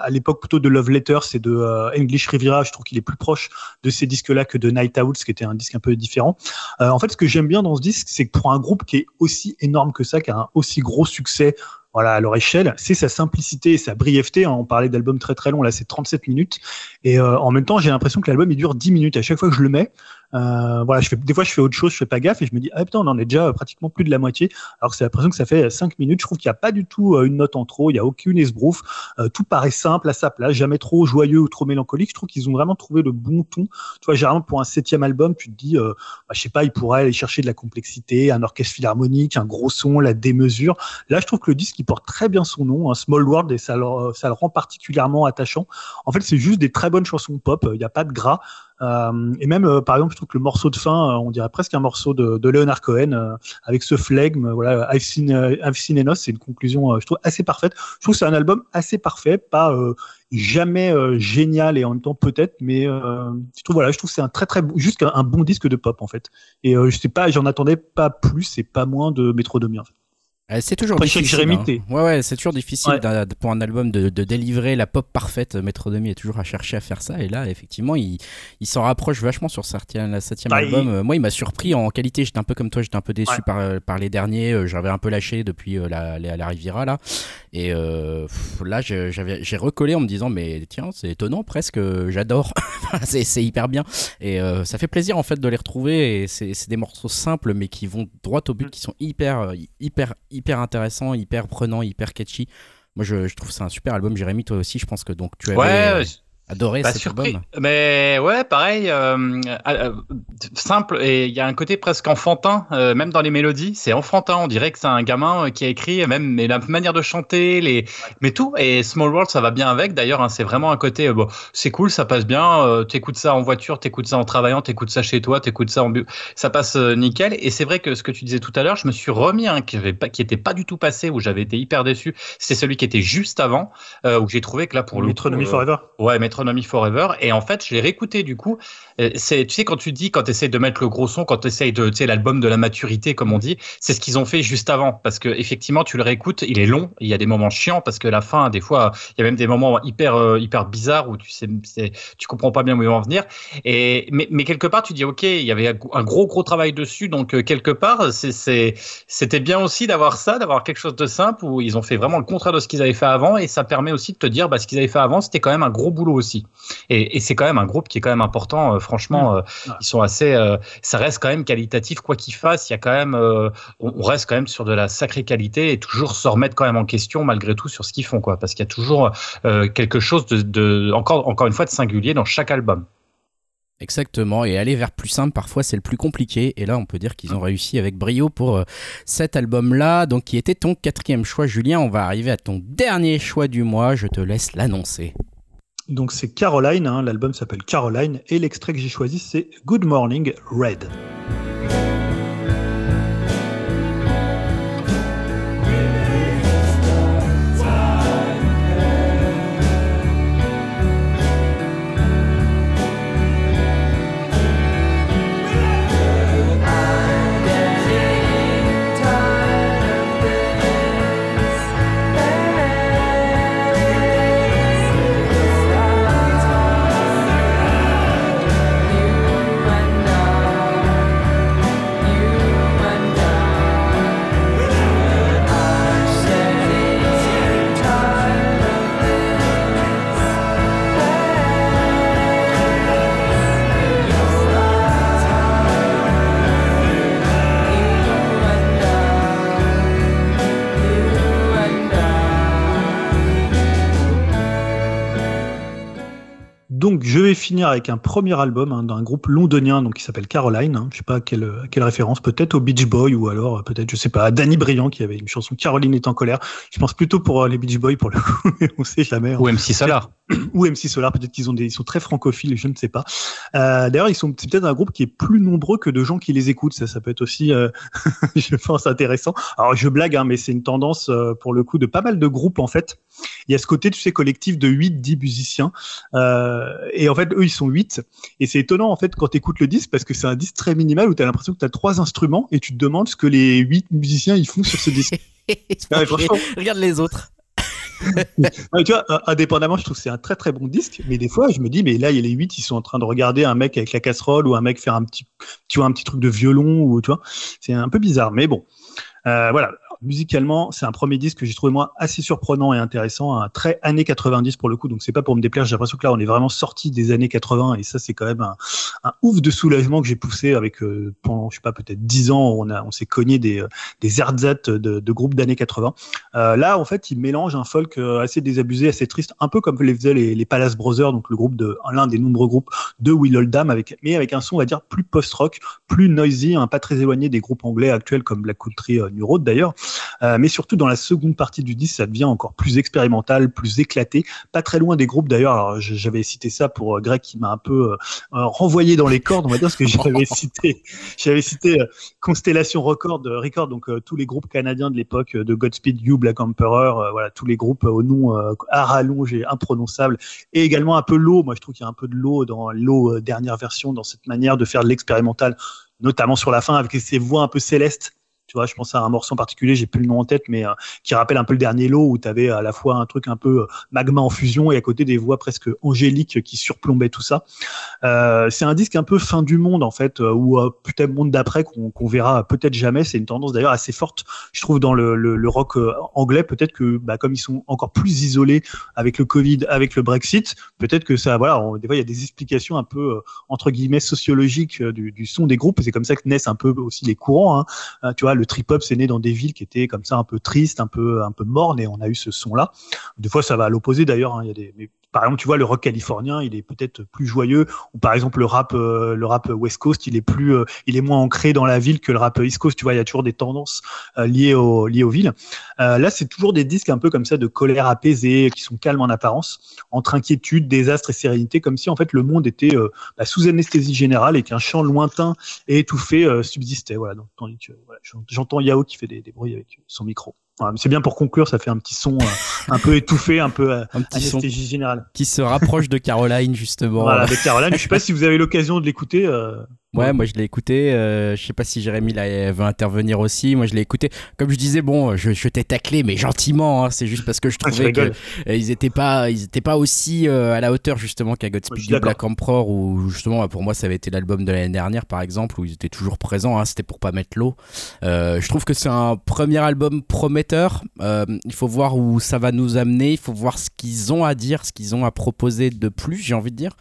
S2: à l'époque plutôt de Love Letters et de euh, English Riviera. Je trouve qu'il est plus proche de ces disques-là que de Night Owls, qui était un disque un peu différent. Euh, en fait, ce que j'aime bien dans ce disque, c'est que pour un groupe qui est aussi énorme que ça, qui a un aussi gros succès voilà, à leur échelle, c'est sa simplicité et sa brièveté. On parlait d'albums très très longs, là c'est 37 minutes. Et en même temps, j'ai l'impression que l'album il dure 10 minutes. À chaque fois que je le mets, euh, voilà, je fais, des fois je fais autre chose, je fais pas gaffe et je me dis, ah putain, on en est déjà pratiquement plus de la moitié. Alors c'est l'impression que ça fait 5 minutes. Je trouve qu'il n'y a pas du tout euh, une note en trop, il n'y a aucune esbrouffe. Euh, tout paraît simple à sa place, jamais trop joyeux ou trop mélancolique. Je trouve qu'ils ont vraiment trouvé le bon ton. Tu vois, généralement pour un septième album, tu te dis, euh, bah, je sais pas, ils pourraient aller chercher de la complexité, un orchestre philharmonique, un gros son, la démesure. Là, je trouve que le disque il porte très bien son nom, un Small World, et ça ça le rend particulièrement attachant. En fait, c'est juste des très bonnes chansons pop. Il n'y a pas de gras. Euh, et même, euh, par exemple, je trouve que le morceau de fin, euh, on dirait presque un morceau de, de Leonard Cohen, avec ce flegme. Voilà, I've seen, I've seen Enos, c'est une conclusion, je trouve assez parfaite. Je trouve que c'est un album assez parfait, pas jamais génial et en même temps peut-être, mais je trouve voilà, je trouve que c'est un très très juste un, un bon disque de pop en fait. Et je sais pas, j'en attendais pas plus et pas moins de Métronomie en fait.
S1: Euh, C'est toujours
S2: Après,
S1: difficile. Hein. Ouais, ouais, c'est toujours difficile
S2: Ouais.
S1: pour un album de, de délivrer la pop parfaite. Métronomie est toujours à chercher à faire ça. Et là, effectivement, il, il s'en rapproche vachement sur certains, la septième
S2: Bah,
S1: album.
S2: il-
S1: Euh, Moi, il m'a surpris en qualité. J'étais un peu comme toi, j'étais un peu déçu
S2: Ouais.
S1: par, euh, par les derniers. J'avais un peu lâché depuis la, la, la Riviera, là. Et euh, là, j'ai recollé en me disant, mais tiens, c'est étonnant presque, j'adore. c'est c'est hyper bien. Et euh, ça fait plaisir, en fait, de les retrouver. Et c'est c'est des morceaux simples, mais qui vont droit au but, qui sont hyper, euh, hyper, hyper intéressants, hyper prenants, hyper catchy. Moi, je, je trouve c'est un super album. Jérémy, toi aussi, je pense que donc tu avais
S5: Ouais,
S1: euh,
S5: ouais,
S1: adoré
S5: Pas
S1: cet
S5: surpris.
S1: album.
S5: Mais ouais, pareil, euh, euh, simple et il y a un côté presque enfantin, euh, même dans les mélodies, c'est enfantin. On dirait que c'est un gamin euh, qui a écrit, même mais la manière de chanter, les, mais tout. Et Small World, ça va bien avec. D'ailleurs, hein, c'est vraiment un côté, euh, bon, c'est cool, ça passe bien. Euh, t'écoutes ça en voiture, t'écoutes ça en travaillant, t'écoutes ça chez toi, t'écoutes ça en bu, ça passe euh, nickel. Et c'est vrai que ce que tu disais tout à l'heure, je me suis remis un qui avait pas, qui était pas du tout passé, où j'avais été hyper déçu. C'est celui qui était juste avant, euh, où j'ai trouvé que là pour le
S2: Metronomy
S5: euh,
S2: Forever.
S5: Ouais, Metronomy Et en fait, je l'ai réécouté du coup. Euh, tu sais, quand tu dis, quand tu essayes de mettre le gros son, quand tu essayes de, tu sais, l'album de la maturité, comme on dit, c'est ce qu'ils ont fait juste avant. Parce que effectivement, tu le réécoutes, il est long. Il y a des moments chiants parce que la fin, des fois, il y a même des moments hyper, euh, hyper bizarres où tu sais, tu comprends pas bien où ils vont en venir. Et, mais, quelque part, tu dis, OK, il y avait un gros, gros travail dessus. Donc, euh, quelque part, c'était bien aussi d'avoir ça, d'avoir quelque chose de simple où ils ont fait vraiment le contraire de ce qu'ils avaient fait avant. Et ça permet aussi de te dire, bah, ce qu'ils avaient fait avant, c'était quand même un gros boulot aussi. Et, et c'est quand même un groupe qui est quand même important. euh, franchement, euh, ils sont assez. euh, ça reste quand même qualitatif, quoi qu'ils fassent. Il y a quand même, euh, on, reste quand même sur de la sacrée qualité et toujours se remettre quand même en question malgré tout sur ce qu'ils font, quoi. Parce qu'il y a toujours quelque chose de, de, encore, encore une fois, de singulier dans chaque album.
S1: Exactement, et aller vers plus simple, parfois c'est le plus compliqué, et là on peut dire qu'ils ont réussi avec brio pour euh, cet album-là, donc qui était ton quatrième choix, Julien, on va arriver à ton dernier choix du mois, je te laisse l'annoncer.
S2: Donc c'est Caroline, hein, l'album s'appelle Caroline, et l'extrait que j'ai choisi c'est Good Morning Red. Finir avec un premier album hein, d'un groupe londonien donc qui s'appelle Caroline. Hein, je sais pas à quelle, à quelle référence, peut-être au Beach Boy ou alors euh, peut-être je sais pas à Danny Briand qui avait une chanson Caroline est en colère. Je pense plutôt pour euh, les Beach Boys pour le coup, mais on sait jamais. hein.
S5: Ou MC Solar.
S2: ou MC Solar, peut-être qu'ils ont des, ils sont très francophiles, je ne sais pas. Euh, D'ailleurs, ils sont c'est peut-être un groupe qui est plus nombreux que de gens qui les écoutent. Ça, ça peut être aussi, je pense, intéressant. Alors, je blague, hein, mais c'est une tendance pour le coup de pas mal de groupes en fait. Il y a ce côté, tu sais, collectif de 8, 10 musiciens. Euh, et en fait, eux, ils sont 8. Et c'est étonnant, en fait, quand tu écoutes le disque, parce que c'est un disque très minimal où tu as l'impression que tu as trois instruments et tu te demandes ce que les 8 musiciens ils font sur ce disque. Franchement.
S1: Regarde les autres.
S2: Tu vois, euh, indépendamment, je trouve que c'est un très très bon disque, mais des fois, je me dis, mais là, il y a les 8, ils sont en train de regarder un mec avec la casserole ou un mec faire un petit, tu vois, un petit truc de violon ou tu vois, c'est un peu bizarre, mais bon. Euh, voilà. Musicalement, c'est un premier disque que j'ai trouvé moi assez surprenant et intéressant, un très années 90 pour le coup. Donc c'est pas pour me déplaire. J'ai l'impression que là, on est vraiment sorti des années 80 et ça, c'est quand même un, un ouf de soulagement que j'ai poussé avec euh, pendant, je sais pas, peut-être 10 ans. On a, on s'est cogné des euh, des ersatz de, de groupes d'années 80. Euh, là, en fait, il mélange un folk euh, assez désabusé, assez triste, un peu comme les faisaient les, les Palace Brothers, donc le groupe de l'un des nombreux groupes de Will Oldham, avec mais avec un son, on va dire, plus post-rock, plus noisy, hein, pas très éloigné des groupes anglais actuels comme Black Country, euh, New Road d'ailleurs. Euh, mais surtout dans la seconde partie du disque, ça devient encore plus expérimental, plus éclaté, pas très loin des groupes d'ailleurs. J'avais cité ça pour euh, Greg qui m'a un peu euh, euh, renvoyé dans les cordes, on va dire, parce que j'avais cité, j'avais cité euh, Constellation Record, Record, donc euh, tous les groupes canadiens de l'époque euh, de Godspeed You, Black Emperor, euh, voilà tous les groupes au nom euh, à rallonge et imprononçable, et également un peu l'eau. Moi, je trouve qu'il y a un peu de l'eau dans l'eau dernière version, dans cette manière de faire de l'expérimental, notamment sur la fin avec ces voix un peu célestes. Tu vois, je pense à un morceau en particulier, j'ai plus le nom en tête, mais euh, qui rappelle un peu le dernier lot où tu avais à la fois un truc un peu euh, magma en fusion et à côté des voix presque angéliques qui surplombaient tout ça. Euh, c'est un disque un peu fin du monde en fait, ou peut-être monde d'après qu'on qu'on verra peut-être jamais. C'est une tendance d'ailleurs assez forte, je trouve, dans le, rock anglais. Peut-être que bah, comme ils sont encore plus isolés avec le Covid, avec le Brexit, peut-être que ça, voilà, des fois il y a des explications un peu entre guillemets sociologiques du, son des groupes. C'est comme ça que naissent un peu aussi les courants. Hein. Tu vois, le trip hop c'est né dans des villes qui étaient comme ça un peu tristes, un peu un peu mornes, et on a eu ce son-là. Des fois ça va à l'opposé d'ailleurs. hein. Il y a des, par exemple, tu vois, le rock californien, il est peut-être plus joyeux, ou par exemple le rap, euh, le rap West Coast, il est plus, euh, il est moins ancré dans la ville que le rap East Coast. Tu vois, il y a toujours des tendances euh, liées aux liées aux villes. Là, c'est toujours des disques un peu comme ça de colère apaisée, qui sont calmes en apparence, entre inquiétude, désastre et sérénité, comme si en fait le monde était bah, sous anesthésie générale et qu'un chant lointain et étouffé subsistait. Voilà. Donc, j'entends Yao qui fait des bruits avec son micro. C'est bien pour conclure, ça fait un petit son euh, un peu étouffé, un peu euh,
S1: Un petit son
S2: générale.
S1: qui se rapproche de Caroline justement.
S2: Voilà, avec Caroline. Je sais pas si vous avez l'occasion de l'écouter. Euh,
S1: Ouais, moi je l'ai écouté. euh, je sais pas si Jérémy là, veut intervenir aussi. Moi je l'ai écouté. Comme je disais, bon, je, je t'ai taclé, mais gentiment. hein, c'est juste parce que je trouvais qu'ils étaient pas, ils étaient pas aussi euh, à la hauteur justement qu'à Godspeed du. Black Emperor, où justement pour moi ça avait été l'album de l'année dernière par exemple, où ils étaient toujours présents. hein, C'était pour pas mettre l'eau. Euh, je trouve que c'est un premier album prometteur. Euh, il faut voir où ça va nous amener. Il faut voir ce qu'ils ont à dire, ce qu'ils ont à proposer de plus. J'ai envie de dire.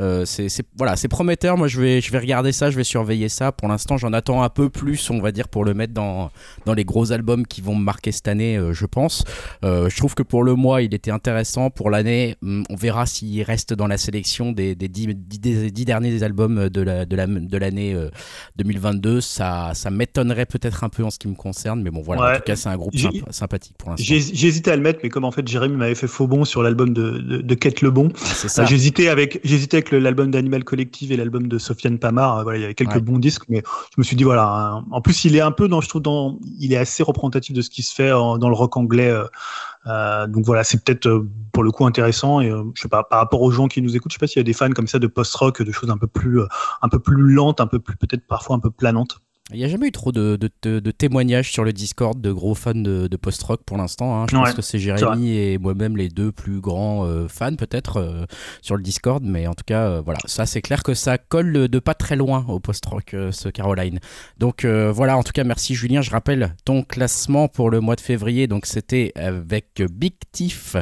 S1: Euh, c'est voilà, c'est prometteur. Moi, je vais, je vais regarder ça, je vais surveiller ça. Pour l'instant, j'en attends un peu plus, on va dire, pour le mettre dans, dans les gros albums qui vont me marquer cette année, euh, je pense. Euh, je trouve que pour le mois, il était intéressant. Pour l'année, hum, on verra s'il reste dans la sélection des, des, dix, des dix derniers albums de la de la de l'année euh, 2022. Ça, ça m'étonnerait peut-être un peu en ce qui me concerne, mais bon, voilà.
S2: Ouais.
S1: En tout cas, c'est un groupe sympathique pour l'instant.
S2: Hésité à le mettre, mais comme en fait Jérémy m'avait fait faux bon sur l'album de, de, de Kate Lebon,
S1: ça.
S2: j'hésitais avec j'hésitais avec l'album d'Animal Collective et l'album de Sofiane Pamar. Euh, Voilà, il y avait quelques
S1: Ouais.
S2: bons disques, mais je me suis dit voilà. hein, en plus, il est un peu dans, je trouve, dans, il est assez représentatif de ce qui se fait en- dans le rock anglais. euh, euh, donc voilà, c'est peut-être euh, pour le coup intéressant. Et euh, je sais pas, par rapport aux gens qui nous écoutent, je sais pas s'il y a des fans comme ça de post-rock, de choses un peu plus, euh, un peu plus lentes, un peu plus peut-être parfois un peu planantes.
S1: Il n'y a jamais eu trop de, de- de- de témoignages sur le Discord de gros fans de, de post-rock pour l'instant. hein. Je pense que c'est Jérémy et moi-même les deux plus grands euh, fans peut-être euh, sur le Discord. Mais en tout cas, euh, voilà, ça c'est clair que ça colle de pas très loin au post-rock, euh, ce Caroline. Donc euh, voilà, en tout cas, merci Julien. Je rappelle ton classement pour le mois de février. Donc c'était avec Big Thief.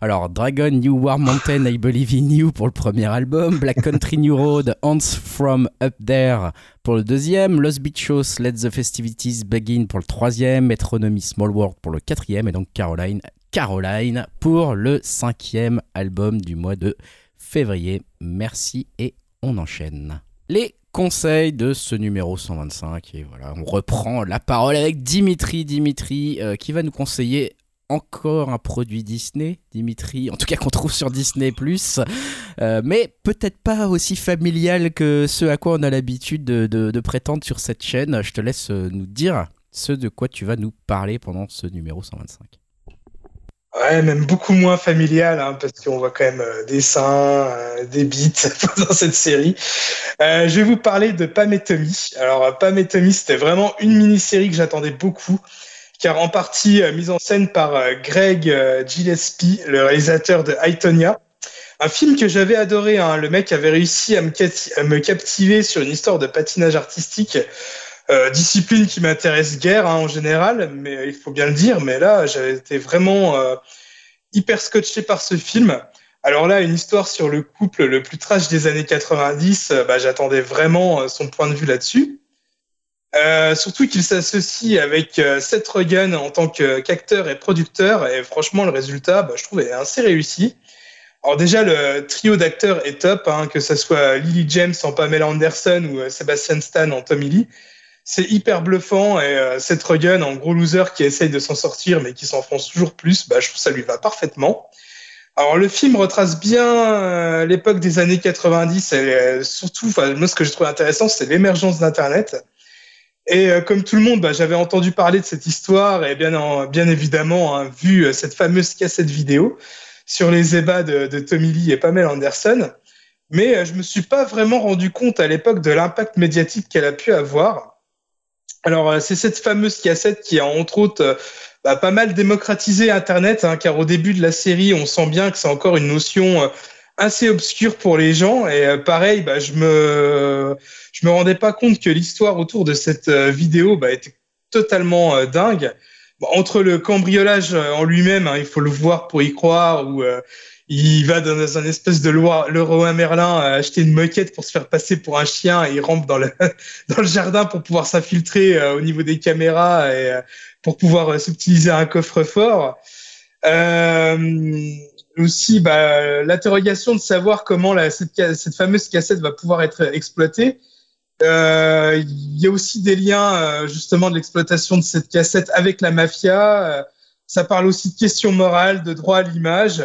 S1: Alors Dragon, New War Mountain, I Believe in You pour le premier album. Black Country New Road, Ants from Up There pour le deuxième, Los Bichos, Let the Festivities Begin pour le troisième, Metronomy Small World pour le quatrième, et donc Caroline, Caroline pour le cinquième album du mois de février. Merci et on enchaîne. Les conseils de ce numéro 125 et voilà, on reprend la parole avec Dimitri, Dimitri euh, qui va nous conseiller encore un produit Disney, Dimitri, en tout cas qu'on trouve sur Disney euh, mais peut-être pas aussi familial que ce à quoi on a l'habitude de, prétendre sur cette chaîne. Je te laisse euh, nous dire ce de quoi tu vas nous parler pendant ce numéro 125.
S4: Ouais, même beaucoup moins familial, hein, parce qu'on voit quand même euh, des seins, des bites dans cette série. Je vais vous parler de Pam et Tommy. Alors, Pam et Tommy, c'était vraiment une mini-série que j'attendais beaucoup, car en partie euh, mise en scène par euh, Greg euh, Gillespie, le réalisateur de Aitonia. Un film que j'avais adoré. Hein. Le mec avait réussi à me, à me captiver sur une histoire de patinage artistique euh, discipline qui m'intéresse guère hein, en général, mais il faut bien le dire. Mais là, j'avais été vraiment euh, hyper scotché par ce film. Alors là, une histoire sur le couple le plus trash des années 90, euh, bah, j'attendais vraiment son point de vue là-dessus. Euh, surtout qu'il s'associe avec euh, Seth Rogen en tant qu'acteur et producteur, et franchement, le résultat, bah, je trouve, est assez réussi. Alors déjà, le trio d'acteurs est top, hein, que ce soit Lily James en Pamela Anderson ou euh, Sebastian Stan en Tommy Lee. C'est hyper bluffant et euh, Seth Rogen en gros loser qui essaye de s'en sortir mais qui s'enfonce toujours plus, bah, je trouve ça lui va parfaitement. Alors le film retrace bien euh, l'époque des années 90 et euh, surtout, moi ce que je trouve intéressant c'est l'émergence d'Internet. Et euh, comme tout le monde, bah, j'avais entendu parler de cette histoire et bien, en- bien évidemment hein, vu euh, cette fameuse cassette vidéo sur les ébats de, de Tommy Lee et Pamela Anderson. Mais euh, je me suis pas vraiment rendu compte à l'époque de l'impact médiatique qu'elle a pu avoir. Alors, euh, c'est cette fameuse cassette qui a entre autres euh, bah, pas mal démocratisé Internet, hein, car au début de la série, on sent bien que c'est encore une notion euh, assez obscure pour les gens. Et euh, pareil, bah, je me je me rendais pas compte que l'histoire autour de cette euh, vidéo bah, était totalement euh, dingue. Bon, entre le cambriolage en lui-même, hein, il faut le voir pour y croire, ou euh, il va dans un espèce de loi, Leroy Merlin acheter une moquette pour se faire passer pour un chien et il rampe dans le dans le jardin pour pouvoir s'infiltrer euh, au niveau des caméras et pour pouvoir subtiliser un coffre-fort. Euh, aussi, bah, l'interrogation de savoir comment la, cette, cette fameuse cassette va pouvoir être exploitée. Euh, Il y a aussi des liens euh, justement de l'exploitation de cette cassette avec la mafia. Euh, ça parle aussi de questions morales, de droit à l'image.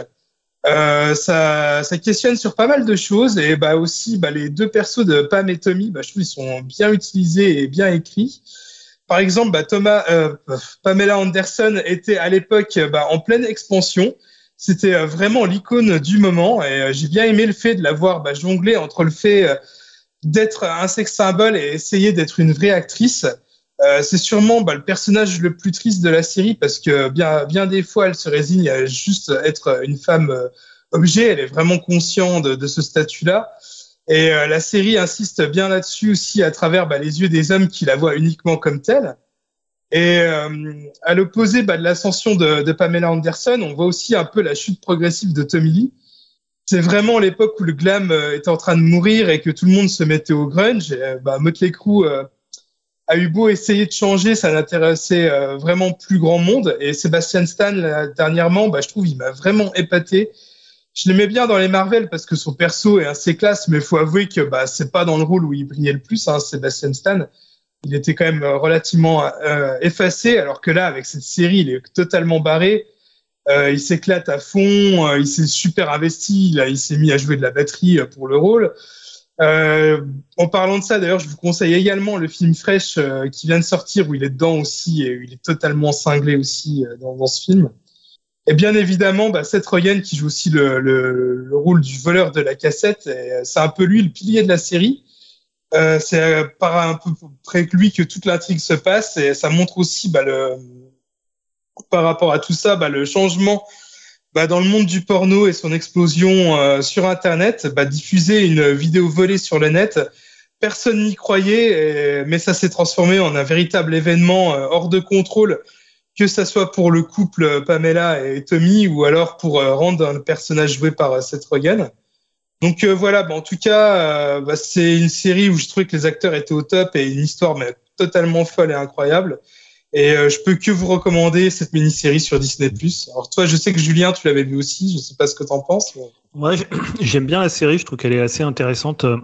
S4: Ça, ça questionne sur pas mal de choses et bah aussi bah, les deux persos de Pam et Tommy, bah, je trouve ils sont bien utilisés et bien écrits. par exemple, bah, Thomas, Pamela Anderson était à l'époque bah, en pleine expansion. C'était euh, vraiment l'icône du moment et euh, j'ai bien aimé le fait de la voir bah, jongler entre le fait euh, d'être un sex symbole et essayer d'être une vraie actrice. Euh, c'est sûrement bah, le personnage le plus triste de la série parce que bien, bien des fois, elle se résigne à juste être une femme objet. Elle est vraiment consciente de, de ce statut-là. Et la série insiste bien là-dessus aussi à travers bah, les yeux des hommes qui la voient uniquement comme telle. Et euh, à l'opposé bah, de l'ascension de, Pamela Anderson, on voit aussi un peu la chute progressive de Tommy Lee. C'est vraiment l'époque où le glam euh, était en train de mourir et que tout le monde se mettait au grunge. Et, euh, bah, Motley Crue a eu beau essayer de changer, ça n'intéressait vraiment plus grand monde. Et Sébastien Stan, dernièrement, bah, je trouve, il m'a vraiment épaté. Je l'aimais bien dans les Marvel parce que son perso est assez classe, mais il faut avouer que bah, c'est pas dans le rôle où il brillait le plus, hein, Sébastien Stan. Il était quand même euh, relativement euh, effacé, alors que là, avec cette série, il est totalement barré. Euh, il s'éclate à fond, euh, il s'est super investi, là, il s'est mis à jouer de la batterie euh, pour le rôle. Euh, en parlant de ça, d'ailleurs, je vous conseille également le film Fresh qui vient de sortir où il est dedans aussi et il est totalement cinglé aussi dans, dans ce film. Et bien évidemment, bah, Seth Rogen qui joue aussi le, le, le rôle du voleur de la cassette, et, c'est un peu lui le pilier de la série. Euh, c'est euh, par un peu près que lui que toute l'intrigue se passe et ça montre aussi bah, le, par rapport à tout ça bah, le changement bah, dans le monde du porno et son explosion euh, sur Internet. Bah, diffuser une vidéo volée sur le net, personne n'y croyait, et- mais ça s'est transformé en un véritable événement euh, hors de contrôle, que ça soit pour le couple Pamela et Tommy ou alors pour rendre le personnage joué par Seth Rogen. Donc euh, voilà, bah, en tout cas, euh, bah, c'est une série où je trouvais que les acteurs étaient au top et une histoire mais, totalement folle et incroyable. Et euh, je peux que vous recommander cette mini-série sur Disney+. Alors toi, je sais que Julien, tu l'avais vu aussi, je sais pas ce que t'en penses. mais-
S2: j'aime bien la série, je trouve qu'elle est assez intéressante. euh,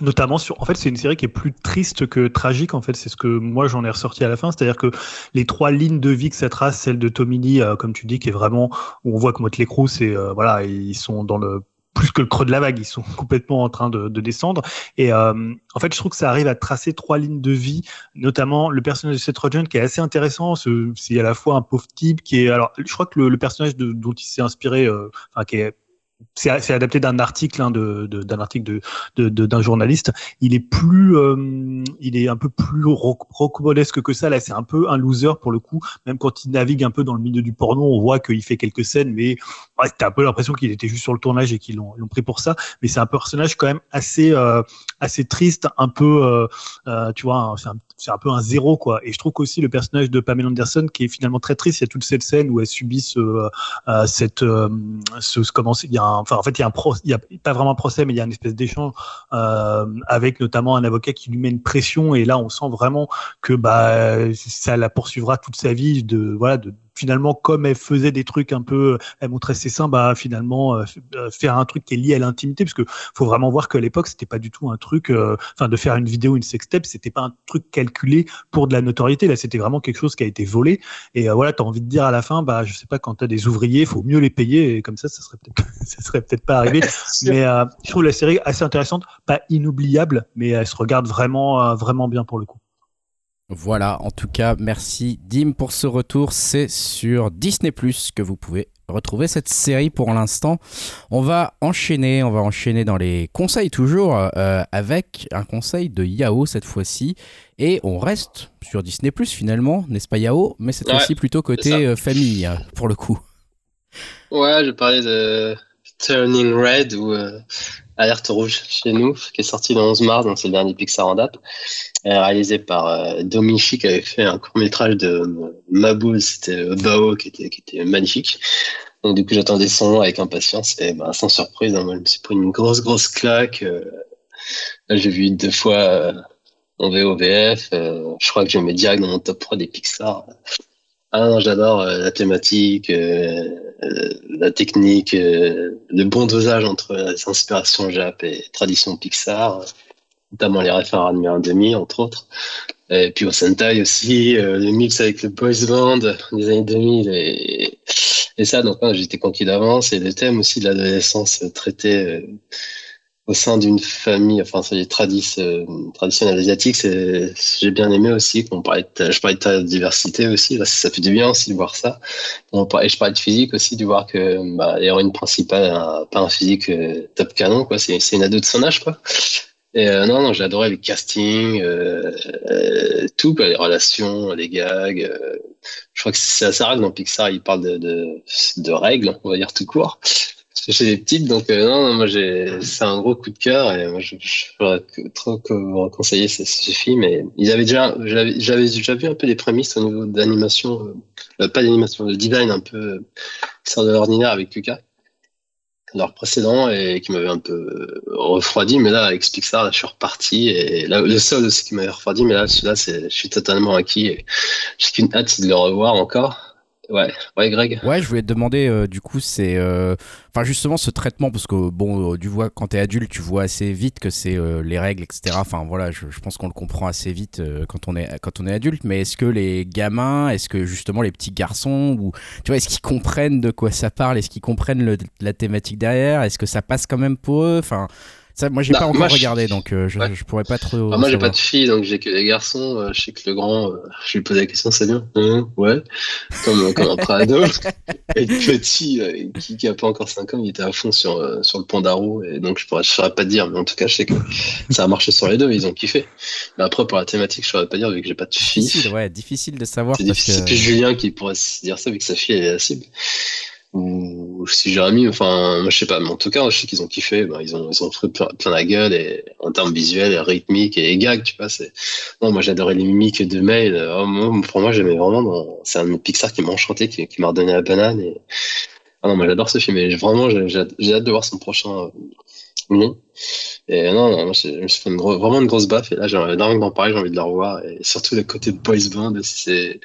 S2: Notamment sur, en fait, c'est une série qui est plus triste que tragique. En fait, c'est ce que moi j'en ai ressorti à la fin, c'est-à-dire que les trois lignes de vie que ça trace, celle de Tommy Lee, euh, comme tu dis, qui est vraiment où on voit que Motley Crue, c'est euh, voilà, ils sont dans le plus que le creux de la vague, ils sont complètement en train de, de descendre. Et euh, en fait, je trouve que ça arrive à tracer trois lignes de vie, notamment le personnage de Seth Rogen qui est assez intéressant. ce- C'est à la fois un pauvre type qui est, alors, je crois que le, le personnage de- dont il s'est inspiré, euh, enfin, qui est c'est adapté d'un article hein, de d'un article de d'un journaliste. Il est plus euh, il est un peu plus roc- rocambolesque que ça là. C'est un peu un loser pour le coup. Même quand il navigue un peu dans le milieu du porno on voit qu'il fait quelques scènes mais ouais, t'as un peu l'impression qu'il était juste sur le tournage et qu'ils l'ont pris pour ça. Mais c'est un personnage quand même assez euh, assez triste un peu euh, euh, tu vois un, c'est un peu un zéro quoi. Et je trouve qu'aussi le personnage de Pamela Anderson qui est finalement très triste il y a toute cette scène où elle subit ce euh, cette euh, ce, comment il y a un, enfin en fait il y a un pro, il y a pas vraiment un procès mais il y a une espèce d'échange euh, avec notamment un avocat qui lui met une pression. Et là on sent vraiment que bah ça la poursuivra toute sa vie de voilà de finalement comme elle faisait des trucs un peu elle montrait ses seins bah finalement euh, euh, faire un truc qui est lié à l'intimité parce que faut vraiment voir qu'à l'époque c'était pas du tout un truc euh, enfin de faire une vidéo une sextape c'était pas un truc calculé pour de la notoriété. Là c'était vraiment quelque chose qui a été volé. Et euh, voilà t'as envie de dire à la fin bah je sais pas quand t'as des ouvriers faut mieux les payer. Et comme ça ça serait peut-être ça serait peut-être pas arrivé. Mais euh, je trouve la série assez intéressante. Pas inoubliable mais elle se regarde vraiment vraiment bien pour le coup
S1: Voilà, en tout cas, merci Dim pour ce retour. C'est sur Disney Plus que vous pouvez retrouver cette série pour l'instant. On va enchaîner, on va enchaîner dans les conseils toujours euh, avec un conseil de Yao cette fois-ci. Et on reste sur Disney Plus finalement, n'est-ce pas Yao? Mais cette
S3: Ouais,
S1: fois-ci plutôt côté euh, famille euh, pour le coup.
S3: Ouais, je parlais de Turning Red ou euh, Alerte Rouge chez nous, qui est sorti le 11 mars, donc c'est le dernier Pixar en date, euh, réalisé par euh, Domichi qui avait fait un court métrage de euh, Maboul, c'était euh, Bao, qui était, magnifique. Donc du coup j'attendais son nom avec impatience et bah, sans surprise, hein, moi, je me suis pris une grosse grosse claque. là j'ai vu deux fois euh, en VOVF, je crois que je mets direct dans mon top 3 des Pixar. Ah non, j'adore la thématique, la technique, euh, le bon dosage entre les inspirations Jap et tradition Pixar, euh, notamment les référents à un demi, entre autres. Et puis au Sentai aussi, euh, le mix avec le boys band des années 2000 et, et ça, donc ouais, j'étais conquis d'avance. Et le thème aussi de l'adolescence euh, traité euh, au sein d'une famille, enfin, c'est tradis, euh, asiatiques, c'est, j'ai bien aimé aussi qu'on parlait je parlais de diversité aussi, là, ça fait du bien aussi de voir ça. On parlait, je parlais de physique aussi, de voir que, bah, l'héroïne principale a pas un physique euh, top canon, quoi, c'est, c'est une ado de son âge, quoi. Et euh, non, non, j'ai adoré les castings, euh, tout, les relations, les gags. je crois que c'est assez rare que dans Pixar, ils parlent de, de, de règles, on va dire tout court. Chez les petites, donc euh, non, non, moi j'ai, c'est un gros coup de cœur et moi je, je pourrais trop que vous conseiller ce, ce film. Et ils avaient déjà, j'avais, déjà vu un peu les prémices au niveau d'animation, euh, pas d'animation, le design un peu euh, sort de l'ordinaire avec Kuka leur précédent et qui m'avait un peu refroidi mais là avec Pixar là, je suis reparti et là le seul aussi qui m'avait refroidi mais là celui-là c'est je suis totalement acquis et j'ai qu'une hâte de le revoir encore ouais ouais Greg
S1: Ouais, je voulais te demander, euh, du coup, c'est. euh, Enfin, justement, ce traitement, parce que, bon, euh, tu vois, quand t'es adulte, tu vois assez vite que c'est euh, les règles, etc. Enfin, voilà, je, je pense qu'on le comprend assez vite euh, quand, on est, quand on est adulte. Mais est-ce que les gamins, est-ce que justement les petits garçons, ou. Tu vois, est-ce qu'ils comprennent de quoi ça parle? Est-ce qu'ils comprennent le- la thématique derrière? Est-ce que ça passe quand même pour eux? Enfin. Ça, moi, j'ai
S3: Bah,
S1: pas encore
S3: je-
S1: regardé, donc euh, je,
S3: Ouais.
S1: je pourrais pas trop.
S3: Ah, moi j'ai pas de fille donc j'ai que des garçons euh, je sais que le grand euh, je lui posais la question c'est bien Hein ouais comme comme un pré-ado et le petit qui, qui a pas encore 5 ans il était à fond sur sur le pont d'Arrow et donc je pourrais je saurais pas te dire mais en tout cas je sais que ça a marché sur les deux ils ont kiffé mais après pour la thématique je saurais pas dire vu que j'ai pas de fille
S1: Difficile, ouais, difficile de savoir.
S3: C'est difficile.
S1: Que-
S3: plus Julien qui pourrait se dire ça vu que sa fille elle est la cible. Ou si Jérémy, enfin, je sais pas, mais en tout cas, je sais qu'ils ont kiffé. Ben, ils ont, ils ont pris plein, plein la gueule et en termes visuels, et rythmiques et gags, tu vois. C'est, non, moi j'adorais les mimiques de Mail. Oh, pour moi, j'aimais vraiment. C'est un de mes Pixar qui m'a enchanté, qui, qui m'a redonné la banane. Et... Ah non, moi j'adore ce film. Et vraiment, j'ai, hâte- j'ai hâte de voir son prochain long. Et non, non, moi, j'ai- je me suis fait vraiment une grosse baffe. Et là, j'ai dingue d'en parler, j'ai envie de la revoir. Et surtout le côté boys band, c'est,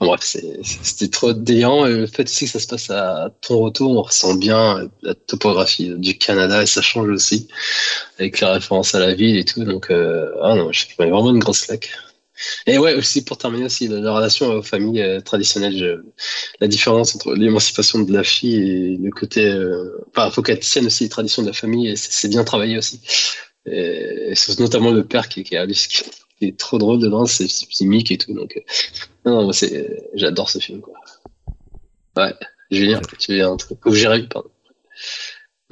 S3: bref, c'était trop délirant. Et le fait aussi que ça se passe à Toronto, on ressent bien la topographie du Canada et ça change aussi avec les références à la ville et tout. Donc, euh, ah non, mets vraiment une grosse claque. Et ouais, aussi pour terminer aussi, la, la relation aux familles euh, traditionnelles, je- la différence entre l'émancipation de la fille et le côté, euh, enfin, faut qu'elle tienne aussi les traditions de la famille et c'est bien travaillé aussi. Et, c'est notamment le père qui, qui, est, qui est trop drôle dedans, c'est cynique et tout. Donc, euh, non, non, moi, c'est, j'adore ce film, quoi. Ouais, Julien, tu veux un truc? Ou Jérémy, pardon.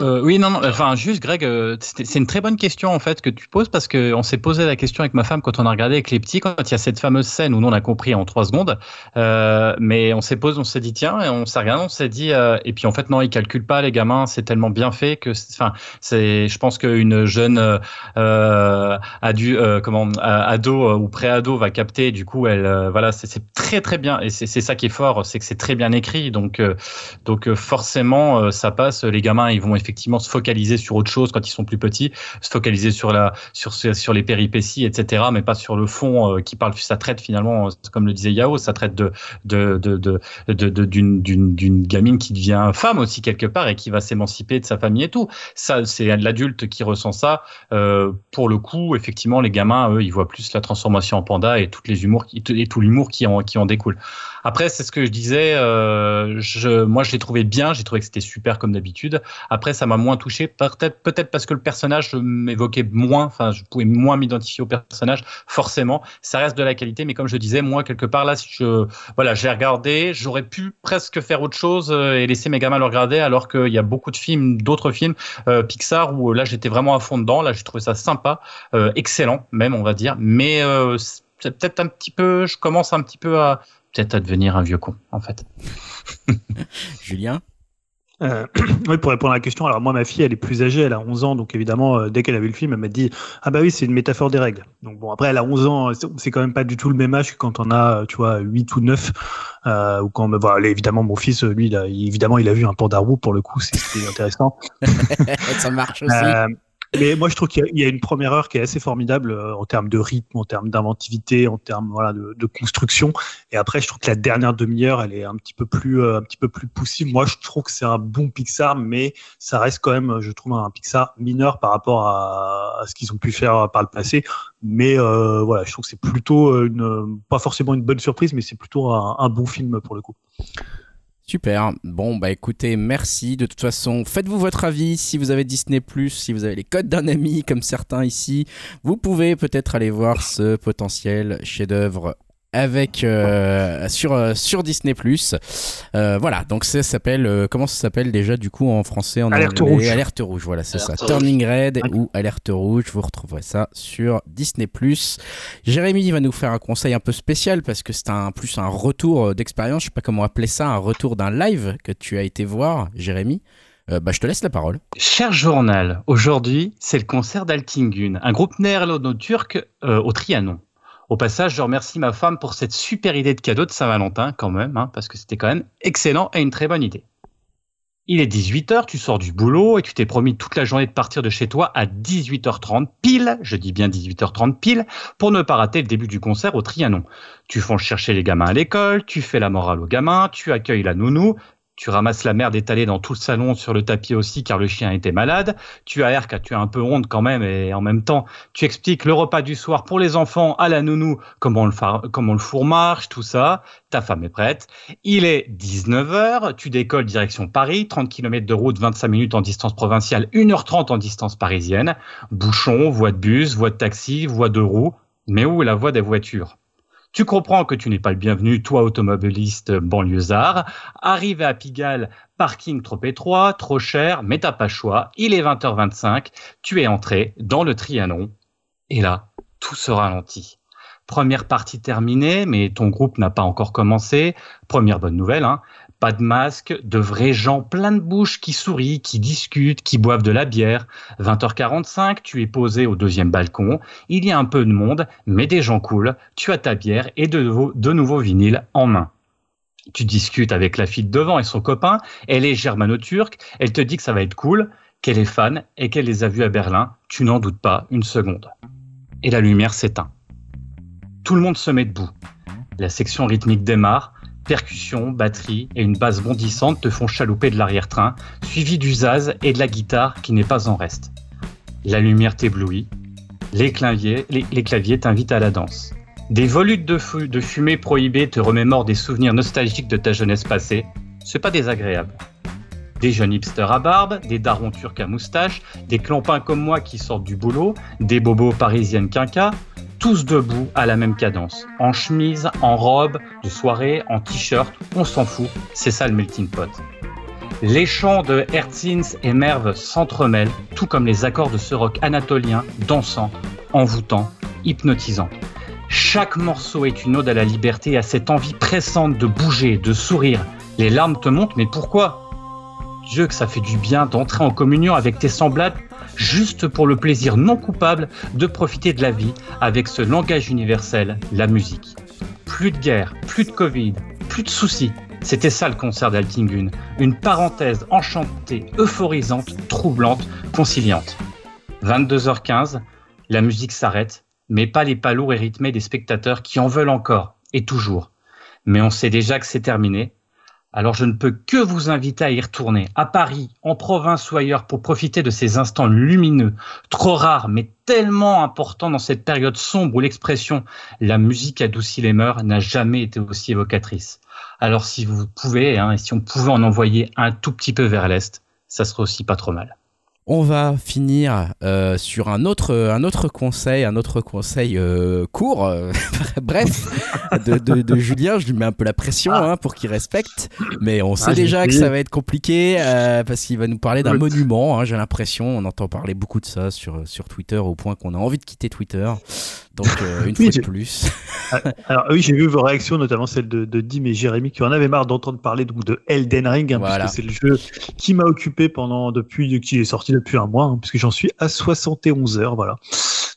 S5: Euh, oui, non, non, enfin, juste, Greg, euh, c'est une très bonne question, en fait, que tu poses, parce que on s'est posé la question avec ma femme quand on a regardé avec les petits, quand il y a cette fameuse scène où nous, on a compris en trois secondes, euh, mais on s'est posé, on s'est dit, tiens, et on s'est regardé, on s'est dit, et puis en fait, non, ils calculent pas, les gamins, c'est tellement bien fait que, enfin, c'est, je pense qu'une jeune, ado ou pré-ado va capter, du coup, elle, voilà, c'est très, très bien, et c'est ça qui est fort, c'est que c'est très bien écrit, donc, donc forcément, ça passe. Les gamins, ils vont effectivement se focaliser sur autre chose quand ils sont plus petits, se focaliser sur la, sur sur les péripéties, etc. Mais pas sur le fond euh, qui parle. Ça traite finalement, euh, comme le disait Yao, ça traite de de de d'une d'une d'une gamine qui devient femme aussi quelque part et qui va s'émanciper de sa famille et tout. Ça, c'est l'adulte qui ressent ça. Euh, pour le coup, effectivement, les gamins, eux, ils voient plus la transformation en panda et toutes les humours et tout l'humour qui en qui en découle. Après, c'est ce que je disais. Je, moi, je l'ai trouvé bien. J'ai trouvé que c'était super comme d'habitude. Après, ça m'a moins touché. Peut-être, parce que le personnage m'évoquait moins. Enfin, je pouvais moins m'identifier au personnage. Forcément, ça reste de la qualité. Mais comme je disais, moi, quelque part là, voilà, j'ai regardé. J'aurais pu presque faire autre chose euh, et laisser mes gamins le regarder, alors qu'il y a beaucoup de films, d'autres films euh, Pixar où euh, là, j'étais vraiment à fond dedans. Là, j'ai trouvé ça sympa, excellent même, on va dire. Mais c'est peut-être un petit peu. Je commence un petit peu à peut-être à devenir un vieux con, en fait.
S1: Julien?
S2: Euh, oui, pour répondre à la question, alors moi, ma fille, elle est plus âgée, elle a 11 ans, donc évidemment, euh, dès qu'elle a vu le film, elle m'a dit Ah bah oui, c'est une métaphore des règles. Donc bon, après, elle a 11 ans, c'est- quand même pas du tout le même âge que quand on a, euh, tu vois, 8 ou 9. Euh, ou quand, bah, voilà, évidemment, mon fils, lui, il a, évidemment, il a vu un panda roux, pour le coup, c'est- c'était intéressant.
S1: ça marche aussi.
S2: Euh, mais moi, je trouve qu'il y a- une première heure qui est assez formidable euh, en termes de rythme, en termes d'inventivité, en termes voilà de, de construction. Et après, je trouve que la dernière demi-heure, elle est un petit peu plus, euh, un petit peu plus poussée. Moi, je trouve que c'est un bon Pixar, mais ça reste quand même, je trouve, un Pixar mineur par rapport à, à ce qu'ils ont pu faire par le passé. Mais euh, voilà, je trouve que c'est plutôt une, pas forcément une bonne surprise, mais c'est plutôt un bon film pour le coup.
S1: Super. Bon, bah écoutez, merci. De toute façon, faites-vous votre avis. Si vous avez Disney, si vous avez les codes d'un ami, comme certains ici, vous pouvez peut-être aller voir ce potentiel chef-d'œuvre avec euh, sur euh, sur Disney euh, voilà donc ça s'appelle euh, comment ça s'appelle déjà du coup en français en
S2: Alerte
S1: anglais?
S2: Rouge.
S1: alerte rouge voilà c'est ça. Turning Red ou alerte rouge vous retrouverez ça sur Disney Jérémy va nous faire un conseil un peu spécial parce que c'est un plus un retour euh, d'expérience. Je sais pas comment appeler ça un retour d'un live que tu as été voir Jérémy. Euh, bah je te laisse la parole.
S5: Cher journal, aujourd'hui, c'est le concert d'Altingun, un groupe néerlando-turc euh, au Trianon. Au passage, je remercie ma femme pour cette super idée de cadeau de Saint-Valentin, quand même, hein, parce que c'était quand même excellent et une très bonne idée. Il est 18h, tu sors du boulot et tu t'es promis toute la journée de partir de chez toi à 18h30 pile, je dis bien 18h30 pile, pour ne pas rater le début du concert au Trianon. Tu fonces chercher les gamins à l'école, tu fais la morale aux gamins, tu accueilles la nounou, tu ramasses la merde étalée dans tout le salon sur le tapis aussi car le chien était malade, tu aères car tu as un peu honte quand même et en même temps tu expliques le repas du soir pour les enfants à la nounou, comment le, fa- comment le four marche, tout ça, ta femme est prête. Il est 19h, tu décolles direction Paris, 30 km de route, 25 minutes en distance provinciale, 1h30 en distance parisienne, bouchon, voie de bus, voie de taxi, voie de roue, mais où est la voie des voitures? Tu comprends que tu n'es pas le bienvenu, toi automobiliste banlieusard. Arrivé à Pigalle, parking trop étroit, trop cher, mais t'as pas choix. Il est 20h25, tu es entré dans le Trianon. Et là, tout se ralentit. Première partie terminée, mais ton groupe n'a pas encore commencé. Première bonne nouvelle, hein. Pas de masque, de vrais gens plein de bouches qui sourient, qui discutent, qui boivent de la bière. 20h45, tu es posé au deuxième balcon. Il y a un peu de monde, mais des gens cool. Tu as ta bière et de nouveaux, de nouveaux vinyles en main. Tu discutes avec la fille de devant et son copain. Elle est germano-turque. Elle te dit que ça va être cool, qu'elle est fan et qu'elle les a vus à Berlin. Tu n'en doutes pas une seconde. Et la lumière s'éteint. Tout le monde se met debout. La section rythmique démarre. Percussions, batterie et une basse bondissante te font chalouper de l'arrière-train, suivi du zaz et de la guitare qui n'est pas en reste. La lumière t'éblouit. Les claviers, t'invitent à la danse. Des volutes de, fu- de fumée prohibées te remémorent des souvenirs nostalgiques de ta jeunesse passée. C'est pas désagréable. Des jeunes hipsters à barbe, des darons turcs à moustache, des clampins comme moi qui sortent du boulot, des bobos parisiennes quinca, tous debout à la même cadence. En chemise, en robe, de soirée, en t-shirt, on s'en fout, c'est ça le melting pot. Les chants de Hertzins et Merve s'entremêlent, tout comme les accords de ce rock anatolien, dansant, envoûtant, hypnotisant. Chaque morceau est une ode à la liberté, à cette envie pressante de bouger, de sourire. Les larmes te montent, mais pourquoi? Dieu que ça fait du bien d'entrer en communion avec tes semblables, juste pour le plaisir non coupable de profiter de la vie avec ce langage universel, la musique. Plus de guerre, plus de Covid, plus de soucis. C'était ça le concert d'Altingun, une parenthèse enchantée, euphorisante, troublante, conciliante. 22h15, la musique s'arrête, mais pas les pas lourds et rythmés des spectateurs qui en veulent encore, et toujours. Mais on sait déjà que c'est terminé, alors je ne peux que vous inviter à y retourner, à Paris, en province ou ailleurs, pour profiter de ces instants lumineux, trop rares, mais tellement importants dans cette période sombre où l'expression « la musique adoucit les mœurs » n'a jamais été aussi évocatrice. Alors si vous pouvez, hein, et si on pouvait en envoyer un tout petit peu vers l'Est, ça serait aussi pas trop mal.
S1: On va finir euh, sur un autre, un autre conseil, un autre conseil euh, court, euh, bref, de, de- de Julien. Je lui mets un peu la pression hein, pour qu'il respecte, mais on sait
S2: Ah, j'ai
S1: déjà que ça va être compliqué euh, parce qu'il va nous parler d'un monument. hein, J'ai l'impression, on entend parler beaucoup de ça sur, sur Twitter au point qu'on a envie de quitter Twitter. Donc euh, une
S2: Oui,
S1: fois de plus.
S2: Alors oui, j'ai vu vos réactions, notamment celle de, de Dim et Jérémy, qui en avaient marre d'entendre parler donc de Elden Ring, hein,
S1: Voilà.
S2: c'est le jeu qui m'a occupé pendant depuis qu'il est sorti depuis un mois, hein, puisque j'en suis à 71 heures, voilà.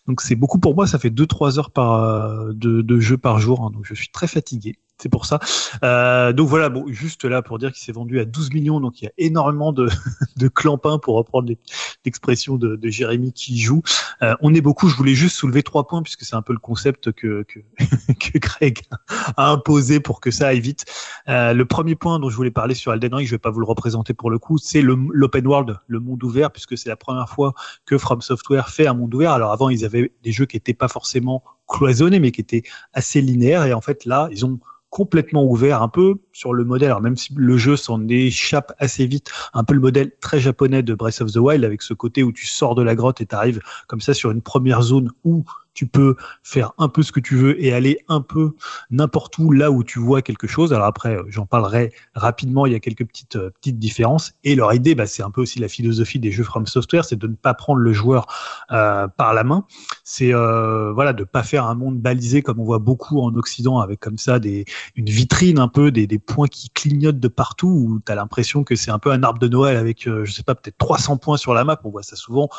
S2: Donc c'est beaucoup pour moi, ça fait 2-3 heures par euh, de, de jeu par jour, hein, donc je suis très fatigué. C'est pour ça. Euh, donc voilà, bon, juste là pour dire qu'il s'est vendu à 12 millions, donc il y a énormément de, clampins pour reprendre l'expression de, de Jérémy qui joue. Euh, on est beaucoup. Je voulais juste soulever trois points puisque c'est un peu le concept que que, Greg a imposé pour que ça aille vite. Euh, le premier point dont je voulais parler sur Elden Ring, je vais pas vous le représenter pour le coup, c'est l'open world, le monde ouvert, puisque c'est la première fois que From Software fait un monde ouvert. Alors avant, ils avaient des jeux qui étaient pas forcément cloisonné, mais qui était assez linéaire. Et en fait, là, ils ont complètement ouvert un peu sur le modèle, alors même si le jeu s'en échappe assez vite, un peu le modèle très japonais de Breath of the Wild avec ce côté où tu sors de la grotte et tu arrives comme ça sur une première zone où tu peux faire un peu ce que tu veux et aller un peu n'importe où là où tu vois quelque chose. Alors après, euh, j'en parlerai rapidement. Il y a quelques petites euh, petites différences. Et leur idée, bah, c'est un peu aussi la philosophie des jeux From Software, c'est de ne pas prendre le joueur euh, par la main. C'est euh, voilà de pas faire un monde balisé comme on voit beaucoup en Occident avec comme ça des une vitrine un peu des, des points qui clignotent de partout où tu as l'impression que c'est un peu un arbre de Noël avec euh, je sais pas peut-être 300 points sur la map. On voit ça souvent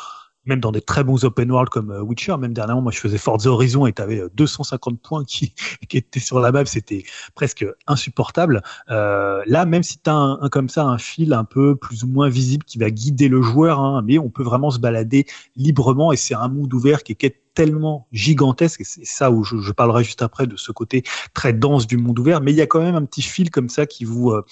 S2: même dans des très bons open world comme euh, Witcher, même dernièrement, moi je faisais Forza Horizon et tu avais 250 points qui, qui étaient sur la map, c'était presque insupportable. Euh, là, même si tu as un, un comme ça un fil un peu plus ou moins visible qui va guider le joueur, hein, mais on peut vraiment se balader librement et c'est un monde ouvert qui est, tellement gigantesque et c'est ça où je, parlerai juste après de ce côté très dense du monde ouvert mais il y a quand même un petit fil comme ça qui vous euh,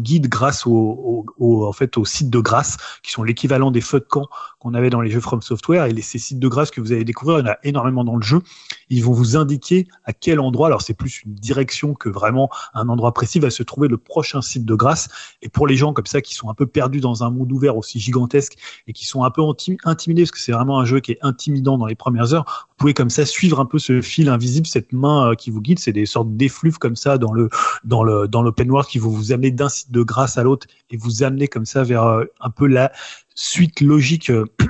S2: guide grâce au, au, aux sites de grâce qui sont l'équivalent des feux de camp qu'on avait dans les jeux From Software. Et ces sites de grâce que vous allez découvrir il y en a énormément dans le jeu. Ils vont vous indiquer à quel endroit alors c'est plus une direction que vraiment un endroit précis va se trouver le prochain site de grâce. Et pour les gens comme ça qui sont un peu perdus dans un monde ouvert aussi gigantesque et qui sont un peu intimidés parce que c'est vraiment un jeu qui est intimidant dans les premières heures vous pouvez comme ça suivre un peu ce fil invisible, cette main euh, qui vous guide. C'est des sortes d'effluves comme ça dans le dans le dans l'open world qui vont vous amener d'un site de grâce à l'autre et vous amener comme ça vers euh, un peu la suite logique. Euh,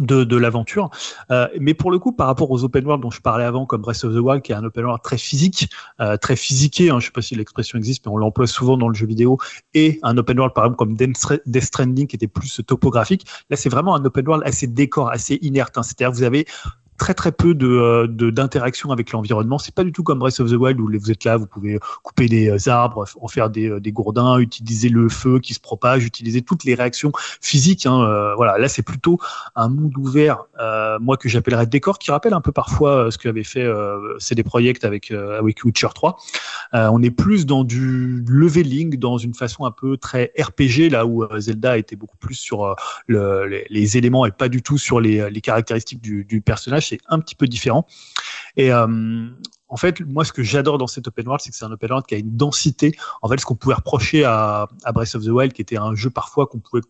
S2: de, de l'aventure. Mais pour le coup, par rapport aux open world dont je parlais avant, comme Breath of the Wild, qui est un open world très physique, très physiqué, hein, je sais pas si l'expression existe, mais on l'emploie souvent dans le jeu vidéo, et un open world par exemple comme Death Stranding, qui était plus topographique. Là, c'est vraiment un open world assez décor, assez inerte. Hein. C'est-à-dire vous avez très très peu de d'interaction avec l'environnement. C'est pas du tout comme Breath of the Wild où vous êtes là, vous pouvez couper des arbres, en faire des, des gourdins, utiliser le feu qui se propage, utiliser toutes les réactions physiques. Hein. Euh, voilà, là c'est plutôt un monde ouvert, euh, moi que j'appellerais décor, qui rappelle un peu parfois ce qu'avait fait euh, CD Projekt avec avec Witcher 3. on est plus dans du leveling, dans une façon un peu très RPG là où Zelda était beaucoup plus sur le, les, les, éléments et pas du tout sur les, les caractéristiques du, du personnage c'est un petit peu différent. Et euh, en fait, moi, ce que j'adore dans cet open world, c'est que c'est un open world qui a une densité. En fait, ce qu'on pouvait reprocher à, Breath of the Wild, qui était un jeu parfois qu'on pouvait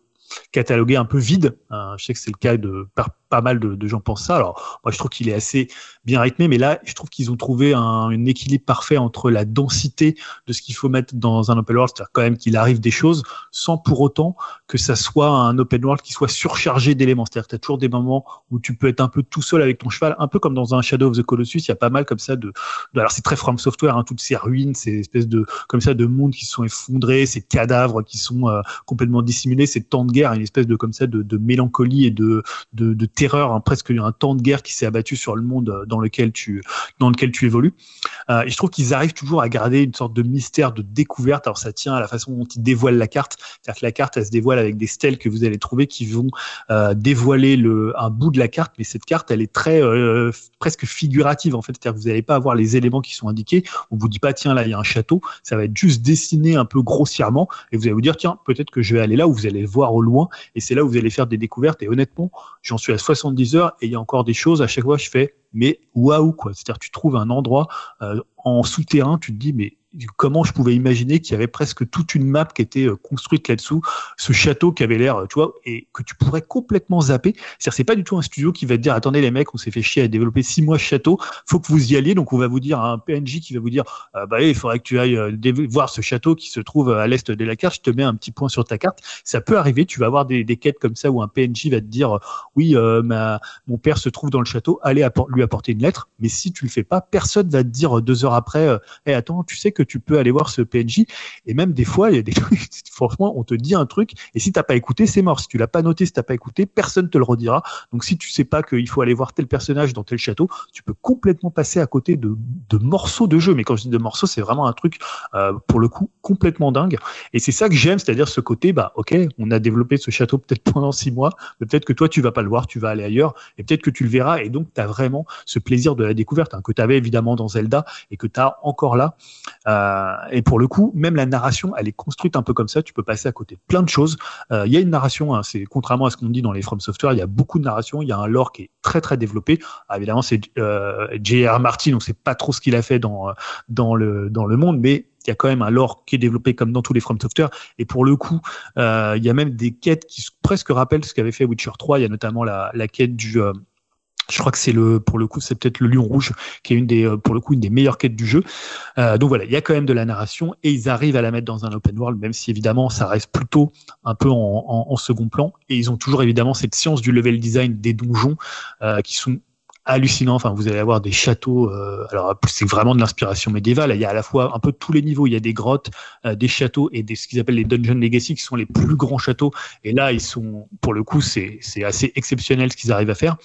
S2: catalogué un peu vide. Euh, je sais que c'est le cas de par, pas mal de, de, gens pensent ça. Alors moi je trouve qu'il est assez bien rythmé, mais là je trouve qu'ils ont trouvé un, un, équilibre parfait entre la densité de ce qu'il faut mettre dans un open world, c'est-à-dire quand même qu'il arrive des choses, sans pour autant que ça soit un open world qui soit surchargé d'éléments. C'est-à-dire que tu as toujours des moments où tu peux être un peu tout seul avec ton cheval, un peu comme dans un Shadow of the Colossus. Il y a pas mal comme ça de, alors c'est très From Software, hein, toutes ces ruines, ces espèces de comme ça de mondes qui sont effondrés, ces cadavres qui sont euh, complètement dissimulés, ces temps de guerre, une espèce de comme ça de, de mélancolie et de, de, de terreur, hein, presque un temps de guerre qui s'est abattu sur le monde dans lequel tu dans lequel tu évolues. Euh, et je trouve qu'ils arrivent toujours à garder une sorte de mystère, de découverte. Alors ça tient à la façon dont ils dévoilent la carte, c'est-à-dire que la carte elle se dévoile avec des stèles que vous allez trouver qui vont euh, dévoiler le un bout de la carte, mais cette carte elle est très euh, presque figurative en fait, c'est-à-dire que vous n'allez pas avoir les éléments qui sont indiqués. On vous dit pas tiens là il y a un château, ça va être juste dessiné un peu grossièrement et vous allez vous dire tiens peut-être que je vais aller là où vous allez le voir au loin et c'est là où vous allez faire des découvertes. Et honnêtement, j'en suis à 70 heures et il y a encore des choses. À chaque fois, je fais, mais waouh quoi. C'est-à-dire, tu trouves un endroit euh, en souterrain, tu te dis, mais comment je pouvais imaginer qu'il y avait presque toute une map qui était construite là-dessous, ce château qui avait l'air, tu vois, et que tu pourrais complètement zapper. C'est-à-dire, c'est pas du tout un studio qui va te dire, attendez les mecs, on s'est fait chier à développer six mois château, faut que vous y alliez, donc on va vous dire un PNJ qui va vous dire, euh, bah il faudrait que tu ailles voir ce château qui se trouve à l'est de la carte, je te mets un petit point sur ta carte. Ça peut arriver, tu vas avoir des, quêtes comme ça où un PNJ va te dire, oui, euh, mon père se trouve dans le château, allez lui apporter une lettre, mais si tu le fais pas, personne va te dire deux heures après, euh, hey, attends, tu sais que tu peux aller voir ce PNJ. Et même des fois, il y a des franchement, on te dit un truc, et si t'as pas écouté, c'est mort. Si tu l'as pas noté, si t'as pas écouté, personne te le redira. Donc si tu sais pas qu'il faut aller voir tel personnage dans tel château, tu peux complètement passer à côté de, de morceaux de jeu. Mais quand je dis de morceaux, c'est vraiment un truc, euh, pour le coup, complètement dingue. Et c'est ça que j'aime, c'est-à-dire ce côté, bah, ok, on a développé ce château peut-être pendant six mois, mais peut-être que toi, tu vas pas le voir, tu vas aller ailleurs, et peut-être que tu le verras, et donc tu as vraiment ce plaisir de la découverte, hein, que tu avais évidemment dans Zelda, et que tu as encore là. Euh, et pour le coup, même la narration, elle est construite un peu comme ça. Tu peux passer à côté plein de choses. Euh, Il y a une narration. hein, c'est contrairement à ce qu'on dit dans les From Software, il y a beaucoup de narration. Il y a un lore qui est très très développé. Ah, évidemment, c'est euh, J.R. Martin, donc c'est pas trop ce qu'il a fait dans dans le dans le monde, mais il y a quand même un lore qui est développé comme dans tous les From Software. Et pour le coup, il y a même des quêtes qui presque rappellent ce qu'avait fait Witcher 3. Il y a notamment la, la quête du je crois que c'est le, pour le coup, c'est peut-être le Lion Rouge, qui est une des, euh, pour le coup, une des meilleures quêtes du jeu. Euh, donc voilà, il y a quand même de la narration et ils arrivent à la mettre dans un open world, même si évidemment ça reste plutôt un peu en, second plan. Et ils ont toujours évidemment cette science du level design des donjons euh, qui sont hallucinants. Enfin, vous allez avoir des châteaux. euh, alors c'est vraiment de l'inspiration médiévale. Il y a à la fois un peu tous les niveaux. Il y a des grottes, euh, des châteaux et des ce qu'ils appellent les dungeon legacy, qui sont les plus grands châteaux. Et là, ils sont, pour le coup, c'est c'est assez exceptionnel ce qu'ils arrivent à faire.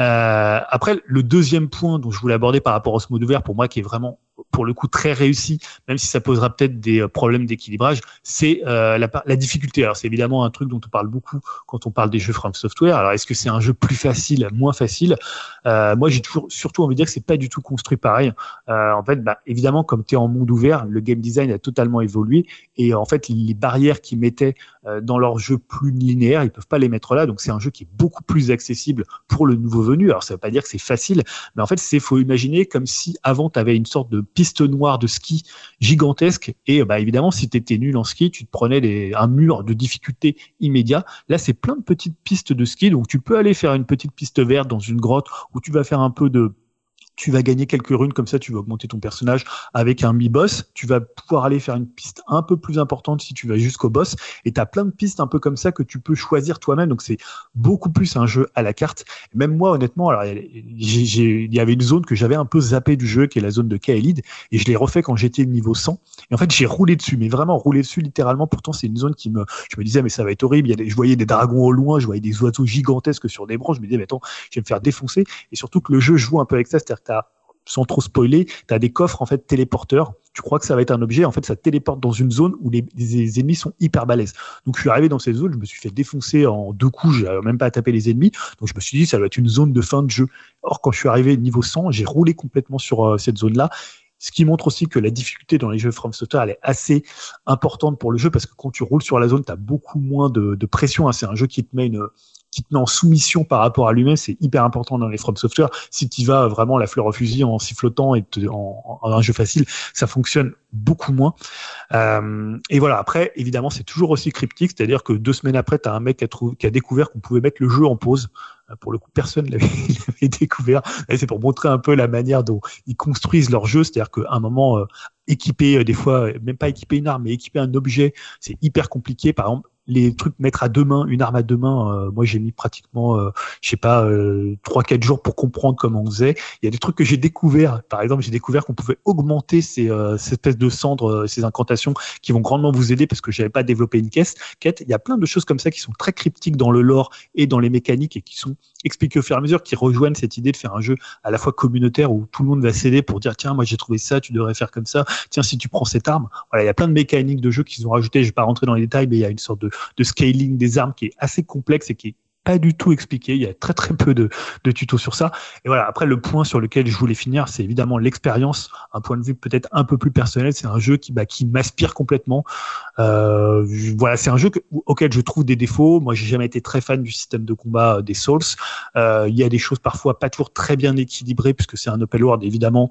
S2: Euh, après, le deuxième point dont je voulais aborder par rapport au mode ouvert, pour moi, qui est vraiment pour le coup très réussi, même si ça posera peut-être des euh, problèmes d'équilibrage, c'est euh, la, la difficulté. Alors c'est évidemment un truc dont on parle beaucoup quand on parle des jeux From Software. Alors est-ce que c'est un jeu plus facile, moins facile? Euh, Moi j'ai toujours surtout envie de dire que c'est pas du tout construit pareil. Euh, en fait, bah, évidemment comme tu es en monde ouvert, le game design a totalement évolué et en fait les barrières qu'ils mettaient euh, dans leur jeu plus linéaire, ils peuvent pas les mettre là. Donc c'est un jeu qui est beaucoup plus accessible pour le nouveau venu. Alors ça veut pas dire que c'est facile, mais en fait c'est faut imaginer comme si avant tu avais une sorte de piste noire de ski gigantesque et bah évidemment si tu nul en ski, tu te prenais des, un mur de difficulté immédiat. Là c'est plein de petites pistes de ski, donc tu peux aller faire une petite piste verte dans une grotte où tu vas faire un peu de tu vas gagner quelques runes comme ça, tu vas augmenter ton personnage avec un mi-boss. Tu vas pouvoir aller faire une piste un peu plus importante si tu vas jusqu'au boss. Et tu as plein de pistes un peu comme ça que tu peux choisir toi-même. Donc c'est beaucoup plus un jeu à la carte. Même moi, honnêtement, alors il y avait une zone que j'avais un peu zappé du jeu, qui est la zone de Kaelid, et je l'ai refait quand j'étais niveau 100. Et en fait, j'ai roulé dessus, mais vraiment roulé dessus littéralement. Pourtant, c'est une zone qui me, je me disais, mais ça va être horrible. Je voyais des dragons au loin, je voyais des oiseaux gigantesques sur des branches. Je me disais, mais attends, je vais me faire défoncer. Et surtout que le jeu joue un peu avec ça, c'est-à-dire sans trop spoiler, tu as des coffres en fait téléporteurs. Tu crois que ça va être un objet, en fait ça téléporte dans une zone où les, ennemis sont hyper balèzes. Donc je suis arrivé dans cette zone, je me suis fait défoncer en deux coups, j'ai même pas à taper les ennemis. Donc je me suis dit ça doit être une zone de fin de jeu. Or quand je suis arrivé niveau 100, j'ai roulé complètement sur euh, cette zone-là. Ce qui montre aussi que la difficulté dans les jeux From Software, elle est assez importante pour le jeu parce que quand tu roules sur la zone, tu as beaucoup moins de, de pression. hein. C'est un jeu qui te met une qui te met en soumission par rapport à lui-même, c'est hyper important dans les From Software. Si tu vas vraiment la fleur au fusil en sifflotant et en, en un jeu facile, ça fonctionne beaucoup moins. Euh, et voilà, après, évidemment, c'est toujours aussi cryptique, c'est-à-dire que deux semaines après, tu as un mec qui a, qui a découvert qu'on pouvait mettre le jeu en pause. Euh, Pour le coup, personne ne l'avait l'avait découvert. C'est pour montrer un peu la manière dont ils construisent leur jeu, c'est-à-dire qu'à un moment, euh, équiper euh, des fois, euh, même pas équiper une arme, mais équiper un objet, c'est hyper compliqué. Par exemple, les trucs mettre à deux mains, une arme à deux mains, euh, moi j'ai mis pratiquement, euh, je sais pas, euh, trois quatre jours pour comprendre comment on faisait. Il y a des trucs que j'ai découvert. Par exemple, j'ai découvert qu'on pouvait augmenter ces, euh, ces espèces de cendres, euh, ces incantations qui vont grandement vous aider parce que j'avais pas développé une caisse. Quête. Il y a plein de choses comme ça qui sont très cryptiques dans le lore et dans les mécaniques et qui sont expliquées au fur et à mesure, qui rejoignent cette idée de faire un jeu à la fois communautaire où tout le monde va s'aider pour dire tiens moi j'ai trouvé ça, tu devrais faire comme ça. Tiens si tu prends cette arme, voilà il y a plein de mécaniques de jeu qu'ils ont rajouté. Je vais pas rentrer dans les détails, mais il y a une sorte de, de scaling des armes qui est assez complexe et qui est pas du tout expliqué. Il y a très très peu de, tutos sur ça. Et voilà. Après, le point sur lequel je voulais finir, c'est évidemment l'expérience. Un point de vue peut-être un peu plus personnel. C'est un jeu qui, bah, qui m'aspire complètement. Euh, voilà, c'est un jeu que- auquel je trouve des défauts. Moi, j'ai jamais été très fan du système de combat euh, des Souls. Euh, Il y a des choses parfois pas toujours très bien équilibrées puisque c'est un open world évidemment.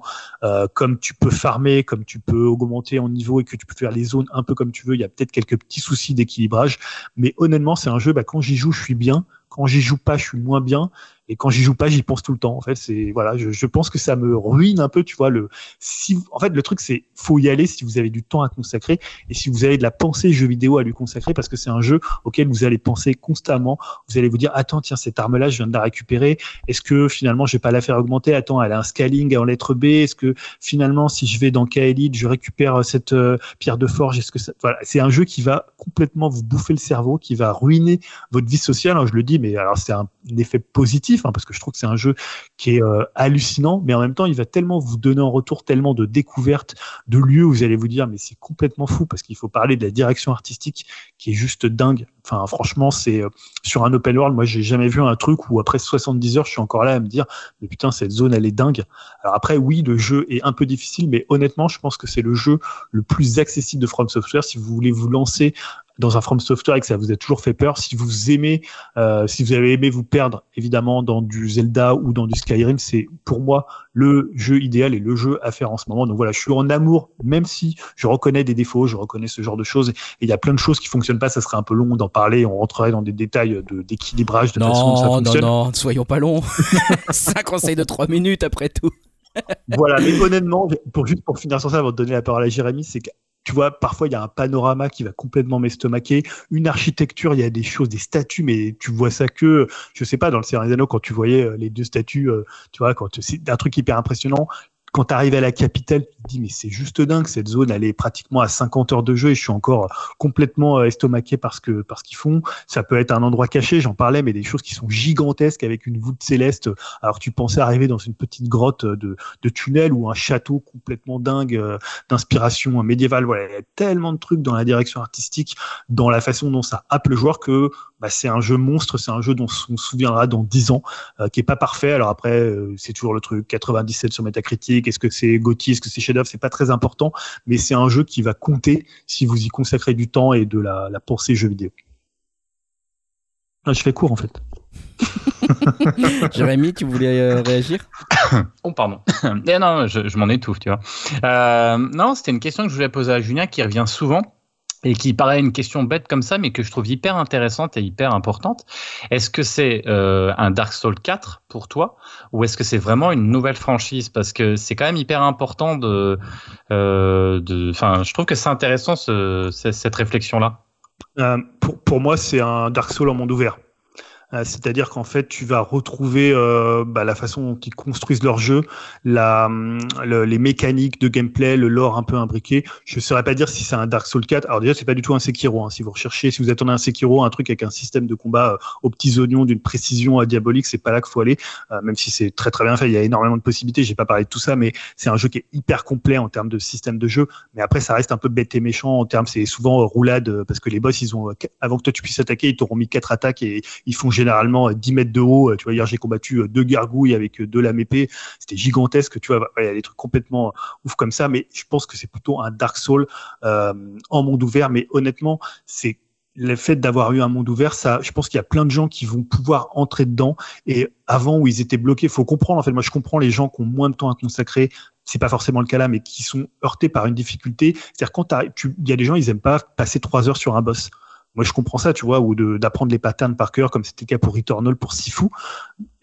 S2: Comme tu peux farmer, comme tu peux augmenter en niveau et que tu peux faire les zones un peu comme tu veux, il y a peut-être quelques petits soucis d'équilibrage. Mais honnêtement, c'est un jeu. Bah, quand j'y joue, je suis bien. Quand j'y joue pas, je suis moins bien. Et quand j'y joue pas, j'y pense tout le temps. En fait, c'est voilà, je, je pense que ça me ruine un peu, tu vois. Le si, en fait, le truc c'est faut y aller si vous avez du temps à consacrer et si vous avez de la pensée jeu vidéo à lui consacrer parce que c'est un jeu auquel vous allez penser constamment. Vous allez vous dire attends tiens cette arme là je viens de la récupérer. Est-ce que finalement je vais pas la faire augmenter? Attends elle a un scaling en lettre B. Est-ce que finalement si je vais dans Kaelid je récupère cette euh, pierre de forge? Est-ce que ça... voilà c'est un jeu qui va complètement vous bouffer le cerveau, qui va ruiner votre vie sociale. Je le dis mais alors c'est un effet positif hein, parce que je trouve que c'est un jeu qui est euh, hallucinant, mais en même temps, il va tellement vous donner en retour tellement de découvertes, de lieux où vous allez vous dire, mais c'est complètement fou, parce qu'il faut parler de la direction artistique qui est juste dingue. Enfin, franchement, c'est euh, sur un open world, moi, j'ai jamais vu un truc où après 70 heures, je suis encore là à me dire, mais putain, cette zone, elle est dingue. Alors après, oui, le jeu est un peu difficile, mais honnêtement, je pense que c'est le jeu le plus accessible de From Software si vous voulez vous lancer dans un From Software et que ça vous a toujours fait peur. Si vous aimez, euh, si vous avez aimé vous perdre, évidemment, dans du Zelda ou dans du Skyrim, c'est pour moi le jeu idéal et le jeu à faire en ce moment. Donc voilà, je suis en amour, même si je reconnais des défauts, je reconnais ce genre de choses. Et il y a plein de choses qui fonctionnent pas. Ça serait un peu long d'en parler. On rentrerait dans des détails de d'équilibrage, de façon dont ça
S1: Non, non,
S2: fonctionne.
S1: non, soyons pas longs. un conseil de 3 minutes après tout.
S2: voilà, mais honnêtement, pour juste pour finir sur ça, avant de donner la parole à Jérémy, c'est que tu vois, parfois il y a un panorama qui va complètement m'estomaquer, une architecture, il y a des choses, des statues, mais tu vois ça que, je sais pas, dans le Seigneur des quand tu voyais euh, les deux statues, euh, tu vois, quand c'est un truc hyper impressionnant. Quand tu arrives à la capitale, tu te dis mais c'est juste dingue cette zone, elle est pratiquement à 50 heures de jeu et je suis encore complètement euh, estomaqué parce que parce qu'ils font. Ça peut être un endroit caché, j'en parlais, mais des choses qui sont gigantesques avec une voûte céleste. Alors tu pensais arriver dans une petite grotte de, de tunnel ou un château complètement dingue euh, d'inspiration médiévale. Voilà, il y a tellement de trucs dans la direction artistique, dans la façon dont ça happe le joueur que bah, c'est un jeu monstre, c'est un jeu dont on se souviendra dans 10 ans, euh, qui est pas parfait. Alors après, euh, c'est toujours le truc 97 sur Metacritic. Est-ce que c'est Gauthier, est-ce que c'est chef-d'œuvre C'est pas très important, mais c'est un jeu qui va compter si vous y consacrez du temps et de la, la pensée jeu vidéo. Ah, je fais court en fait.
S1: Jérémy, tu voulais euh, réagir?
S5: Oh, pardon. Eh non, je, je m'en étouffe, tu vois. Euh, non, c'était une question que je voulais poser à Julien qui revient souvent et qui paraît une question bête comme ça, mais que je trouve hyper intéressante et hyper importante. Est-ce que c'est euh, un Dark Souls 4 pour toi, ou est-ce que c'est vraiment une nouvelle franchise? Parce que c'est quand même hyper important de, euh, de. Enfin, je trouve que c'est intéressant ce, ce- cette réflexion-là.
S2: Euh, pour, pour moi, c'est un Dark Souls en monde ouvert. Euh, C'est-à-dire qu'en fait, tu vas retrouver euh, bah, la façon dont ils construisent leur jeu, la, le- les mécaniques de gameplay, le lore un peu imbriqué. Je ne saurais pas dire si c'est un Dark Souls 4. Alors déjà, c'est pas du tout un Sekiro. Hein. Si vous recherchez, si vous attendez un Sekiro, un truc avec un système de combat euh, aux petits oignons d'une précision euh, diabolique, c'est pas là qu'il faut aller. Euh, même si c'est très très bien fait, il y a énormément de possibilités. J'ai pas parlé de tout ça, mais c'est un jeu qui est hyper complet en termes de système de jeu. Mais après, ça reste un peu bête et méchant en termes. C'est souvent euh, roulade parce que les boss, ils ont avant que toi tu puisses attaquer, ils t'auront mis quatre attaques et ils font généralement euh, 10 mètres de haut. Euh, Tu vois, hier j'ai combattu euh, deux gargouilles avec euh, deux lames épées. C'était gigantesque. Tu vois, il y a des trucs complètement euh, ouf comme ça. Mais je pense que c'est plutôt un Dark Soul euh, en monde ouvert. Mais honnêtement, c'est le fait d'avoir eu un monde ouvert, ça, je pense qu'il y a plein de gens qui vont pouvoir entrer dedans. Et avant où ils étaient bloqués, faut comprendre. En fait, moi, je comprends les gens qui ont moins de temps à consacrer. C'est pas forcément le cas là, mais qui sont heurtés par une difficulté. C'est-à-dire quand il y a des gens, ils aiment pas passer trois heures sur un boss. Moi, je comprends ça, tu vois, ou d'apprendre les patterns par cœur, comme c'était le cas pour Returnal, pour Sifu.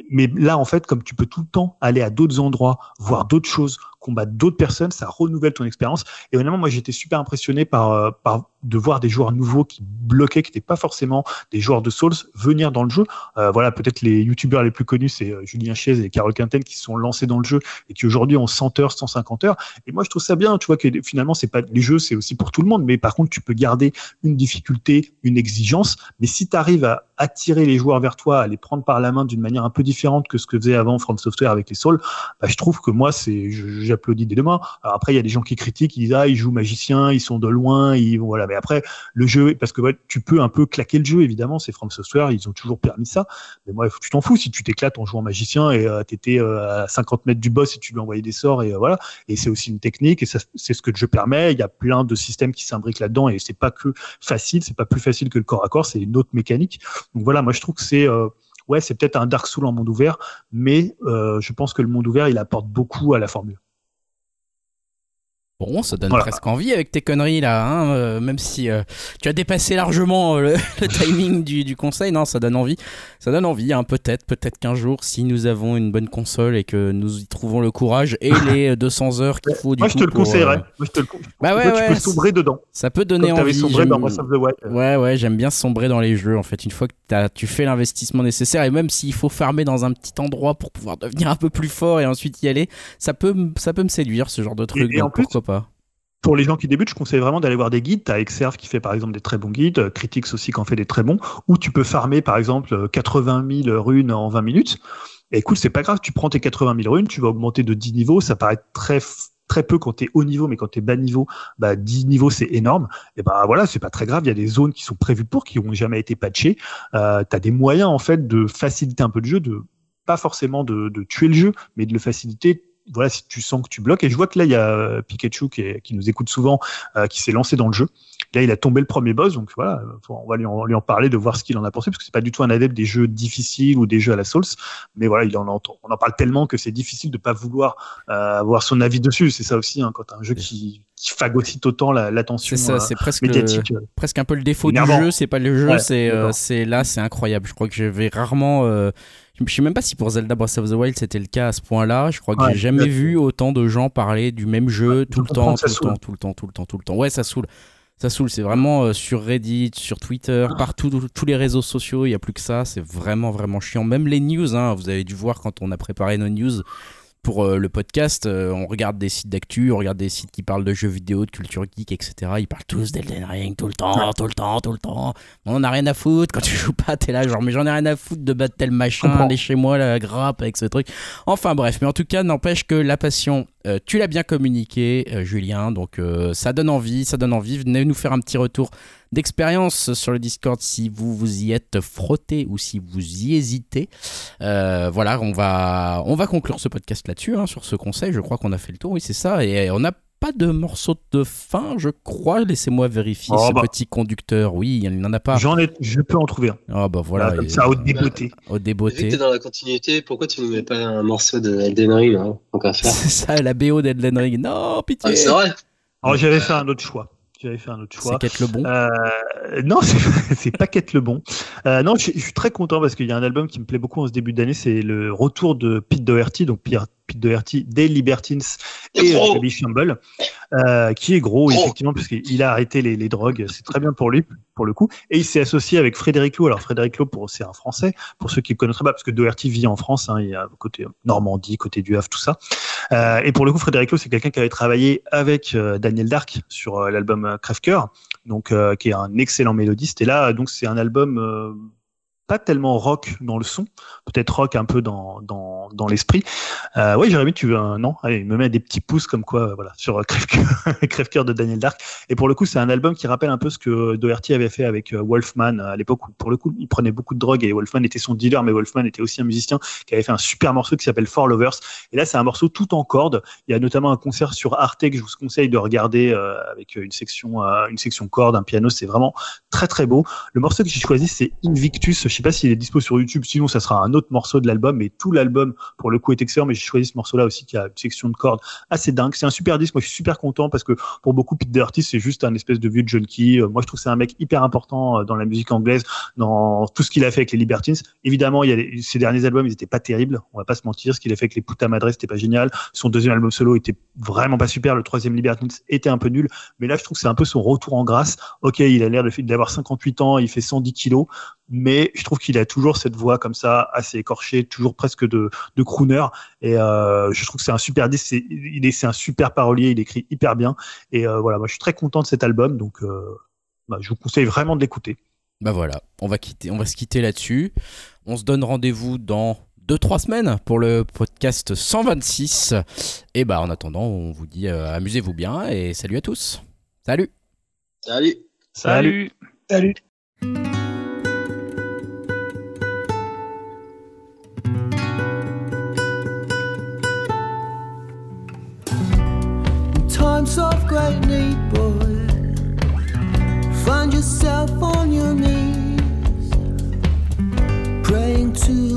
S2: Mais là, en fait, comme tu peux tout le temps aller à d'autres endroits, voir d'autres choses, d'autres personnes, ça renouvelle ton expérience. Et honnêtement, moi, j'étais super impressionné par, euh, par de voir des joueurs nouveaux qui bloquaient, qui n'étaient pas forcément des joueurs de Souls, venir dans le jeu. Euh, voilà, peut-être les youtubeurs les plus connus, c'est euh, Julien Chiez et Carole Quinten qui sont lancés dans le jeu et qui aujourd'hui ont 100 heures, 150 heures. Et moi, je trouve ça bien, tu vois, que finalement, c'est pas les jeux, c'est aussi pour tout le monde. Mais par contre, tu peux garder une difficulté, une exigence. Mais si tu arrives à attirer les joueurs vers toi, à les prendre par la main d'une manière un peu différente que ce que faisait avant From Software avec les Souls, bah, je trouve que moi, c'est, j'applaudis des deux mains. Alors après, il y a des gens qui critiquent, ils disent, ah, ils jouent magicien, ils sont de loin, ils, voilà. Mais après, le jeu, parce que ouais, tu peux un peu claquer le jeu, évidemment, c'est From Software, ils ont toujours permis ça. Mais moi, tu t'en fous si tu t'éclates en jouant magicien et euh, t'étais euh, à 50 mètres du boss et tu lui envoyais des sorts et euh, voilà. Et c'est aussi une technique et c'est ce que le jeu permet. Il y a plein de systèmes qui s'imbriquent là-dedans et c'est pas que facile, c'est pas plus facile que le corps à corps, c'est une autre mécanique. Donc voilà, moi je trouve que c'est euh, ouais, c'est peut-être un Dark Souls en monde ouvert, mais euh, je pense que le monde ouvert il apporte beaucoup à la formule.
S1: Bon, ça donne
S2: Voilà.
S1: presque envie avec tes conneries là, hein, euh, même si euh, tu as dépassé largement euh, le, le timing du, du conseil, non, ça donne envie. Ça donne envie, hein, peut-être, peut-être qu'un jour, si nous avons une bonne console et que nous y trouvons le courage et les 200 heures qu'il faut du
S2: Moi
S1: coup
S2: je te le
S1: pour,
S2: conseillerais. Moi je te le con-
S1: Bah ouais,
S2: Toi,
S1: ouais,
S2: tu peux sombrer dedans.
S1: Ça peut donner
S2: Comme
S1: envie.
S2: sombré dans Breath of the Wild.
S1: Ouais, ouais, j'aime bien sombrer dans les jeux en fait. Une fois que t'as- tu fais l'investissement nécessaire et même s'il faut farmer dans un petit endroit pour pouvoir devenir un peu plus fort et ensuite y aller, ça peut, ça peut me séduire ce genre de truc.
S2: et en
S1: donc
S2: plus,
S1: pourquoi
S2: pour les gens qui débutent, je conseille vraiment d'aller voir des guides. Tu as Exerve qui fait par exemple des très bons guides, euh, Critics aussi qui en fait des très bons, ou tu peux farmer par exemple euh, 80 000 runes en 20 minutes. Et écoute, c'est pas grave, tu prends tes 80 000 runes, tu vas augmenter de 10 niveaux, ça paraît très très peu quand tu es haut niveau, mais quand tu es bas niveau, bah 10 niveaux c'est énorme. Et bah voilà, c'est pas très grave, il y a des zones qui sont prévues pour, qui ont jamais été patchées. Euh, tu as des moyens en fait de faciliter un peu le jeu, de pas forcément de tuer le jeu, mais de le faciliter voilà, si tu sens que tu bloques. Et je vois que là, il y a euh, Pikachu qui, est- qui nous écoute souvent, euh, qui s'est lancé dans le jeu. Là, il a tombé le premier boss, donc voilà, faut- on va lui en, lui en parler, de voir ce qu'il en a pensé, parce que c'est pas du tout un adepte des jeux difficiles ou des jeux à la Souls, mais voilà, il en entend. On en parle tellement que c'est difficile de pas vouloir euh, avoir son avis dessus. C'est ça aussi, hein, quand un jeu qui, qui phagocyte autant la- l'attention
S1: C'est ça, c'est presque,
S2: médiatique.
S1: presque un peu le défaut du jeu. C'est pas le jeu,
S2: Ouais,
S1: c'est là, c'est incroyable. Je crois que je vais rarement. Je sais même pas si pour Zelda Breath of the Wild c'était le cas à ce point-là. Je crois que
S2: Ouais,
S1: j'ai jamais vu autant de gens parler du même jeu tout le temps, tout le
S2: saoule.
S1: temps, tout le temps, tout le temps, tout le temps. Ouais, ça saoule. Ça saoule, c'est vraiment euh, sur Reddit, sur Twitter, partout, tous- tous les réseaux sociaux, il n'y a plus que ça, c'est vraiment, vraiment chiant. Même les news, hein, vous avez dû voir quand on a préparé nos news pour euh, le podcast, euh, on regarde des sites d'actu, on regarde des sites qui parlent de jeux vidéo, de culture geek, etc. Ils parlent tous d'Elden Ring tout le temps, tout le temps, tout le temps. On en a rien à foutre. Quand tu joues pas, t'es là, genre, mais j'en ai rien à foutre de battre tel machin, aller chez moi, la grappe avec ce truc. Enfin bref, mais en tout cas, n'empêche que la passion, euh, tu l'as bien communiqué, euh, Julien, donc euh, ça donne envie, ça donne envie. Venez nous faire un petit retour d'expérience sur le Discord si vous vous y êtes frotté ou si vous y hésitez. Voilà, on va, on va conclure ce podcast là-dessus, hein, sur ce conseil. Je crois qu'on a fait le tour, oui, c'est ça. Et on n'a pas de morceau de fin, je crois. Laissez-moi vérifier
S2: Oh,
S1: ce
S2: bah.
S1: petit conducteur. Oui, il n'en a pas.
S2: J'en ai, je peux en trouver un.
S1: Ah bah voilà,
S2: comme
S1: et-
S2: ça, à haute débeauté.
S1: au
S3: Vu que
S1: débeauté.
S3: t'es dans la continuité, pourquoi tu ne mets pas un morceau de Elden Ring hein,
S1: C'est ça, la BO d'Elden Ring. Non,
S3: Ah,
S1: pitié.
S3: mais C'est vrai
S2: Alors j'avais fait un autre choix. J'avais fait un autre choix.
S1: C'est Quête le bon.
S2: Euh, non, c'est c'est pas Quête le bon. Euh, non, je, je suis très content parce qu'il y a un album qui me plaît beaucoup en ce début d'année, c'est le retour de Pete Doherty, donc Pierre- Pete Doherty des Libertines et
S3: Gros.
S2: euh, Shamble, euh, qui est gros,
S3: Gros.
S2: effectivement, puisqu'il a arrêté les, les drogues. C'est très bien pour lui, pour le coup. Et il s'est associé avec Frédéric Lowe. Alors Frédéric Lowe, pour c'est un Français, pour ceux qui ne connaîtraient pas, parce que Doherty vit en France, hein, il y a côté Normandie, côté du Havre, tout ça. Euh, et pour le coup, Frédéric Lowe, c'est quelqu'un qui avait travaillé avec euh, Daniel Dark sur euh, l'album Crève-Cœur, donc euh, qui est un excellent mélodiste. Et là, donc c'est un album euh, pas tellement rock dans le son, peut-être rock un peu dans dans, dans l'esprit. Euh, oui, Jérémy, tu veux un non? Allez, il me met des petits pouces comme quoi, euh, voilà, sur euh, Crève-Cœur de Daniel Dark. Et pour le coup, c'est un album qui rappelle un peu ce que Doherty avait fait avec euh, Wolfman à l'époque où, pour le coup, il prenait beaucoup de drogue et Wolfman était son dealer, mais Wolfman était aussi un musicien qui avait fait un super morceau qui s'appelle For Lovers. Et là, c'est un morceau tout en cordes. Il y a notamment un concert sur Arte que je vous conseille de regarder euh, avec une section, euh, une section corde, un piano. C'est vraiment très très beau. Le morceau que j'ai choisi, c'est Invictus. Je sais pas s'il est dispo sur YouTube. Sinon, ça sera un autre morceau de l'album. Mais tout l'album, pour le coup, est excellent. Mais j'ai choisi ce morceau-là aussi qui a une section de cordes assez dingue. C'est un super disque. Moi, je suis super content parce que pour beaucoup, Pete Doherty, c'est juste un espèce de vieux junkie. Euh, Moi, je trouve que c'est un mec hyper important euh, dans la musique anglaise, dans tout ce qu'il a fait avec les Libertines. Évidemment, il y a ces derniers albums, ils étaient pas terribles. On va pas se mentir. Ce qu'il a fait avec les Puta Madre, c'était pas génial. Son deuxième album solo était vraiment pas super. Le troisième Libertines était un peu nul. Mais là, je trouve que c'est un peu son retour en grâce. Ok, il a l'air d'avoir 58 ans, il fait 110 kilos, mais je trouve qu'il a toujours cette voix comme ça, assez écorchée, toujours presque de, de crooner. Et euh, je trouve que c'est un super disque. C'est, il est, c'est un super parolier. Il écrit hyper bien. Et euh, voilà, moi, je suis très content de cet album. Donc, euh, bah, je vous conseille vraiment de l'écouter.
S1: Bah voilà, on va, quitter, on va se quitter là-dessus. On se donne rendez-vous dans 2-3 semaines pour le podcast 126. Et bah en attendant, on vous dit euh, amusez-vous bien et salut à tous. Salut
S3: Salut
S5: Salut.
S4: Salut.
S10: Find yourself on your knees, praying to